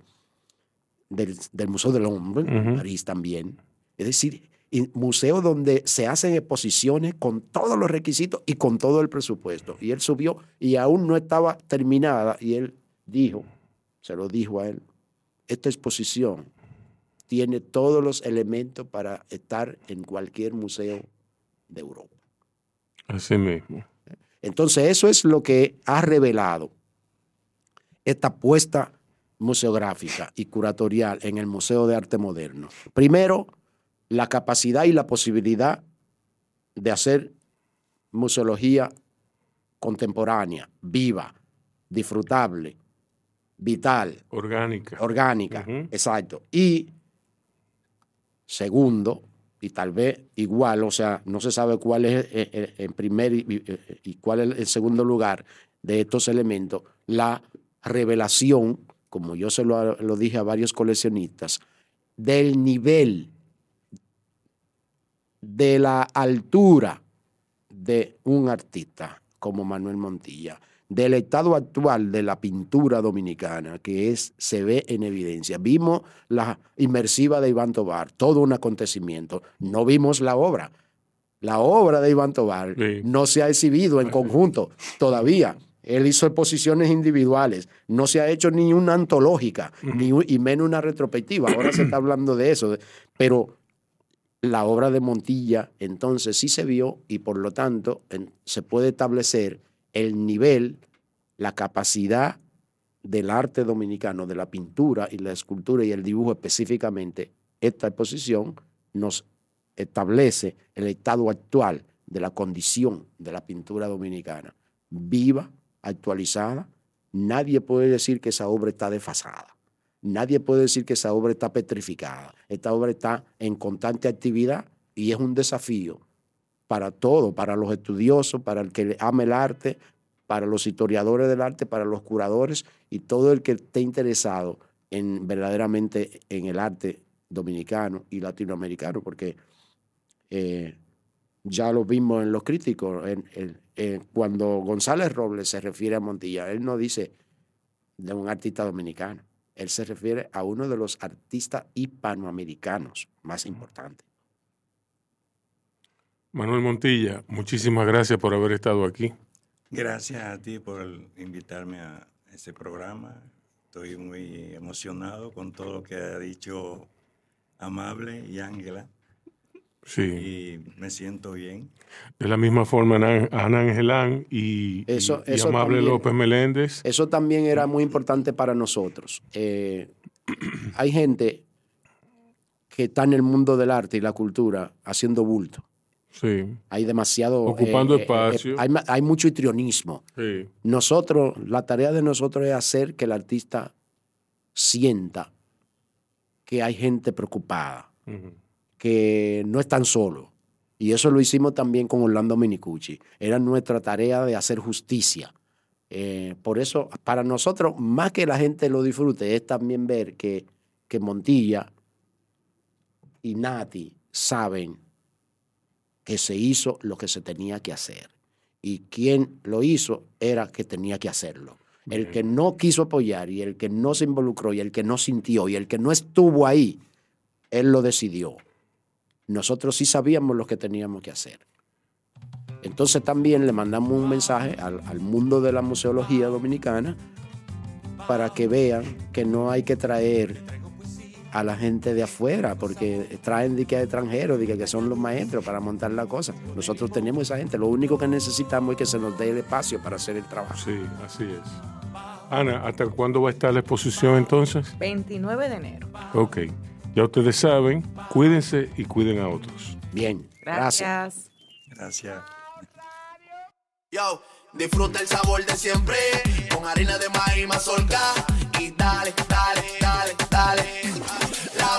Speaker 4: del, Museo del Hombre en París también. Es decir, museo donde se hacen exposiciones con todos los requisitos y con todo el presupuesto. Y él subió y aún no estaba terminada y él dijo, se lo dijo a él, esta exposición tiene todos los elementos para estar en cualquier museo de Europa.
Speaker 3: Así mismo.
Speaker 4: Entonces, eso es lo que ha revelado esta apuesta museográfica y curatorial en el Museo de Arte Moderno. Primero, la capacidad y la posibilidad de hacer museología contemporánea, viva, disfrutable, vital.
Speaker 3: Orgánica.
Speaker 4: Orgánica, exacto. Y segundo, y tal vez igual, o sea, no se sabe cuál es eh, eh, primer eh, y, cuál es el segundo lugar de estos elementos, la revelación, como yo se lo dije a varios coleccionistas, del nivel, de la altura de un artista como Manuel Montilla del estado actual de la pintura dominicana, que es, se ve en evidencia. Vimos la inmersiva de Iván Tobar, todo un acontecimiento. No vimos la obra. La obra de Iván Tobar no se ha exhibido en conjunto todavía. Él hizo exposiciones individuales, no se ha hecho ni una antológica, ni, y menos una retrospectiva. Ahora se está hablando de eso. Pero la obra de Montilla entonces sí se vio y por lo tanto se puede establecer el nivel, la capacidad del arte dominicano, de la pintura y la escultura y el dibujo específicamente, esta exposición nos establece el estado actual de la condición de la pintura dominicana, viva, actualizada. Nadie puede decir que esa obra está desfasada. Nadie puede decir que esa obra está petrificada. Esta obra está en constante actividad y es un desafío para todo, para los estudiosos, para el que ama el arte, para los historiadores del arte, para los curadores y todo el que esté interesado en verdaderamente en el arte dominicano y latinoamericano, porque eh, ya lo vimos en los críticos, cuando González Robles se refiere a Montilla, él no dice de un artista dominicano, él se refiere a uno de los artistas hispanoamericanos más importantes.
Speaker 3: Manuel Montilla, muchísimas gracias por haber estado aquí.
Speaker 7: Gracias a ti por invitarme a este programa. Estoy muy emocionado con todo lo que ha dicho Amable y Ángela.
Speaker 3: Sí.
Speaker 7: Y me siento bien.
Speaker 3: De la misma forma, Ana Angelán y, Amable López Meléndez.
Speaker 4: Eso también era muy importante para nosotros. Eh, hay gente que está en el mundo del arte y la cultura haciendo bulto. Hay demasiado...
Speaker 3: Ocupando eh, eh, espacio.
Speaker 4: hay, mucho histrionismo. Nosotros, la tarea de nosotros es hacer que el artista sienta que hay gente preocupada, que no están solos. Y eso lo hicimos también con Orlando Minicucci. Era nuestra tarea de hacer justicia. Eh, por eso, para nosotros, más que la gente lo disfrute, es también ver que, que Montilla y Nati saben que se hizo lo que se tenía que hacer. Y quien lo hizo era que tenía que hacerlo. El que no quiso apoyar y el que no se involucró y el que no sintió y el que no estuvo ahí, él lo decidió. Nosotros sí sabíamos lo que teníamos que hacer. Entonces también le mandamos un mensaje al, al mundo de la museología dominicana para que vean que no hay que traer a la gente de afuera, porque traen de que extranjeros, de que son los maestros para montar la cosa. Nosotros tenemos esa gente, lo único que necesitamos es que se nos dé el espacio para hacer el trabajo.
Speaker 3: Sí, así es. Ana, ¿hasta cuándo va a estar la exposición entonces?
Speaker 5: 29 de enero.
Speaker 3: Ok, ya ustedes saben, cuídense y cuiden a otros.
Speaker 4: Bien, gracias.
Speaker 5: Gracias.
Speaker 7: Gracias.
Speaker 8: Yo. Disfruta el sabor de siempre con harina de maíz mazorca y dale, dale, dale, dale.